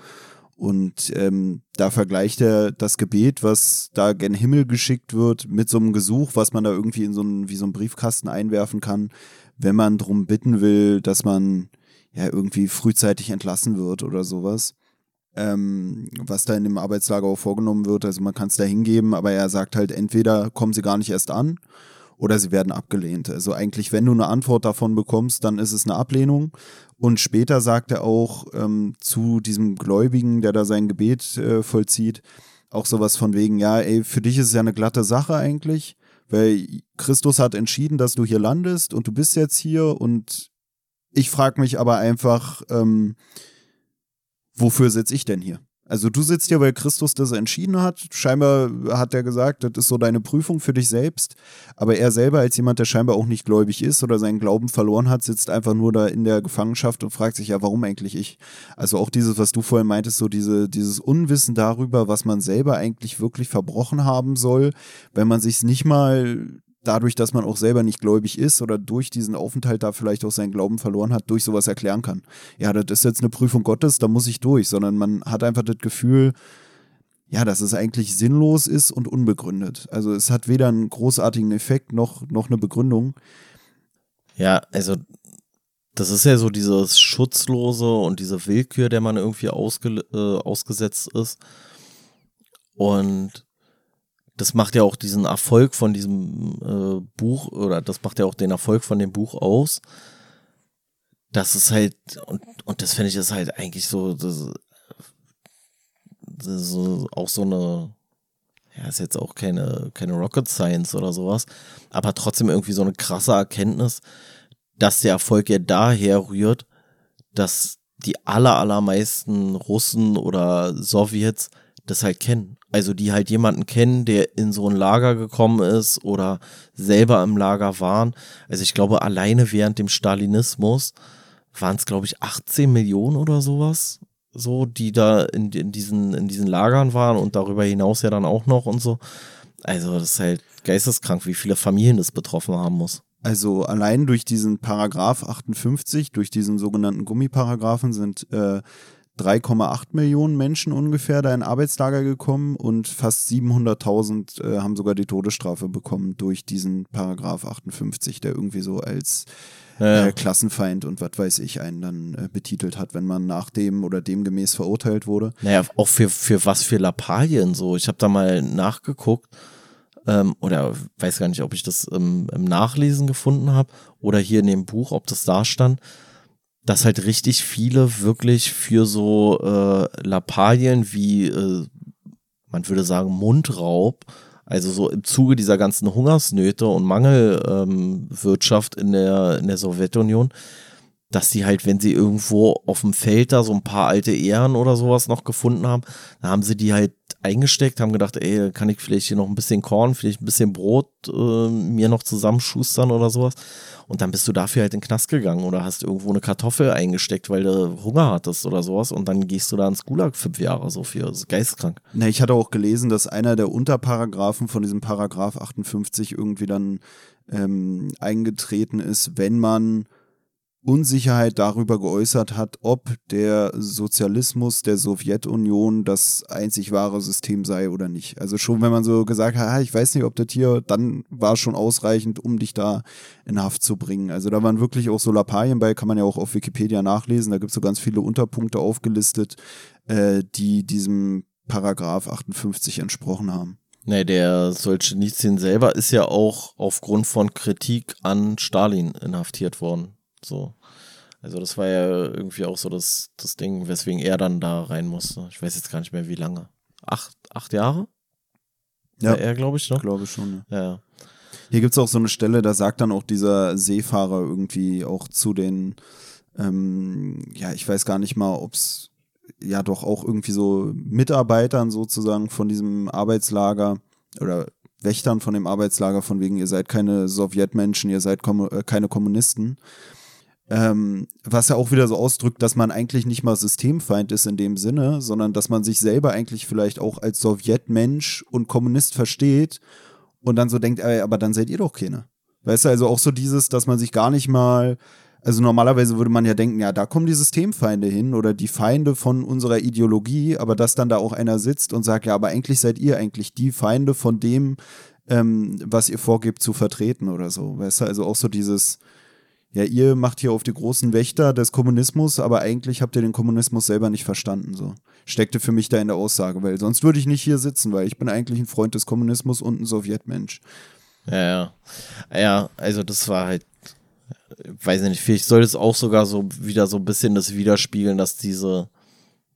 Und ähm, da vergleicht er das Gebet, was da gen Himmel geschickt wird, mit so einem Gesuch, was man da irgendwie in so einen, wie so einen Briefkasten einwerfen kann, wenn man drum bitten will, dass man ja irgendwie frühzeitig entlassen wird oder sowas ähm, was da in dem Arbeitslager auch vorgenommen wird. Also man kann es da hingeben, aber er sagt halt, entweder kommen sie gar nicht erst an oder sie werden abgelehnt. Also eigentlich, wenn du eine Antwort davon bekommst, dann ist es eine Ablehnung. Und später sagt er auch ähm, zu diesem Gläubigen, der da sein Gebet äh, vollzieht, auch sowas von wegen, ja, ey, für dich ist es ja eine glatte Sache eigentlich, weil Christus hat entschieden, dass du hier landest und du bist jetzt hier und ich frage mich aber einfach, ähm, wofür sitze ich denn hier? Also du sitzt hier, weil Christus das entschieden hat. Scheinbar hat er gesagt, das ist so deine Prüfung für dich selbst. Aber er selber als jemand, der scheinbar auch nicht gläubig ist oder seinen Glauben verloren hat, sitzt einfach nur da in der Gefangenschaft und fragt sich ja, warum eigentlich ich? Also auch dieses, was du vorhin meintest, so diese, dieses Unwissen darüber, was man selber eigentlich wirklich verbrochen haben soll, wenn man sich nicht mal dadurch, dass man auch selber nicht gläubig ist oder durch diesen Aufenthalt da vielleicht auch seinen Glauben verloren hat, durch sowas erklären kann. Ja, das ist jetzt eine Prüfung Gottes, da muss ich durch, sondern man hat einfach das Gefühl, ja, dass es eigentlich sinnlos ist und unbegründet. Also es hat weder einen großartigen Effekt noch, noch eine Begründung. Ja, also das ist ja so dieses Schutzlose und diese Willkür, der man irgendwie ausge, äh, ausgesetzt ist. Und das macht ja auch diesen Erfolg von diesem äh, Buch oder das macht ja auch den Erfolg von dem Buch aus. Das ist halt, und, und das finde ich ist halt eigentlich so, das, das ist so, auch so eine, ja, ist jetzt auch keine, keine Rocket Science oder sowas, aber trotzdem irgendwie so eine krasse Erkenntnis, dass der Erfolg ja daher rührt, dass die aller, allermeisten Russen oder Sowjets das halt kennen. Also die halt jemanden kennen, der in so ein Lager gekommen ist oder selber im Lager waren. Also ich glaube, alleine während dem Stalinismus waren es, glaube ich, 18 Millionen oder sowas, so, die da in, in, diesen, in diesen Lagern waren und darüber hinaus ja dann auch noch und so. Also das ist halt geisteskrank, wie viele Familien das betroffen haben muss. Also allein durch diesen Paragraph 58, durch diesen sogenannten Gummiparagraphen sind äh, 3,8 Millionen Menschen ungefähr da in Arbeitslager gekommen und fast 700.000 äh, haben sogar die Todesstrafe bekommen durch diesen Paragraph 58, der irgendwie so als äh, Klassenfeind und was weiß ich einen dann äh, betitelt hat, wenn man nach dem oder demgemäß verurteilt wurde. Naja, auch für, für was für Lappalien so. Ich habe da mal nachgeguckt ähm, oder weiß gar nicht, ob ich das im, im Nachlesen gefunden habe oder hier in dem Buch, ob das da stand dass halt richtig viele wirklich für so äh, Lappalien wie, äh, man würde sagen, Mundraub, also so im Zuge dieser ganzen Hungersnöte und Mangelwirtschaft ähm, in, der, in der Sowjetunion, dass die halt, wenn sie irgendwo auf dem Feld da so ein paar alte Ehren oder sowas noch gefunden haben, da haben sie die halt eingesteckt, haben gedacht, ey, kann ich vielleicht hier noch ein bisschen Korn, vielleicht ein bisschen Brot äh, mir noch zusammenschustern oder sowas. Und dann bist du dafür halt in den Knast gegangen oder hast irgendwo eine Kartoffel eingesteckt, weil du Hunger hattest oder sowas. Und dann gehst du da ins Gulag fünf Jahre so für. Das ist geistkrank. Ne, ich hatte auch gelesen, dass einer der Unterparagraphen von diesem Paragraph 58 irgendwie dann ähm, eingetreten ist, wenn man Unsicherheit darüber geäußert hat, ob der Sozialismus der Sowjetunion das einzig wahre System sei oder nicht. Also schon, wenn man so gesagt hat, ich weiß nicht, ob das hier, dann war schon ausreichend, um dich da in Haft zu bringen. Also da waren wirklich auch so Lappalien bei, kann man ja auch auf Wikipedia nachlesen. Da gibt es so ganz viele Unterpunkte aufgelistet, äh, die diesem Paragraph 58 entsprochen haben. Nee, der Solzhenitsyn selber ist ja auch aufgrund von Kritik an Stalin inhaftiert worden. So. Also das war ja irgendwie auch so das, das Ding, weswegen er dann da rein musste. Ich weiß jetzt gar nicht mehr, wie lange. Acht, acht Jahre? Ja, er, glaube ich, ne? Glaube ich schon, ja. ja. Hier gibt es auch so eine Stelle, da sagt dann auch dieser Seefahrer irgendwie auch zu den, ähm, ja, ich weiß gar nicht mal, ob es ja doch auch irgendwie so Mitarbeitern sozusagen von diesem Arbeitslager oder Wächtern von dem Arbeitslager, von wegen, ihr seid keine Sowjetmenschen, ihr seid Kom äh, keine Kommunisten. Ähm, was ja auch wieder so ausdrückt, dass man eigentlich nicht mal Systemfeind ist in dem Sinne, sondern dass man sich selber eigentlich vielleicht auch als Sowjetmensch und Kommunist versteht und dann so denkt, ey, aber dann seid ihr doch keine. Weißt du, also auch so dieses, dass man sich gar nicht mal, also normalerweise würde man ja denken, ja, da kommen die Systemfeinde hin oder die Feinde von unserer Ideologie, aber dass dann da auch einer sitzt und sagt, ja, aber eigentlich seid ihr eigentlich die Feinde von dem, ähm, was ihr vorgebt zu vertreten oder so. Weißt du, also auch so dieses, ja, ihr macht hier auf die großen Wächter des Kommunismus, aber eigentlich habt ihr den Kommunismus selber nicht verstanden. So steckte für mich da in der Aussage, weil sonst würde ich nicht hier sitzen, weil ich bin eigentlich ein Freund des Kommunismus und ein Sowjetmensch. Ja, ja. Ja, also das war halt, weiß ich nicht, vielleicht soll es auch sogar so wieder so ein bisschen das widerspiegeln, dass diese,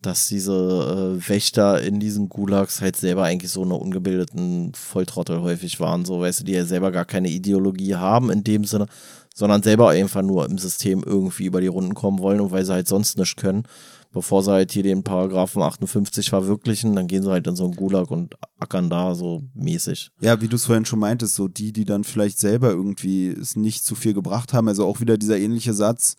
dass diese äh, Wächter in diesen Gulags halt selber eigentlich so eine ungebildeten Volltrottel häufig waren, so weißt du, die ja selber gar keine Ideologie haben in dem Sinne, sondern selber einfach nur im System irgendwie über die Runden kommen wollen und weil sie halt sonst nichts können, bevor sie halt hier den Paragraphen 58 verwirklichen, dann gehen sie halt in so einen Gulag und ackern da so mäßig. Ja, wie du es vorhin schon meintest, so die, die dann vielleicht selber irgendwie es nicht zu viel gebracht haben, also auch wieder dieser ähnliche Satz,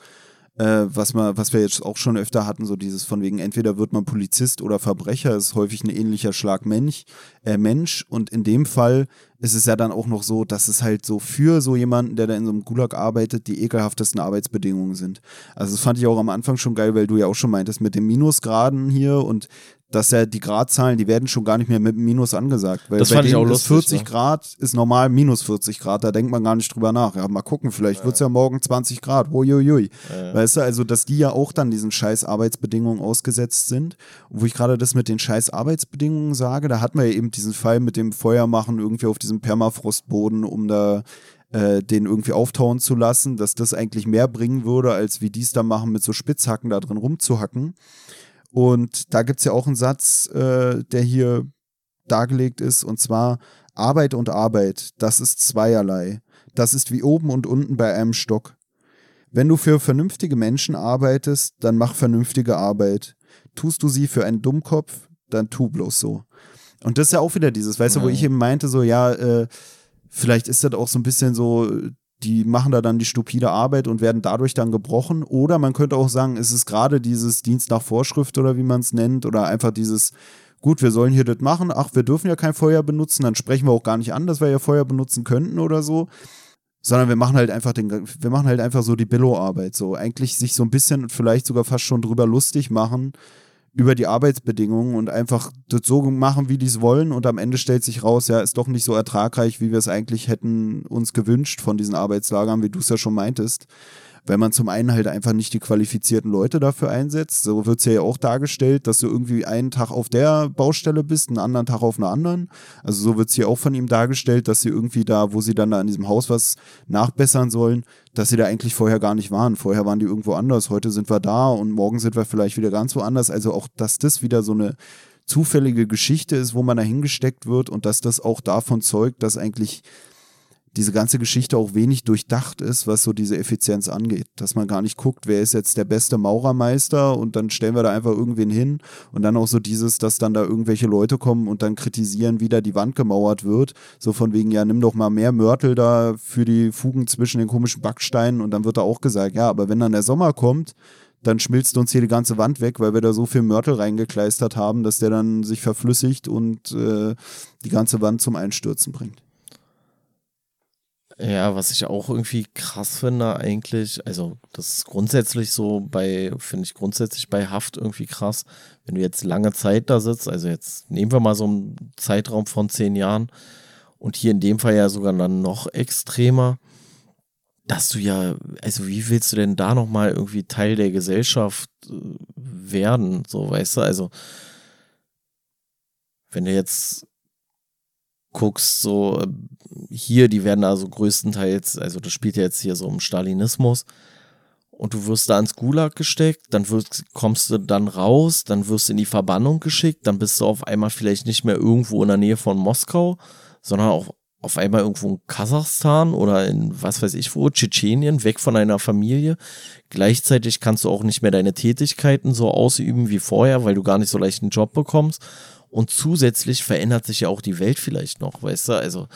äh, was, man, was wir jetzt auch schon öfter hatten, so dieses von wegen, entweder wird man Polizist oder Verbrecher, ist häufig ein ähnlicher Schlag Mensch, äh, Mensch. Und in dem Fall ist es ja dann auch noch so, dass es halt so für so jemanden, der da in so einem Gulag arbeitet, die ekelhaftesten Arbeitsbedingungen sind. Also das fand ich auch am Anfang schon geil, weil du ja auch schon meintest, mit den Minusgraden hier und dass ja die Gradzahlen, die werden schon gar nicht mehr mit Minus angesagt. Weil das fand ich auch lustig. 40 ne? Grad ist normal minus 40 Grad, da denkt man gar nicht drüber nach. Ja, mal gucken, vielleicht ja. wird es ja morgen 20 Grad. Uiuiui. Ja. Weißt du, also, dass die ja auch dann diesen scheiß Arbeitsbedingungen ausgesetzt sind. Und wo ich gerade das mit den scheiß Arbeitsbedingungen sage, da hatten wir ja eben diesen Fall mit dem Feuermachen irgendwie auf diesem Permafrostboden, um da äh, den irgendwie auftauen zu lassen, dass das eigentlich mehr bringen würde, als wie die es da machen, mit so Spitzhacken da drin rumzuhacken. Und da gibt es ja auch einen Satz, äh, der hier dargelegt ist, und zwar Arbeit und Arbeit, das ist zweierlei. Das ist wie oben und unten bei einem Stock. Wenn du für vernünftige Menschen arbeitest, dann mach vernünftige Arbeit. Tust du sie für einen Dummkopf, dann tu bloß so. Und das ist ja auch wieder dieses, weißt ja. du, wo ich eben meinte, so, ja, äh, vielleicht ist das auch so ein bisschen so die machen da dann die stupide Arbeit und werden dadurch dann gebrochen. Oder man könnte auch sagen, es ist gerade dieses Dienst nach Vorschrift oder wie man es nennt, oder einfach dieses, gut, wir sollen hier das machen, ach, wir dürfen ja kein Feuer benutzen, dann sprechen wir auch gar nicht an, dass wir ja Feuer benutzen könnten oder so. Sondern wir machen halt einfach den, wir machen halt einfach so die Billo-Arbeit. So eigentlich sich so ein bisschen vielleicht sogar fast schon drüber lustig machen, über die Arbeitsbedingungen und einfach das so machen, wie die es wollen. Und am Ende stellt sich raus, ja, ist doch nicht so ertragreich, wie wir es eigentlich hätten uns gewünscht von diesen Arbeitslagern, wie du es ja schon meintest weil man zum einen halt einfach nicht die qualifizierten Leute dafür einsetzt. So wird es ja auch dargestellt, dass du irgendwie einen Tag auf der Baustelle bist, einen anderen Tag auf einer anderen. Also so wird es hier auch von ihm dargestellt, dass sie irgendwie da, wo sie dann da in diesem Haus was nachbessern sollen, dass sie da eigentlich vorher gar nicht waren. Vorher waren die irgendwo anders. Heute sind wir da und morgen sind wir vielleicht wieder ganz woanders. Also auch, dass das wieder so eine zufällige Geschichte ist, wo man da hingesteckt wird und dass das auch davon zeugt, dass eigentlich diese ganze Geschichte auch wenig durchdacht ist, was so diese Effizienz angeht. Dass man gar nicht guckt, wer ist jetzt der beste Maurermeister und dann stellen wir da einfach irgendwen hin und dann auch so dieses, dass dann da irgendwelche Leute kommen und dann kritisieren, wie da die Wand gemauert wird. So von wegen, ja, nimm doch mal mehr Mörtel da für die Fugen zwischen den komischen Backsteinen und dann wird da auch gesagt, ja, aber wenn dann der Sommer kommt, dann schmilzt uns hier die ganze Wand weg, weil wir da so viel Mörtel reingekleistert haben, dass der dann sich verflüssigt und äh, die ganze Wand zum Einstürzen bringt. Ja, was ich auch irgendwie krass finde, eigentlich, also das ist grundsätzlich so bei, finde ich grundsätzlich bei Haft irgendwie krass, wenn du jetzt lange Zeit da sitzt, also jetzt nehmen wir mal so einen Zeitraum von zehn Jahren und hier in dem Fall ja sogar dann noch extremer, dass du ja, also wie willst du denn da nochmal irgendwie Teil der Gesellschaft äh, werden, so weißt du, also wenn du jetzt guckst, so hier, die werden also größtenteils, also das spielt ja jetzt hier so um Stalinismus und du wirst da ins Gulag gesteckt, dann wirst, kommst du dann raus, dann wirst du in die Verbannung geschickt, dann bist du auf einmal vielleicht nicht mehr irgendwo in der Nähe von Moskau, sondern auch auf einmal irgendwo in Kasachstan oder in was weiß ich wo, Tschetschenien, weg von deiner Familie. Gleichzeitig kannst du auch nicht mehr deine Tätigkeiten so ausüben wie vorher, weil du gar nicht so leicht einen Job bekommst. Und zusätzlich verändert sich ja auch die Welt vielleicht noch, weißt du? Also,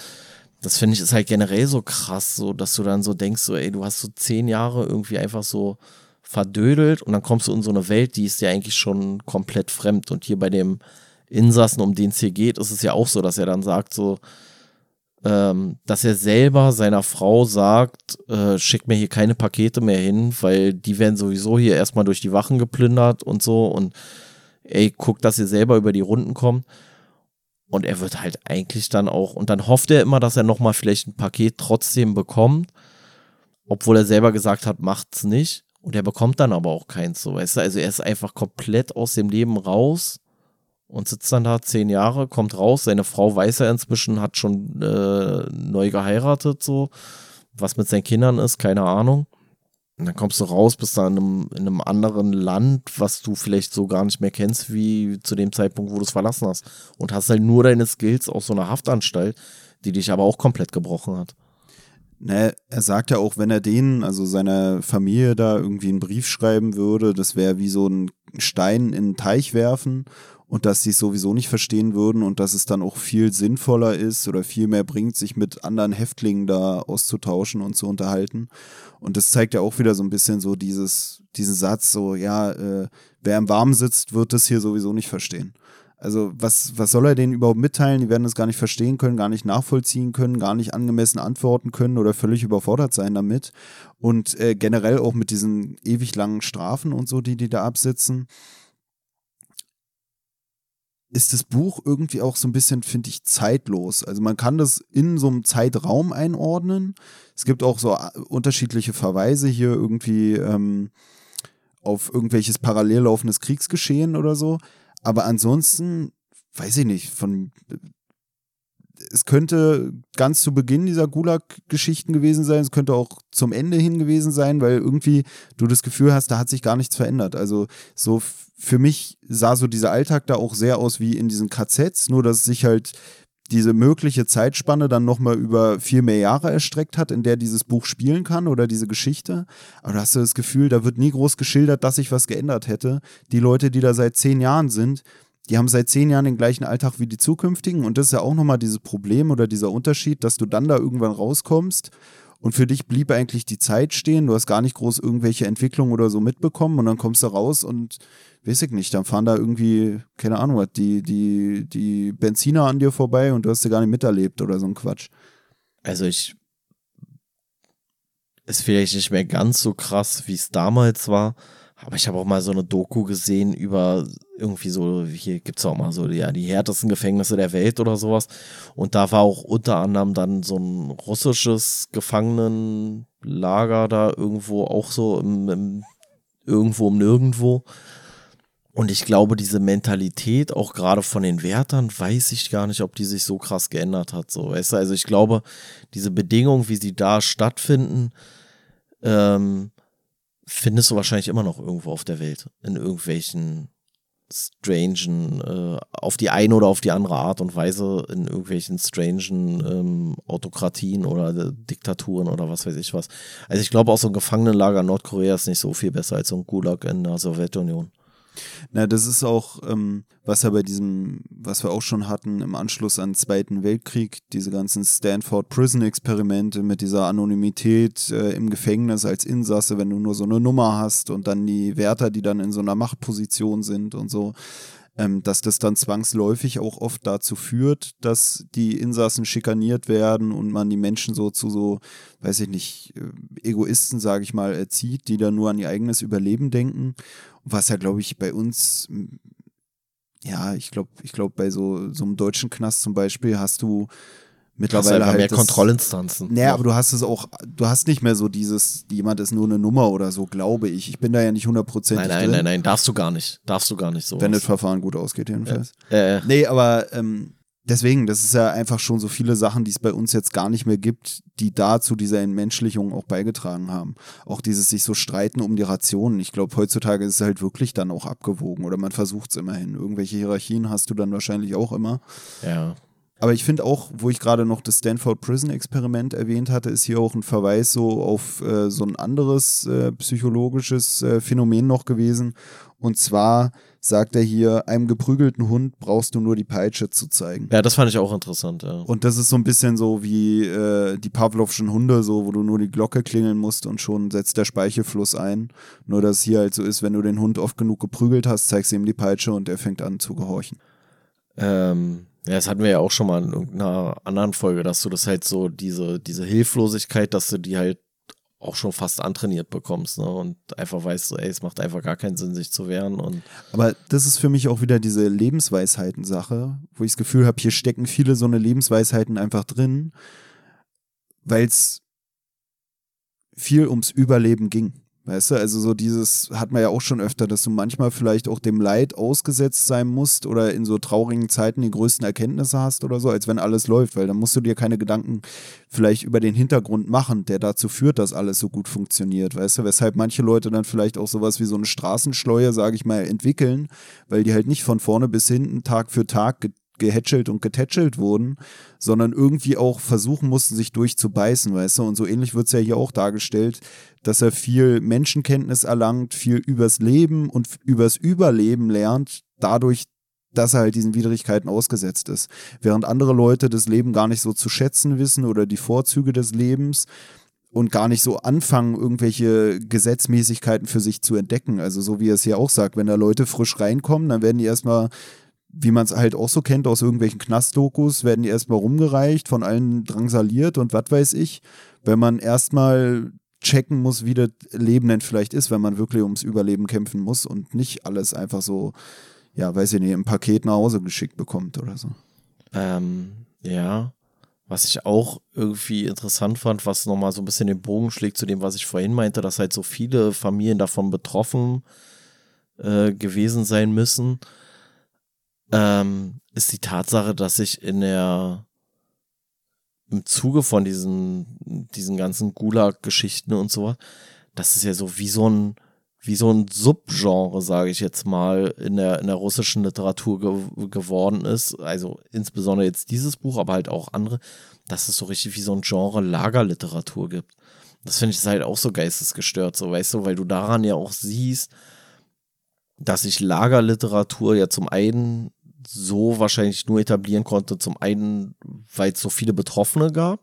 das finde ich ist halt generell so krass, so dass du dann so denkst, so, ey, du hast so zehn Jahre irgendwie einfach so verdödelt und dann kommst du in so eine Welt, die ist dir eigentlich schon komplett fremd. Und hier bei dem Insassen, um den es hier geht, ist es ja auch so, dass er dann sagt, so, ähm, dass er selber seiner Frau sagt, äh, schick mir hier keine Pakete mehr hin, weil die werden sowieso hier erstmal durch die Wachen geplündert und so und ey, guck, dass ihr selber über die Runden kommt. Und er wird halt eigentlich dann auch, und dann hofft er immer, dass er nochmal vielleicht ein Paket trotzdem bekommt, obwohl er selber gesagt hat, macht's nicht. Und er bekommt dann aber auch keins, so weißt du. Also er ist einfach komplett aus dem Leben raus und sitzt dann da zehn Jahre, kommt raus. Seine Frau weiß er inzwischen, hat schon äh, neu geheiratet, so. Was mit seinen Kindern ist, keine Ahnung. Und dann kommst du raus, bist da in einem, in einem anderen Land, was du vielleicht so gar nicht mehr kennst, wie zu dem Zeitpunkt, wo du es verlassen hast. Und hast halt nur deine Skills aus so einer Haftanstalt, die dich aber auch komplett gebrochen hat. Ne, er sagt ja auch, wenn er denen, also seiner Familie da irgendwie einen Brief schreiben würde, das wäre wie so ein Stein in einen Teich werfen und dass sie es sowieso nicht verstehen würden und dass es dann auch viel sinnvoller ist oder viel mehr bringt, sich mit anderen Häftlingen da auszutauschen und zu unterhalten. Und das zeigt ja auch wieder so ein bisschen so dieses, diesen Satz, so, ja, äh, wer im Warmen sitzt, wird das hier sowieso nicht verstehen. Also was, was soll er denen überhaupt mitteilen? Die werden das gar nicht verstehen können, gar nicht nachvollziehen können, gar nicht angemessen antworten können oder völlig überfordert sein damit. Und äh, generell auch mit diesen ewig langen Strafen und so, die die da absitzen, ist das Buch irgendwie auch so ein bisschen, finde ich, zeitlos. Also man kann das in so einem Zeitraum einordnen. Es gibt auch so äh, unterschiedliche Verweise hier irgendwie ähm, auf irgendwelches parallel laufendes Kriegsgeschehen oder so. Aber ansonsten, weiß ich nicht, von es könnte ganz zu Beginn dieser Gulag-Geschichten gewesen sein, es könnte auch zum Ende hin gewesen sein, weil irgendwie du das Gefühl hast, da hat sich gar nichts verändert. Also so für mich sah so dieser Alltag da auch sehr aus wie in diesen KZs, nur dass sich halt diese mögliche Zeitspanne dann nochmal über viel mehr Jahre erstreckt hat, in der dieses Buch spielen kann oder diese Geschichte. Aber da hast du das Gefühl, da wird nie groß geschildert, dass sich was geändert hätte. Die Leute, die da seit zehn Jahren sind, die haben seit zehn Jahren den gleichen Alltag wie die zukünftigen. Und das ist ja auch nochmal dieses Problem oder dieser Unterschied, dass du dann da irgendwann rauskommst und für dich blieb eigentlich die Zeit stehen. Du hast gar nicht groß irgendwelche Entwicklungen oder so mitbekommen und dann kommst du raus und weiß ich nicht, dann fahren da irgendwie, keine Ahnung, die, die, die Benziner an dir vorbei und du hast sie gar nicht miterlebt oder so ein Quatsch. Also ich ist vielleicht nicht mehr ganz so krass, wie es damals war. Aber ich habe auch mal so eine Doku gesehen über irgendwie so, hier gibt es auch mal so, ja, die härtesten Gefängnisse der Welt oder sowas. Und da war auch unter anderem dann so ein russisches Gefangenenlager da irgendwo auch so im, im, irgendwo im Nirgendwo. Und ich glaube, diese Mentalität, auch gerade von den Wärtern, weiß ich gar nicht, ob die sich so krass geändert hat. So, weißt du? Also ich glaube, diese Bedingungen, wie sie da stattfinden, ähm, findest du wahrscheinlich immer noch irgendwo auf der Welt. In irgendwelchen strangen, äh, auf die eine oder auf die andere Art und Weise, in irgendwelchen strangen ähm, Autokratien oder äh, Diktaturen oder was weiß ich was. Also ich glaube auch so ein Gefangenenlager in Nordkorea ist nicht so viel besser als so ein Gulag in der Sowjetunion. Na, das ist auch, ähm, was ja bei diesem, was wir auch schon hatten im Anschluss an den Zweiten Weltkrieg, diese ganzen Stanford Prison Experimente mit dieser Anonymität äh, im Gefängnis als Insasse, wenn du nur so eine Nummer hast und dann die Wärter, die dann in so einer Machtposition sind und so ähm, dass das dann zwangsläufig auch oft dazu führt, dass die Insassen schikaniert werden und man die Menschen so zu so, weiß ich nicht, äh, Egoisten, sage ich mal, erzieht, die dann nur an ihr eigenes Überleben denken. Was ja, glaube ich, bei uns, ja, ich glaube, ich glaube, bei so, so einem deutschen Knast zum Beispiel hast du mittlerweile halt mehr das, Kontrollinstanzen. Naja, aber du hast es auch, du hast nicht mehr so dieses, jemand ist nur eine Nummer oder so, glaube ich. Ich bin da ja nicht hundertprozentig Nein, nein, nein, nein, darfst du gar nicht. Darfst du gar nicht so. Wenn das Verfahren gut ausgeht, jedenfalls. Äh, äh, Nee, aber ähm, deswegen, das ist ja einfach schon so viele Sachen, die es bei uns jetzt gar nicht mehr gibt, die da zu dieser Entmenschlichung auch beigetragen haben. Auch dieses sich so streiten um die Rationen. Ich glaube, heutzutage ist es halt wirklich dann auch abgewogen oder man versucht es immerhin. Irgendwelche Hierarchien hast du dann wahrscheinlich auch immer. ja. Aber ich finde auch, wo ich gerade noch das Stanford Prison Experiment erwähnt hatte, ist hier auch ein Verweis so auf äh, so ein anderes äh, psychologisches äh, Phänomen noch gewesen. Und zwar sagt er hier, einem geprügelten Hund brauchst du nur die Peitsche zu zeigen. Ja, das fand ich auch interessant, ja. Und das ist so ein bisschen so wie äh, die Pavlovschen Hunde, so wo du nur die Glocke klingeln musst und schon setzt der Speichelfluss ein. Nur dass hier halt so ist, wenn du den Hund oft genug geprügelt hast, zeigst du ihm die Peitsche und er fängt an zu gehorchen. Ähm, ja, das hatten wir ja auch schon mal in irgendeiner anderen Folge, dass du das halt so, diese, diese Hilflosigkeit, dass du die halt auch schon fast antrainiert bekommst, ne? Und einfach weißt, ey, es macht einfach gar keinen Sinn, sich zu wehren. Und Aber das ist für mich auch wieder diese Lebensweisheiten-Sache, wo ich das Gefühl habe, hier stecken viele so eine Lebensweisheiten einfach drin, weil es viel ums Überleben ging. Weißt du, also so dieses hat man ja auch schon öfter, dass du manchmal vielleicht auch dem Leid ausgesetzt sein musst oder in so traurigen Zeiten die größten Erkenntnisse hast oder so, als wenn alles läuft, weil dann musst du dir keine Gedanken vielleicht über den Hintergrund machen, der dazu führt, dass alles so gut funktioniert, weißt du, weshalb manche Leute dann vielleicht auch sowas wie so eine Straßenschleue, sage ich mal, entwickeln, weil die halt nicht von vorne bis hinten Tag für Tag gehätschelt und getätschelt wurden, sondern irgendwie auch versuchen mussten, sich durchzubeißen, weißt du? Und so ähnlich wird es ja hier auch dargestellt, dass er viel Menschenkenntnis erlangt, viel übers Leben und übers Überleben lernt, dadurch, dass er halt diesen Widrigkeiten ausgesetzt ist. Während andere Leute das Leben gar nicht so zu schätzen wissen oder die Vorzüge des Lebens und gar nicht so anfangen, irgendwelche Gesetzmäßigkeiten für sich zu entdecken. Also so wie er es hier auch sagt, wenn da Leute frisch reinkommen, dann werden die erstmal wie man es halt auch so kennt aus irgendwelchen Knastdokus, werden die erstmal rumgereicht, von allen drangsaliert und was weiß ich. Wenn man erstmal checken muss, wie das Leben denn vielleicht ist, wenn man wirklich ums Überleben kämpfen muss und nicht alles einfach so, ja, weiß ich nicht, im Paket nach Hause geschickt bekommt oder so. Ähm, ja. Was ich auch irgendwie interessant fand, was nochmal so ein bisschen den Bogen schlägt zu dem, was ich vorhin meinte, dass halt so viele Familien davon betroffen äh, gewesen sein müssen ähm, ist die Tatsache, dass ich in der im Zuge von diesen, diesen ganzen Gulag-Geschichten und so, das ist ja so wie so ein, wie so ein Subgenre, sage ich jetzt mal, in der, in der russischen Literatur ge geworden ist. Also insbesondere jetzt dieses Buch, aber halt auch andere, dass es so richtig wie so ein Genre Lagerliteratur gibt. Das finde ich halt auch so geistesgestört, so weißt du, weil du daran ja auch siehst, dass sich Lagerliteratur ja zum einen so wahrscheinlich nur etablieren konnte. Zum einen, weil es so viele Betroffene gab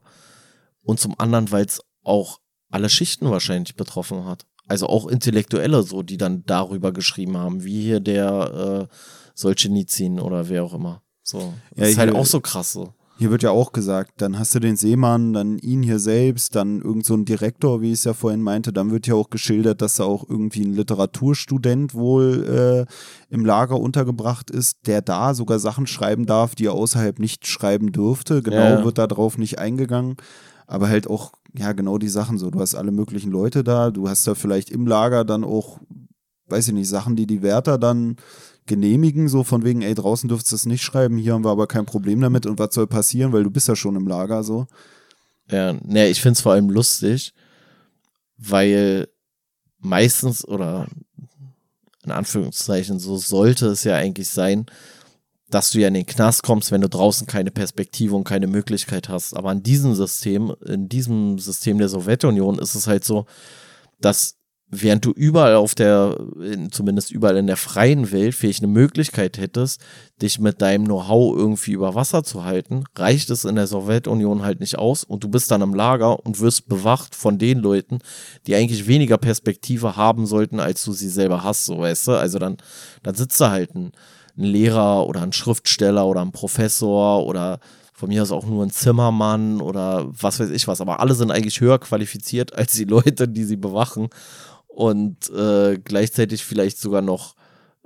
und zum anderen, weil es auch alle Schichten wahrscheinlich betroffen hat. Also auch Intellektuelle so, die dann darüber geschrieben haben, wie hier der äh, Solzhenitsyn oder wer auch immer. So. Das ja, ist halt auch so krass so. Hier wird ja auch gesagt, dann hast du den Seemann, dann ihn hier selbst, dann irgend so ein Direktor, wie ich es ja vorhin meinte. Dann wird ja auch geschildert, dass da auch irgendwie ein Literaturstudent wohl äh, im Lager untergebracht ist, der da sogar Sachen schreiben darf, die er außerhalb nicht schreiben dürfte. Genau ja. wird darauf nicht eingegangen. Aber halt auch, ja, genau die Sachen so. Du hast alle möglichen Leute da, du hast da vielleicht im Lager dann auch, weiß ich nicht, Sachen, die die Wärter dann genehmigen, so von wegen, ey, draußen dürftest du es nicht schreiben, hier haben wir aber kein Problem damit und was soll passieren, weil du bist ja schon im Lager so. Ja, ne, ich finde es vor allem lustig, weil meistens oder in Anführungszeichen so sollte es ja eigentlich sein, dass du ja in den Knast kommst, wenn du draußen keine Perspektive und keine Möglichkeit hast. Aber in diesem System, in diesem System der Sowjetunion ist es halt so, dass während du überall auf der, zumindest überall in der freien Welt, vielleicht eine Möglichkeit hättest, dich mit deinem Know-how irgendwie über Wasser zu halten, reicht es in der Sowjetunion halt nicht aus und du bist dann im Lager und wirst bewacht von den Leuten, die eigentlich weniger Perspektive haben sollten, als du sie selber hast, so weißt du. Also dann, dann sitzt da halt ein, ein Lehrer oder ein Schriftsteller oder ein Professor oder von mir aus auch nur ein Zimmermann oder was weiß ich was, aber alle sind eigentlich höher qualifiziert als die Leute, die sie bewachen und äh, gleichzeitig vielleicht sogar noch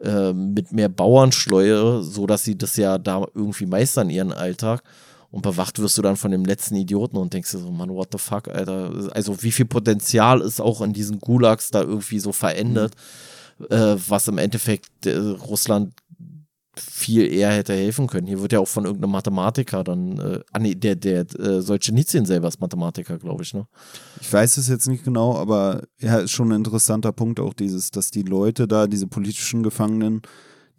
äh, mit mehr Bauernschleue, so dass sie das ja da irgendwie meistern ihren Alltag. Und bewacht wirst du dann von dem letzten Idioten und denkst dir so, Mann, what the fuck, Alter. Also wie viel Potenzial ist auch in diesen Gulags da irgendwie so verändert, mhm. äh, was im Endeffekt äh, Russland viel eher hätte helfen können. Hier wird ja auch von irgendeinem Mathematiker dann, äh, ah nee, der, der äh, Solzhenitsyn selber ist Mathematiker, glaube ich, ne? Ich weiß es jetzt nicht genau, aber ja, ist schon ein interessanter Punkt auch dieses, dass die Leute da, diese politischen Gefangenen,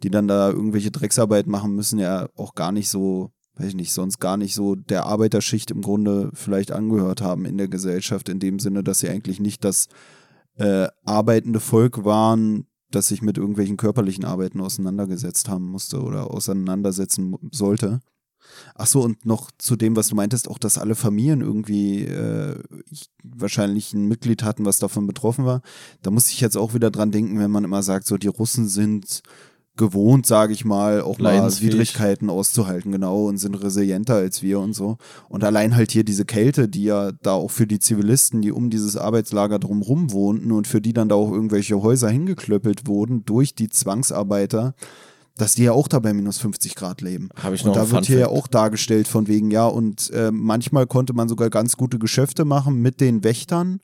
die dann da irgendwelche Drecksarbeit machen müssen, ja auch gar nicht so, weiß ich nicht, sonst gar nicht so der Arbeiterschicht im Grunde vielleicht angehört haben in der Gesellschaft, in dem Sinne, dass sie eigentlich nicht das äh, arbeitende Volk waren, das sich mit irgendwelchen körperlichen Arbeiten auseinandergesetzt haben musste oder auseinandersetzen sollte. Ach so, und noch zu dem, was du meintest, auch, dass alle Familien irgendwie äh, wahrscheinlich ein Mitglied hatten, was davon betroffen war. Da muss ich jetzt auch wieder dran denken, wenn man immer sagt, so die Russen sind gewohnt, sage ich mal, auch mal Widrigkeiten auszuhalten, genau, und sind resilienter als wir und so. Und allein halt hier diese Kälte, die ja da auch für die Zivilisten, die um dieses Arbeitslager drumherum wohnten und für die dann da auch irgendwelche Häuser hingeklöppelt wurden durch die Zwangsarbeiter, dass die ja auch da bei minus 50 Grad leben. Habe ich und noch da wird hier ja auch dargestellt von wegen, ja, und äh, manchmal konnte man sogar ganz gute Geschäfte machen mit den Wächtern,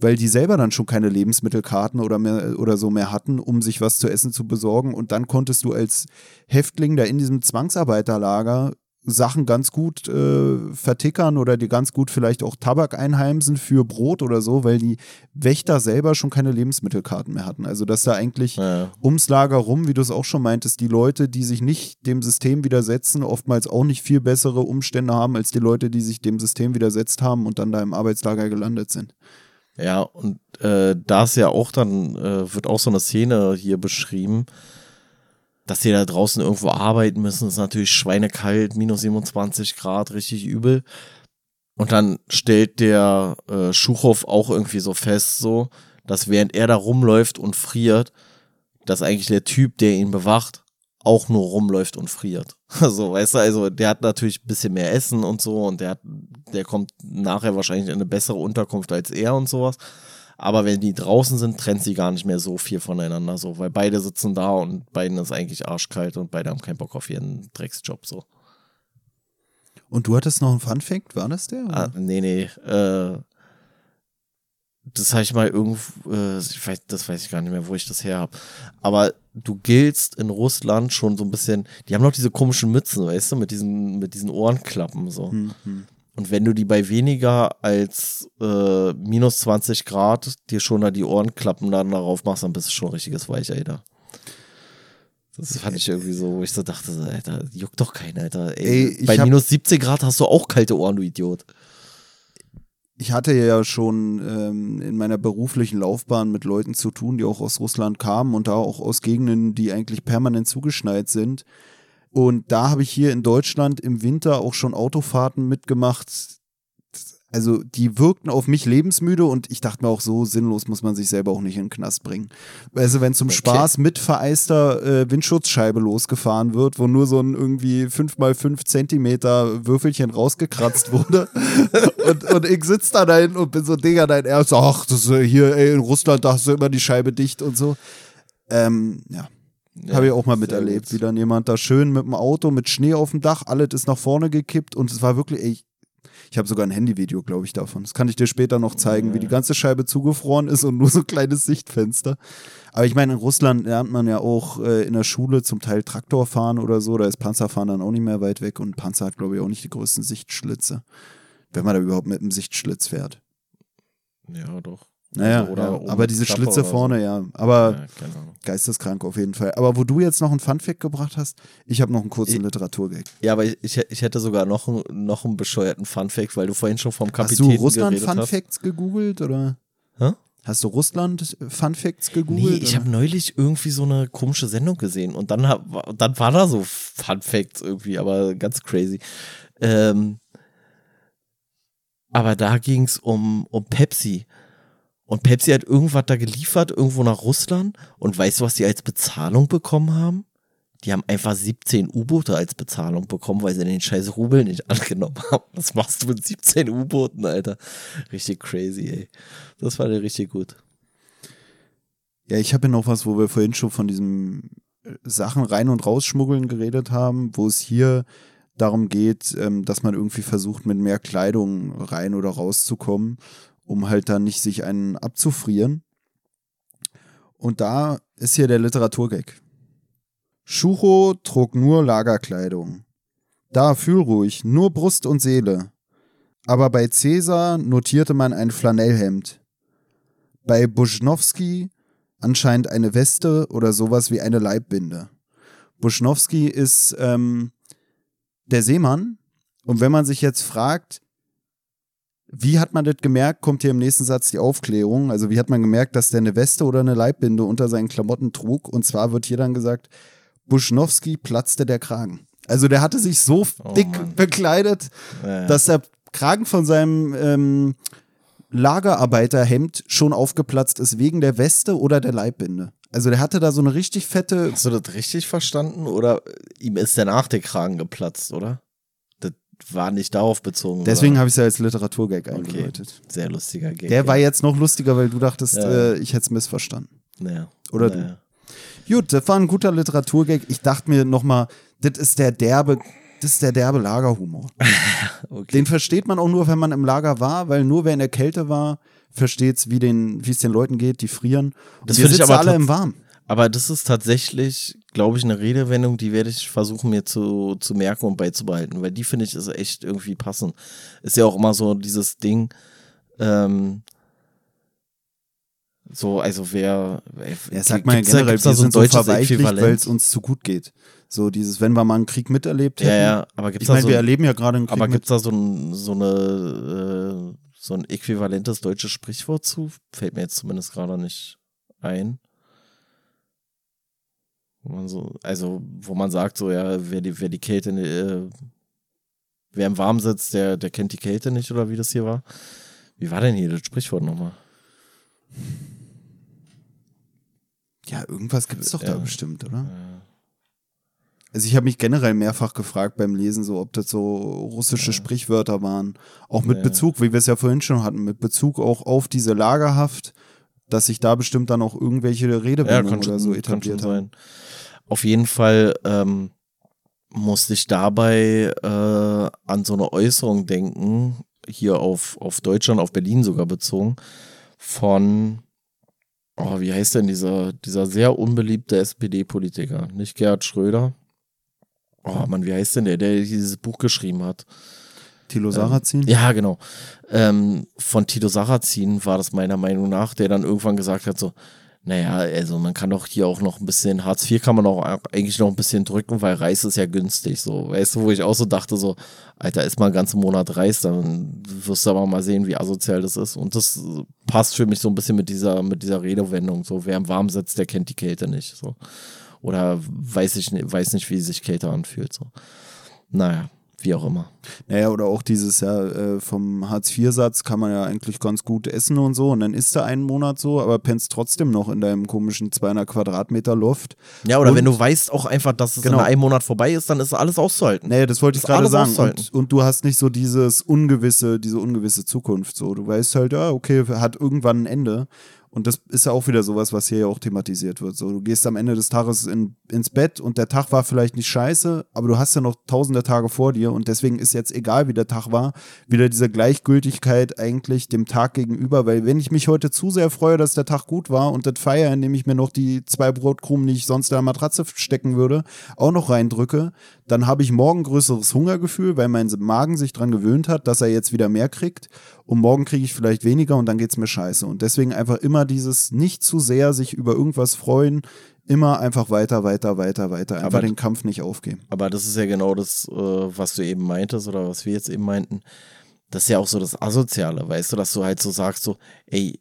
weil die selber dann schon keine Lebensmittelkarten oder, mehr, oder so mehr hatten, um sich was zu essen zu besorgen. Und dann konntest du als Häftling da in diesem Zwangsarbeiterlager Sachen ganz gut äh, vertickern oder dir ganz gut vielleicht auch Tabak einheimsen für Brot oder so, weil die Wächter selber schon keine Lebensmittelkarten mehr hatten. Also dass da eigentlich Ja. ums Lager rum, wie du es auch schon meintest, die Leute, die sich nicht dem System widersetzen, oftmals auch nicht viel bessere Umstände haben als die Leute, die sich dem System widersetzt haben und dann da im Arbeitslager gelandet sind. Ja, und äh, da ist ja auch dann, äh, wird auch so eine Szene hier beschrieben, dass die da draußen irgendwo arbeiten müssen, ist natürlich schweinekalt, minus 27 Grad, richtig übel. Und dann stellt der äh, Schuchow auch irgendwie so fest, so, dass während er da rumläuft und friert, dass eigentlich der Typ, der ihn bewacht, auch nur rumläuft und friert. So, weißt du, also der hat natürlich ein bisschen mehr Essen und so und der hat, der kommt nachher wahrscheinlich in eine bessere Unterkunft als er und sowas. Aber wenn die draußen sind, trennt sie gar nicht mehr so viel voneinander, so, weil beide sitzen da und beiden ist eigentlich arschkalt und beide haben keinen Bock auf ihren Drecksjob, so. Und du hattest noch einen Fun-Fact, war das der? Ah, nee, nee, äh, das habe ich mal irgendwo, äh, ich weiß, das weiß ich gar nicht mehr, wo ich das her habe. Aber du giltst in Russland schon so ein bisschen, die haben noch diese komischen Mützen, weißt du, mit diesen, mit diesen Ohrenklappen so. Hm, hm. Und wenn du die bei weniger als äh, minus 20 Grad dir schon da die Ohrenklappen dann darauf machst, dann bist du schon ein richtiges Weichei da. Das fand ich irgendwie so, wo ich so dachte, Alter, juckt doch keinen, Alter. Ey, Ey, bei minus 17 Grad hast du auch kalte Ohren, du Idiot. Ich hatte ja schon ähm, in meiner beruflichen Laufbahn mit Leuten zu tun, die auch aus Russland kamen und da auch aus Gegenden, die eigentlich permanent zugeschneit sind. Und da habe ich hier in Deutschland im Winter auch schon Autofahrten mitgemacht. Also die wirkten auf mich lebensmüde und ich dachte mir auch, so sinnlos muss man sich selber auch nicht in den Knast bringen. Also wenn zum Okay. Spaß mit vereister äh, Windschutzscheibe losgefahren wird, wo nur so ein irgendwie 5x5 Zentimeter Würfelchen rausgekratzt wurde und, und ich sitze da dahin und bin so, Digga, dein Ernst, ach, das ist äh, hier, ey, in Russland, da hast du immer die Scheibe dicht und so. Ähm, ja, habe ich auch mal miterlebt, gut. wie dann jemand da schön mit dem Auto, mit Schnee auf dem Dach, alles ist nach vorne gekippt und es war wirklich, ey, ich habe sogar ein Handyvideo, glaube ich, davon. Das kann ich dir später noch zeigen, wie die ganze Scheibe zugefroren ist und nur so ein kleines Sichtfenster. Aber ich meine, in Russland lernt man ja auch äh, in der Schule zum Teil Traktor fahren oder so. Da ist Panzerfahren dann auch nicht mehr weit weg und Panzer hat, glaube ich, auch nicht die größten Sichtschlitze. Wenn man da überhaupt mit einem Sichtschlitz fährt. Ja, doch. Naja, Also, ja, oben aber diese Klappe Schlitze oder so. vorne, ja. Aber Ja, geisteskrank auf jeden Fall. Aber wo du jetzt noch einen Funfact gebracht hast, ich habe noch einen kurzen Ich- Literaturgag. Ja, aber ich, ich, ich hätte sogar noch, einen- noch einen bescheuerten Funfact, weil du vorhin schon vom Hast Kapitän du Russland geredet hast. Funfacts gegoogelt oder? Hä? Hast du Russland Funfacts Nee, gegoogelt? ich oder? habe neulich irgendwie so eine komische Sendung gesehen und dann, hab, dann war da so Fun Facts irgendwie, aber ganz crazy. Ähm, aber da ging's um, um Pepsi. Und Pepsi hat irgendwas da geliefert, irgendwo nach Russland. Und weißt du, was die als Bezahlung bekommen haben? Die haben einfach 17 U-Boote als Bezahlung bekommen, weil sie den scheiß Rubel nicht angenommen haben. Was machst du mit 17 U-Booten, Alter? Richtig crazy, ey. Das war der richtig gut. Ja, ich habe ja noch was, wo wir vorhin schon von diesem äh, Sachen rein und rausschmuggeln geredet haben, wo es hier darum geht, ähm, dass man irgendwie versucht, mit mehr Kleidung rein oder rauszukommen, um halt dann nicht sich einen abzufrieren. Und da ist hier der Literaturgag. Schucho trug nur Lagerkleidung. Da fühl ruhig, nur Brust und Seele. Aber bei Cäsar notierte man ein Flanellhemd. Bei Buschnowski anscheinend eine Weste oder sowas wie eine Leibbinde. Buschnowski ist ähm, der Seemann. Und wenn man sich jetzt fragt, wie hat man das gemerkt, kommt hier im nächsten Satz die Aufklärung. Also wie hat man gemerkt, dass der eine Weste oder eine Leibbinde unter seinen Klamotten trug? Und zwar wird hier dann gesagt, Buschnowski platzte der Kragen. Also der hatte sich so Oh dick Mann. bekleidet, Ja, dass der Kragen von seinem ähm, Lagerarbeiterhemd schon aufgeplatzt ist wegen der Weste oder der Leibbinde. Also der hatte da so eine richtig fette. Hast du das richtig verstanden? Oder ihm ist danach der Kragen geplatzt, oder? War nicht darauf bezogen. Deswegen habe ich es ja als Literaturgag Okay. eingeläutet. Sehr lustiger Gag. Der war jetzt noch lustiger, weil du dachtest, Ja. äh, ich hätte es missverstanden. Naja. Oder naja. Gut, das war ein guter Literaturgag. Ich dachte mir nochmal, das ist der derbe, das ist der derbe Lagerhumor. Okay. Den versteht man auch nur, wenn man im Lager war, weil nur wer in der Kälte war, versteht's, wie den, wie es den Leuten geht, die frieren. Und Das wir sitzen aber alle im Warmen. Aber das ist tatsächlich, glaube ich, eine Redewendung, die werde ich versuchen, mir zu, zu merken und beizubehalten, weil die finde ich ist echt irgendwie passend. Ist ja auch immer so dieses Ding, ähm, so, also wer, Ja, sag mal gibt's da- generell, gibt's da wir so ein so deutsches verweichlicht, weil es uns zu gut geht. So dieses, wenn wir mal einen Krieg miterlebt hätten. Ja, ja, aber gibt's Ich meine, so, wir erleben ja gerade einen Krieg aber mit. gibt's da so ein, so eine, äh, so ein äquivalentes deutsches Sprichwort zu? Fällt mir jetzt zumindest gerade nicht ein. Wo man so, also, wo man sagt, so, ja, wer die, wer die Kälte, äh, wer im Warmen sitzt, der, der kennt die Kälte nicht, oder wie das hier war. Wie war denn hier das Sprichwort nochmal? Ja, irgendwas gibt's doch da Ja. bestimmt, oder? Äh, Also ich habe mich generell mehrfach gefragt beim Lesen, so ob das so russische Sprichwörter waren. Auch mit Ja. Bezug, wie wir es ja vorhin schon hatten, mit Bezug auch auf diese Lagerhaft, dass sich da bestimmt dann auch irgendwelche Ja, Redewendungen kann oder so etabliert haben. sein. Auf jeden Fall ähm, musste ich dabei äh, an so eine Äußerung denken, hier auf, auf Deutschland, auf Berlin sogar bezogen, von, oh, wie heißt denn dieser, dieser sehr unbeliebte SPD-Politiker? Nicht Gerhard Schröder? Oh Mann, wie heißt denn der, der dieses Buch geschrieben hat? Thilo Sarrazin? Ja, genau. Ähm, von Tito Sarrazin war das meiner Meinung nach, der dann irgendwann gesagt hat, so, naja, also man kann doch hier auch noch ein bisschen, Hartz IV kann man auch eigentlich noch ein bisschen drücken, weil Reis ist ja günstig, so, weißt du, wo ich auch so dachte, so, Alter, isst mal einen ganzen Monat Reis, dann wirst du aber mal sehen, wie asozial das ist und das passt für mich so ein bisschen mit dieser, mit dieser Redewendung, so, wer im Warmen sitzt, der kennt die Kälte nicht, so. Oder weiß ich nicht, weiß nicht, wie sich Kälte anfühlt, so. Naja, wie auch immer. Naja, oder auch dieses ja äh, vom Hartz-IV-Satz kann man ja eigentlich ganz gut essen und so und dann isst du einen Monat so, aber pennst trotzdem noch in deinem komischen 200 Quadratmeter Loft. Ja, oder Und- wenn du weißt auch einfach, dass es Genau. in einem Monat vorbei ist, dann ist alles auszuhalten. Nee, das wollte ich gerade sagen. Und, und du hast nicht so dieses ungewisse, diese ungewisse Zukunft. So, du weißt halt, ja, okay, hat irgendwann ein Ende. Und das ist ja auch wieder sowas, was hier ja auch thematisiert wird. So, du gehst am Ende des Tages in, ins Bett und der Tag war vielleicht nicht scheiße, aber du hast ja noch tausende Tage vor dir und deswegen ist jetzt egal, wie der Tag war, wieder diese Gleichgültigkeit eigentlich dem Tag gegenüber, weil wenn ich mich heute zu sehr freue, dass der Tag gut war und das feiere, indem ich mir noch die zwei Brotkrumen, die ich sonst in der Matratze stecken würde, auch noch reindrücke, dann habe ich morgen größeres Hungergefühl, weil mein Magen sich dran gewöhnt hat, dass er jetzt wieder mehr kriegt und morgen kriege ich vielleicht weniger und dann geht's mir scheiße. Und deswegen einfach immer dieses nicht zu sehr sich über irgendwas freuen, immer einfach weiter, weiter, weiter, weiter, einfach Aber- den Kampf nicht aufgeben. Aber das ist ja genau das, äh, was du eben meintest oder was wir jetzt eben meinten. Das ist ja auch so das Asoziale, weißt du, dass du halt so sagst, so, ey,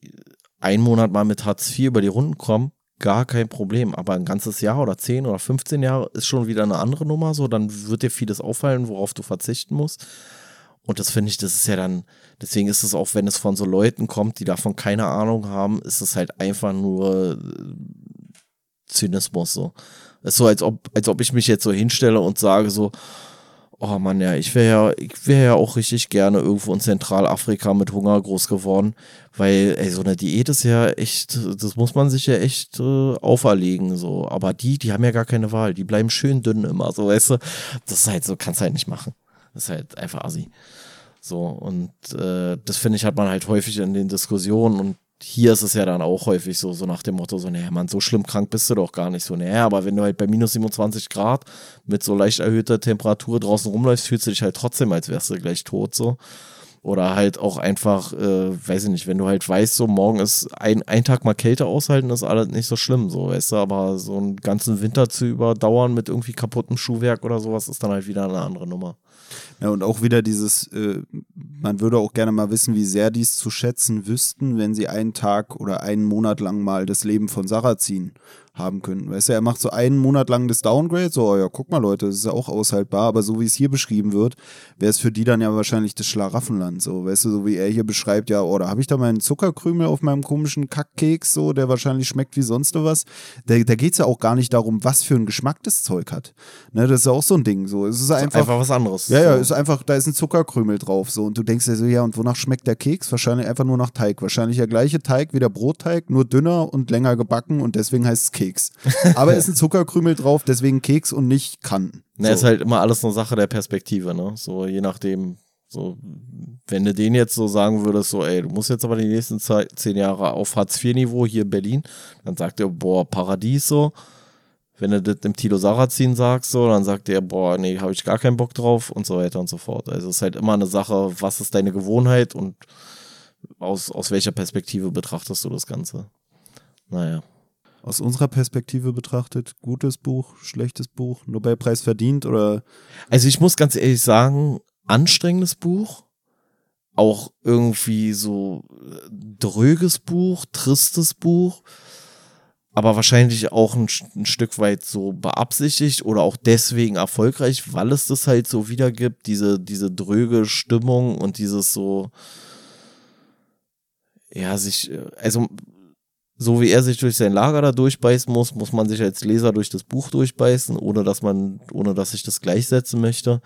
ein Monat mal mit Hartz IV über die Runden kommen, gar kein Problem. Aber ein ganzes Jahr oder 10 oder 15 Jahre ist schon wieder eine andere Nummer, so, dann wird dir vieles auffallen, worauf du verzichten musst. Und das finde ich, das ist ja dann, deswegen ist es auch, wenn es von so Leuten kommt, die davon keine Ahnung haben, ist es halt einfach nur äh, Zynismus so. Es ist so, als ob, als ob ich mich jetzt so hinstelle und sage so, oh Mann, ja, ich wäre ja, ich wäre ja auch richtig gerne irgendwo in Zentralafrika mit Hunger groß geworden, weil, ey, so eine Diät ist ja echt, das muss man sich ja echt äh, auferlegen, so. Aber die, die haben ja gar keine Wahl, die bleiben schön dünn immer, so, weißt du. Das ist halt so, kannst halt nicht machen. Das ist halt einfach assi. So, und äh, das finde ich, hat man halt häufig in den Diskussionen und hier ist es ja dann auch häufig so, so nach dem Motto, so, naja, Mann, so schlimm krank bist du doch gar nicht so. Naja, aber wenn du halt bei minus 27 Grad mit so leicht erhöhter Temperatur draußen rumläufst, fühlst du dich halt trotzdem, als wärst du gleich tot, so. Oder halt auch einfach, äh, weiß ich nicht, wenn du halt weißt, so morgen ist ein, ein Tag mal Kälte aushalten, ist alles nicht so schlimm, so, weißt du, aber so einen ganzen Winter zu überdauern mit irgendwie kaputtem Schuhwerk oder sowas ist dann halt wieder eine andere Nummer. Ja, und auch wieder dieses, äh, man würde auch gerne mal wissen, wie sehr die es zu schätzen wüssten, wenn sie einen Tag oder einen Monat lang mal das Leben von Sarrazin haben könnten. Weißt du, er macht so einen Monat lang das Downgrade, so, oh ja, guck mal Leute, das ist ja auch aushaltbar, aber so wie es hier beschrieben wird, wäre es für die dann ja wahrscheinlich das Schlaraffenland, so, weißt du, so wie er hier beschreibt, ja, oh, da habe ich da meinen Zuckerkrümel auf meinem komischen Kackkeks, so, der wahrscheinlich schmeckt wie sonst was. Da, da geht es ja auch gar nicht darum, was für ein Geschmack das Zeug hat. Ne, das ist ja auch so ein Ding, so, es ist einfach, Einfach was anderes. ja, ja, ist einfach, da ist ein Zuckerkrümel drauf, so. Und du denkst dir so, ja, und wonach schmeckt der Keks? Wahrscheinlich einfach nur nach Teig. Wahrscheinlich der gleiche Teig wie der Brotteig, nur dünner und länger gebacken und deswegen heißt es Keks. Aber ist ein Zuckerkrümel drauf, deswegen Keks und nicht Kanten. Ne, so. ist halt immer alles eine Sache der Perspektive, ne? So je nachdem, So, wenn du den jetzt so sagen würdest, so, ey, du musst jetzt aber die nächsten zehn Jahre auf Hartz-IV-Niveau hier in Berlin, dann sagt er, boah, Paradies so. Wenn du das dem Tilo Sarrazin sagst, so, dann sagt er, boah, nee, habe ich gar keinen Bock drauf und so weiter und so fort. Also es ist halt immer eine Sache, was ist deine Gewohnheit und aus, aus welcher Perspektive betrachtest du das Ganze. Naja. Aus unserer Perspektive betrachtet, gutes Buch, schlechtes Buch, Nobelpreis verdient oder? Also ich muss ganz ehrlich sagen, anstrengendes Buch, auch irgendwie so äh, dröges Buch, tristes Buch, aber wahrscheinlich auch ein, ein, Stück weit so beabsichtigt oder auch deswegen erfolgreich, weil es das halt so wiedergibt, diese, diese dröge Stimmung und dieses so, ja, sich, äh, also so wie er sich durch sein Lager da durchbeißen muss, muss man sich als Leser durch das Buch durchbeißen, ohne dass man, ohne dass ich das gleichsetzen möchte.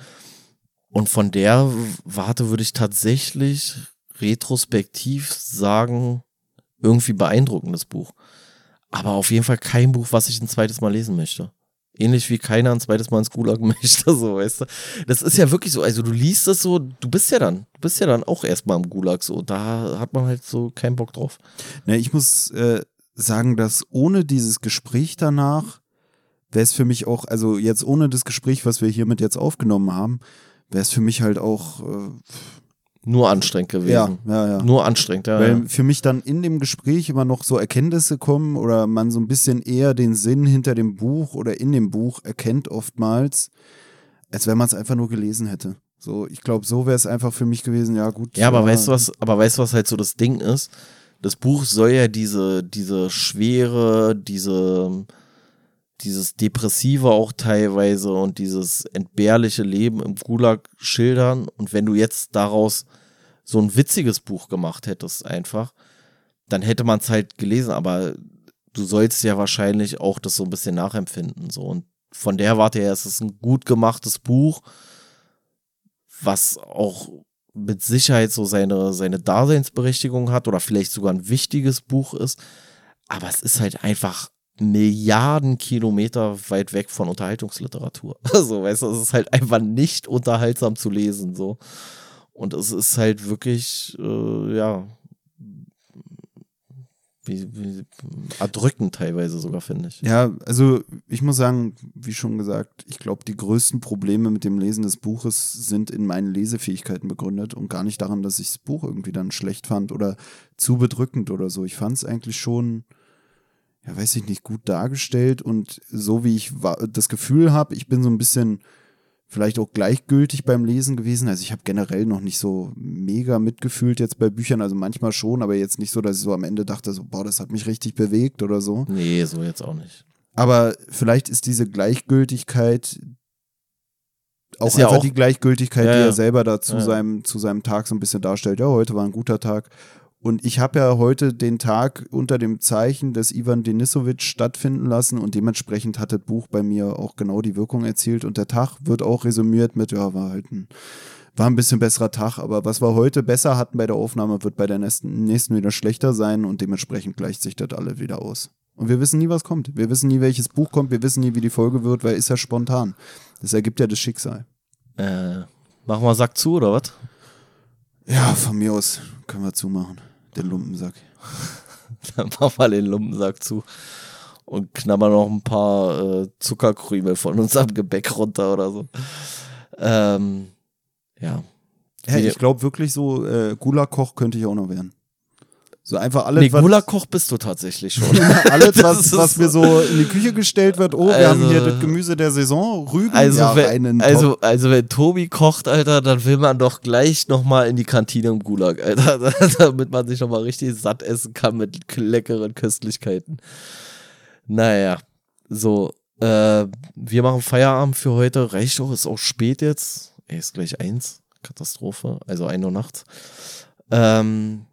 Und von der Warte würde ich tatsächlich retrospektiv sagen, irgendwie beeindruckendes Buch. Aber auf jeden Fall kein Buch, was ich ein zweites Mal lesen möchte. Ähnlich wie keiner ein zweites Mal ins Gulag möchte, so, weißt du. Das ist ja wirklich so, also du liest das so, du bist ja dann, du bist ja dann auch erstmal im Gulag, so, da hat man halt so keinen Bock drauf. Ne, ich muss äh, sagen, dass ohne dieses Gespräch danach wäre es für mich auch, also jetzt ohne das Gespräch, was wir hiermit jetzt aufgenommen haben, wäre es für mich halt auch äh, nur anstrengend gewesen. Ja, ja, ja. Nur anstrengend, ja. Weil ja. für mich dann in dem Gespräch immer noch so Erkenntnisse kommen oder man so ein bisschen eher den Sinn hinter dem Buch oder in dem Buch erkennt oftmals, als wenn man es einfach nur gelesen hätte. So, ich glaube, so wäre es einfach für mich gewesen, ja gut. Ja, aber weißt du was, aber weißt du, was halt so das Ding ist? Das Buch soll ja diese, diese Schwere, diese, dieses Depressive auch teilweise und dieses entbehrliche Leben im Gulag schildern. Und wenn du jetzt daraus so ein witziges Buch gemacht hättest, einfach, dann hätte man es halt gelesen, aber du sollst ja wahrscheinlich auch das so ein bisschen nachempfinden. So. Und von der Warte her ist es ein gut gemachtes Buch, was auch mit Sicherheit so seine, seine Daseinsberechtigung hat oder vielleicht sogar ein wichtiges Buch ist. Aber es ist halt einfach Milliarden Kilometer weit weg von Unterhaltungsliteratur. Also, weißt du, es ist halt einfach nicht unterhaltsam zu lesen, so. Und es ist halt wirklich, äh, ja, wie, wie, erdrückend teilweise sogar, finde ich. Ja, also ich muss sagen, wie schon gesagt, ich glaube, die größten Probleme mit dem Lesen des Buches sind in meinen Lesefähigkeiten begründet und gar nicht daran, dass ich das Buch irgendwie dann schlecht fand oder zu bedrückend oder so. Ich fand es eigentlich schon ja, weiß ich nicht, gut dargestellt und so wie ich das Gefühl habe, ich bin so ein bisschen vielleicht auch gleichgültig beim Lesen gewesen. Also ich habe generell noch nicht so mega mitgefühlt jetzt bei Büchern, also manchmal schon, aber jetzt nicht so, dass ich so am Ende dachte, so, boah, das hat mich richtig bewegt oder so. Nee, so jetzt auch nicht. Aber vielleicht ist diese Gleichgültigkeit auch ist einfach ja auch, die Gleichgültigkeit, ja, die er selber da zu, ja. seinem, zu seinem Tag so ein bisschen darstellt. Ja, heute war ein guter Tag. Und ich habe ja heute den Tag unter dem Zeichen des Ivan Denisowitsch stattfinden lassen und dementsprechend hat das Buch bei mir auch genau die Wirkung erzielt. Und der Tag wird auch resümiert mit, ja, war halt ein, war ein bisschen besserer Tag, aber was wir heute besser hatten bei der Aufnahme, wird bei der nächsten, nächsten wieder schlechter sein und dementsprechend gleicht sich das alle wieder aus. Und wir wissen nie, was kommt. Wir wissen nie, welches Buch kommt, wir wissen nie, wie die Folge wird, weil ist ja spontan. Das ergibt ja das Schicksal. Äh, machen wir Sack zu, oder was? Ja, von mir aus können wir zumachen. Den Lumpensack. Dann mach mal den Lumpensack zu und knabber noch ein paar äh, Zuckerkrümel von unserem Gebäck runter oder so. Ähm, ja. Hey, ich glaube wirklich so, äh, Gulakoch könnte ich auch noch werden. So einfach alles. Nee, Gulakoch bist du tatsächlich schon. alles, was, was mir so in die Küche gestellt wird. Oh, also, wir haben hier also das Gemüse der Saison, Rügen. Also, ja, wenn, also, also, wenn Tobi kocht, Alter, dann will man doch gleich nochmal in die Kantine im Gulag, Alter. damit man sich nochmal richtig satt essen kann mit leckeren Köstlichkeiten. Naja, so. Äh, wir machen Feierabend für heute. Reicht doch, ist auch spät jetzt. Ey, ist gleich eins. Katastrophe. Also ein Uhr nachts. Ähm,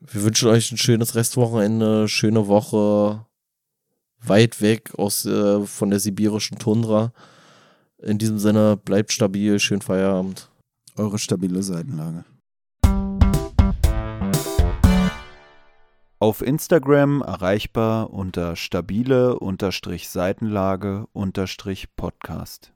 wir wünschen euch ein schönes Restwochenende, schöne Woche, weit weg aus äh, von der sibirischen Tundra. In diesem Sinne, bleibt stabil, schönen Feierabend. Eure stabile Seitenlage. Auf Instagram erreichbar unter stabile Seitenlage Podcast.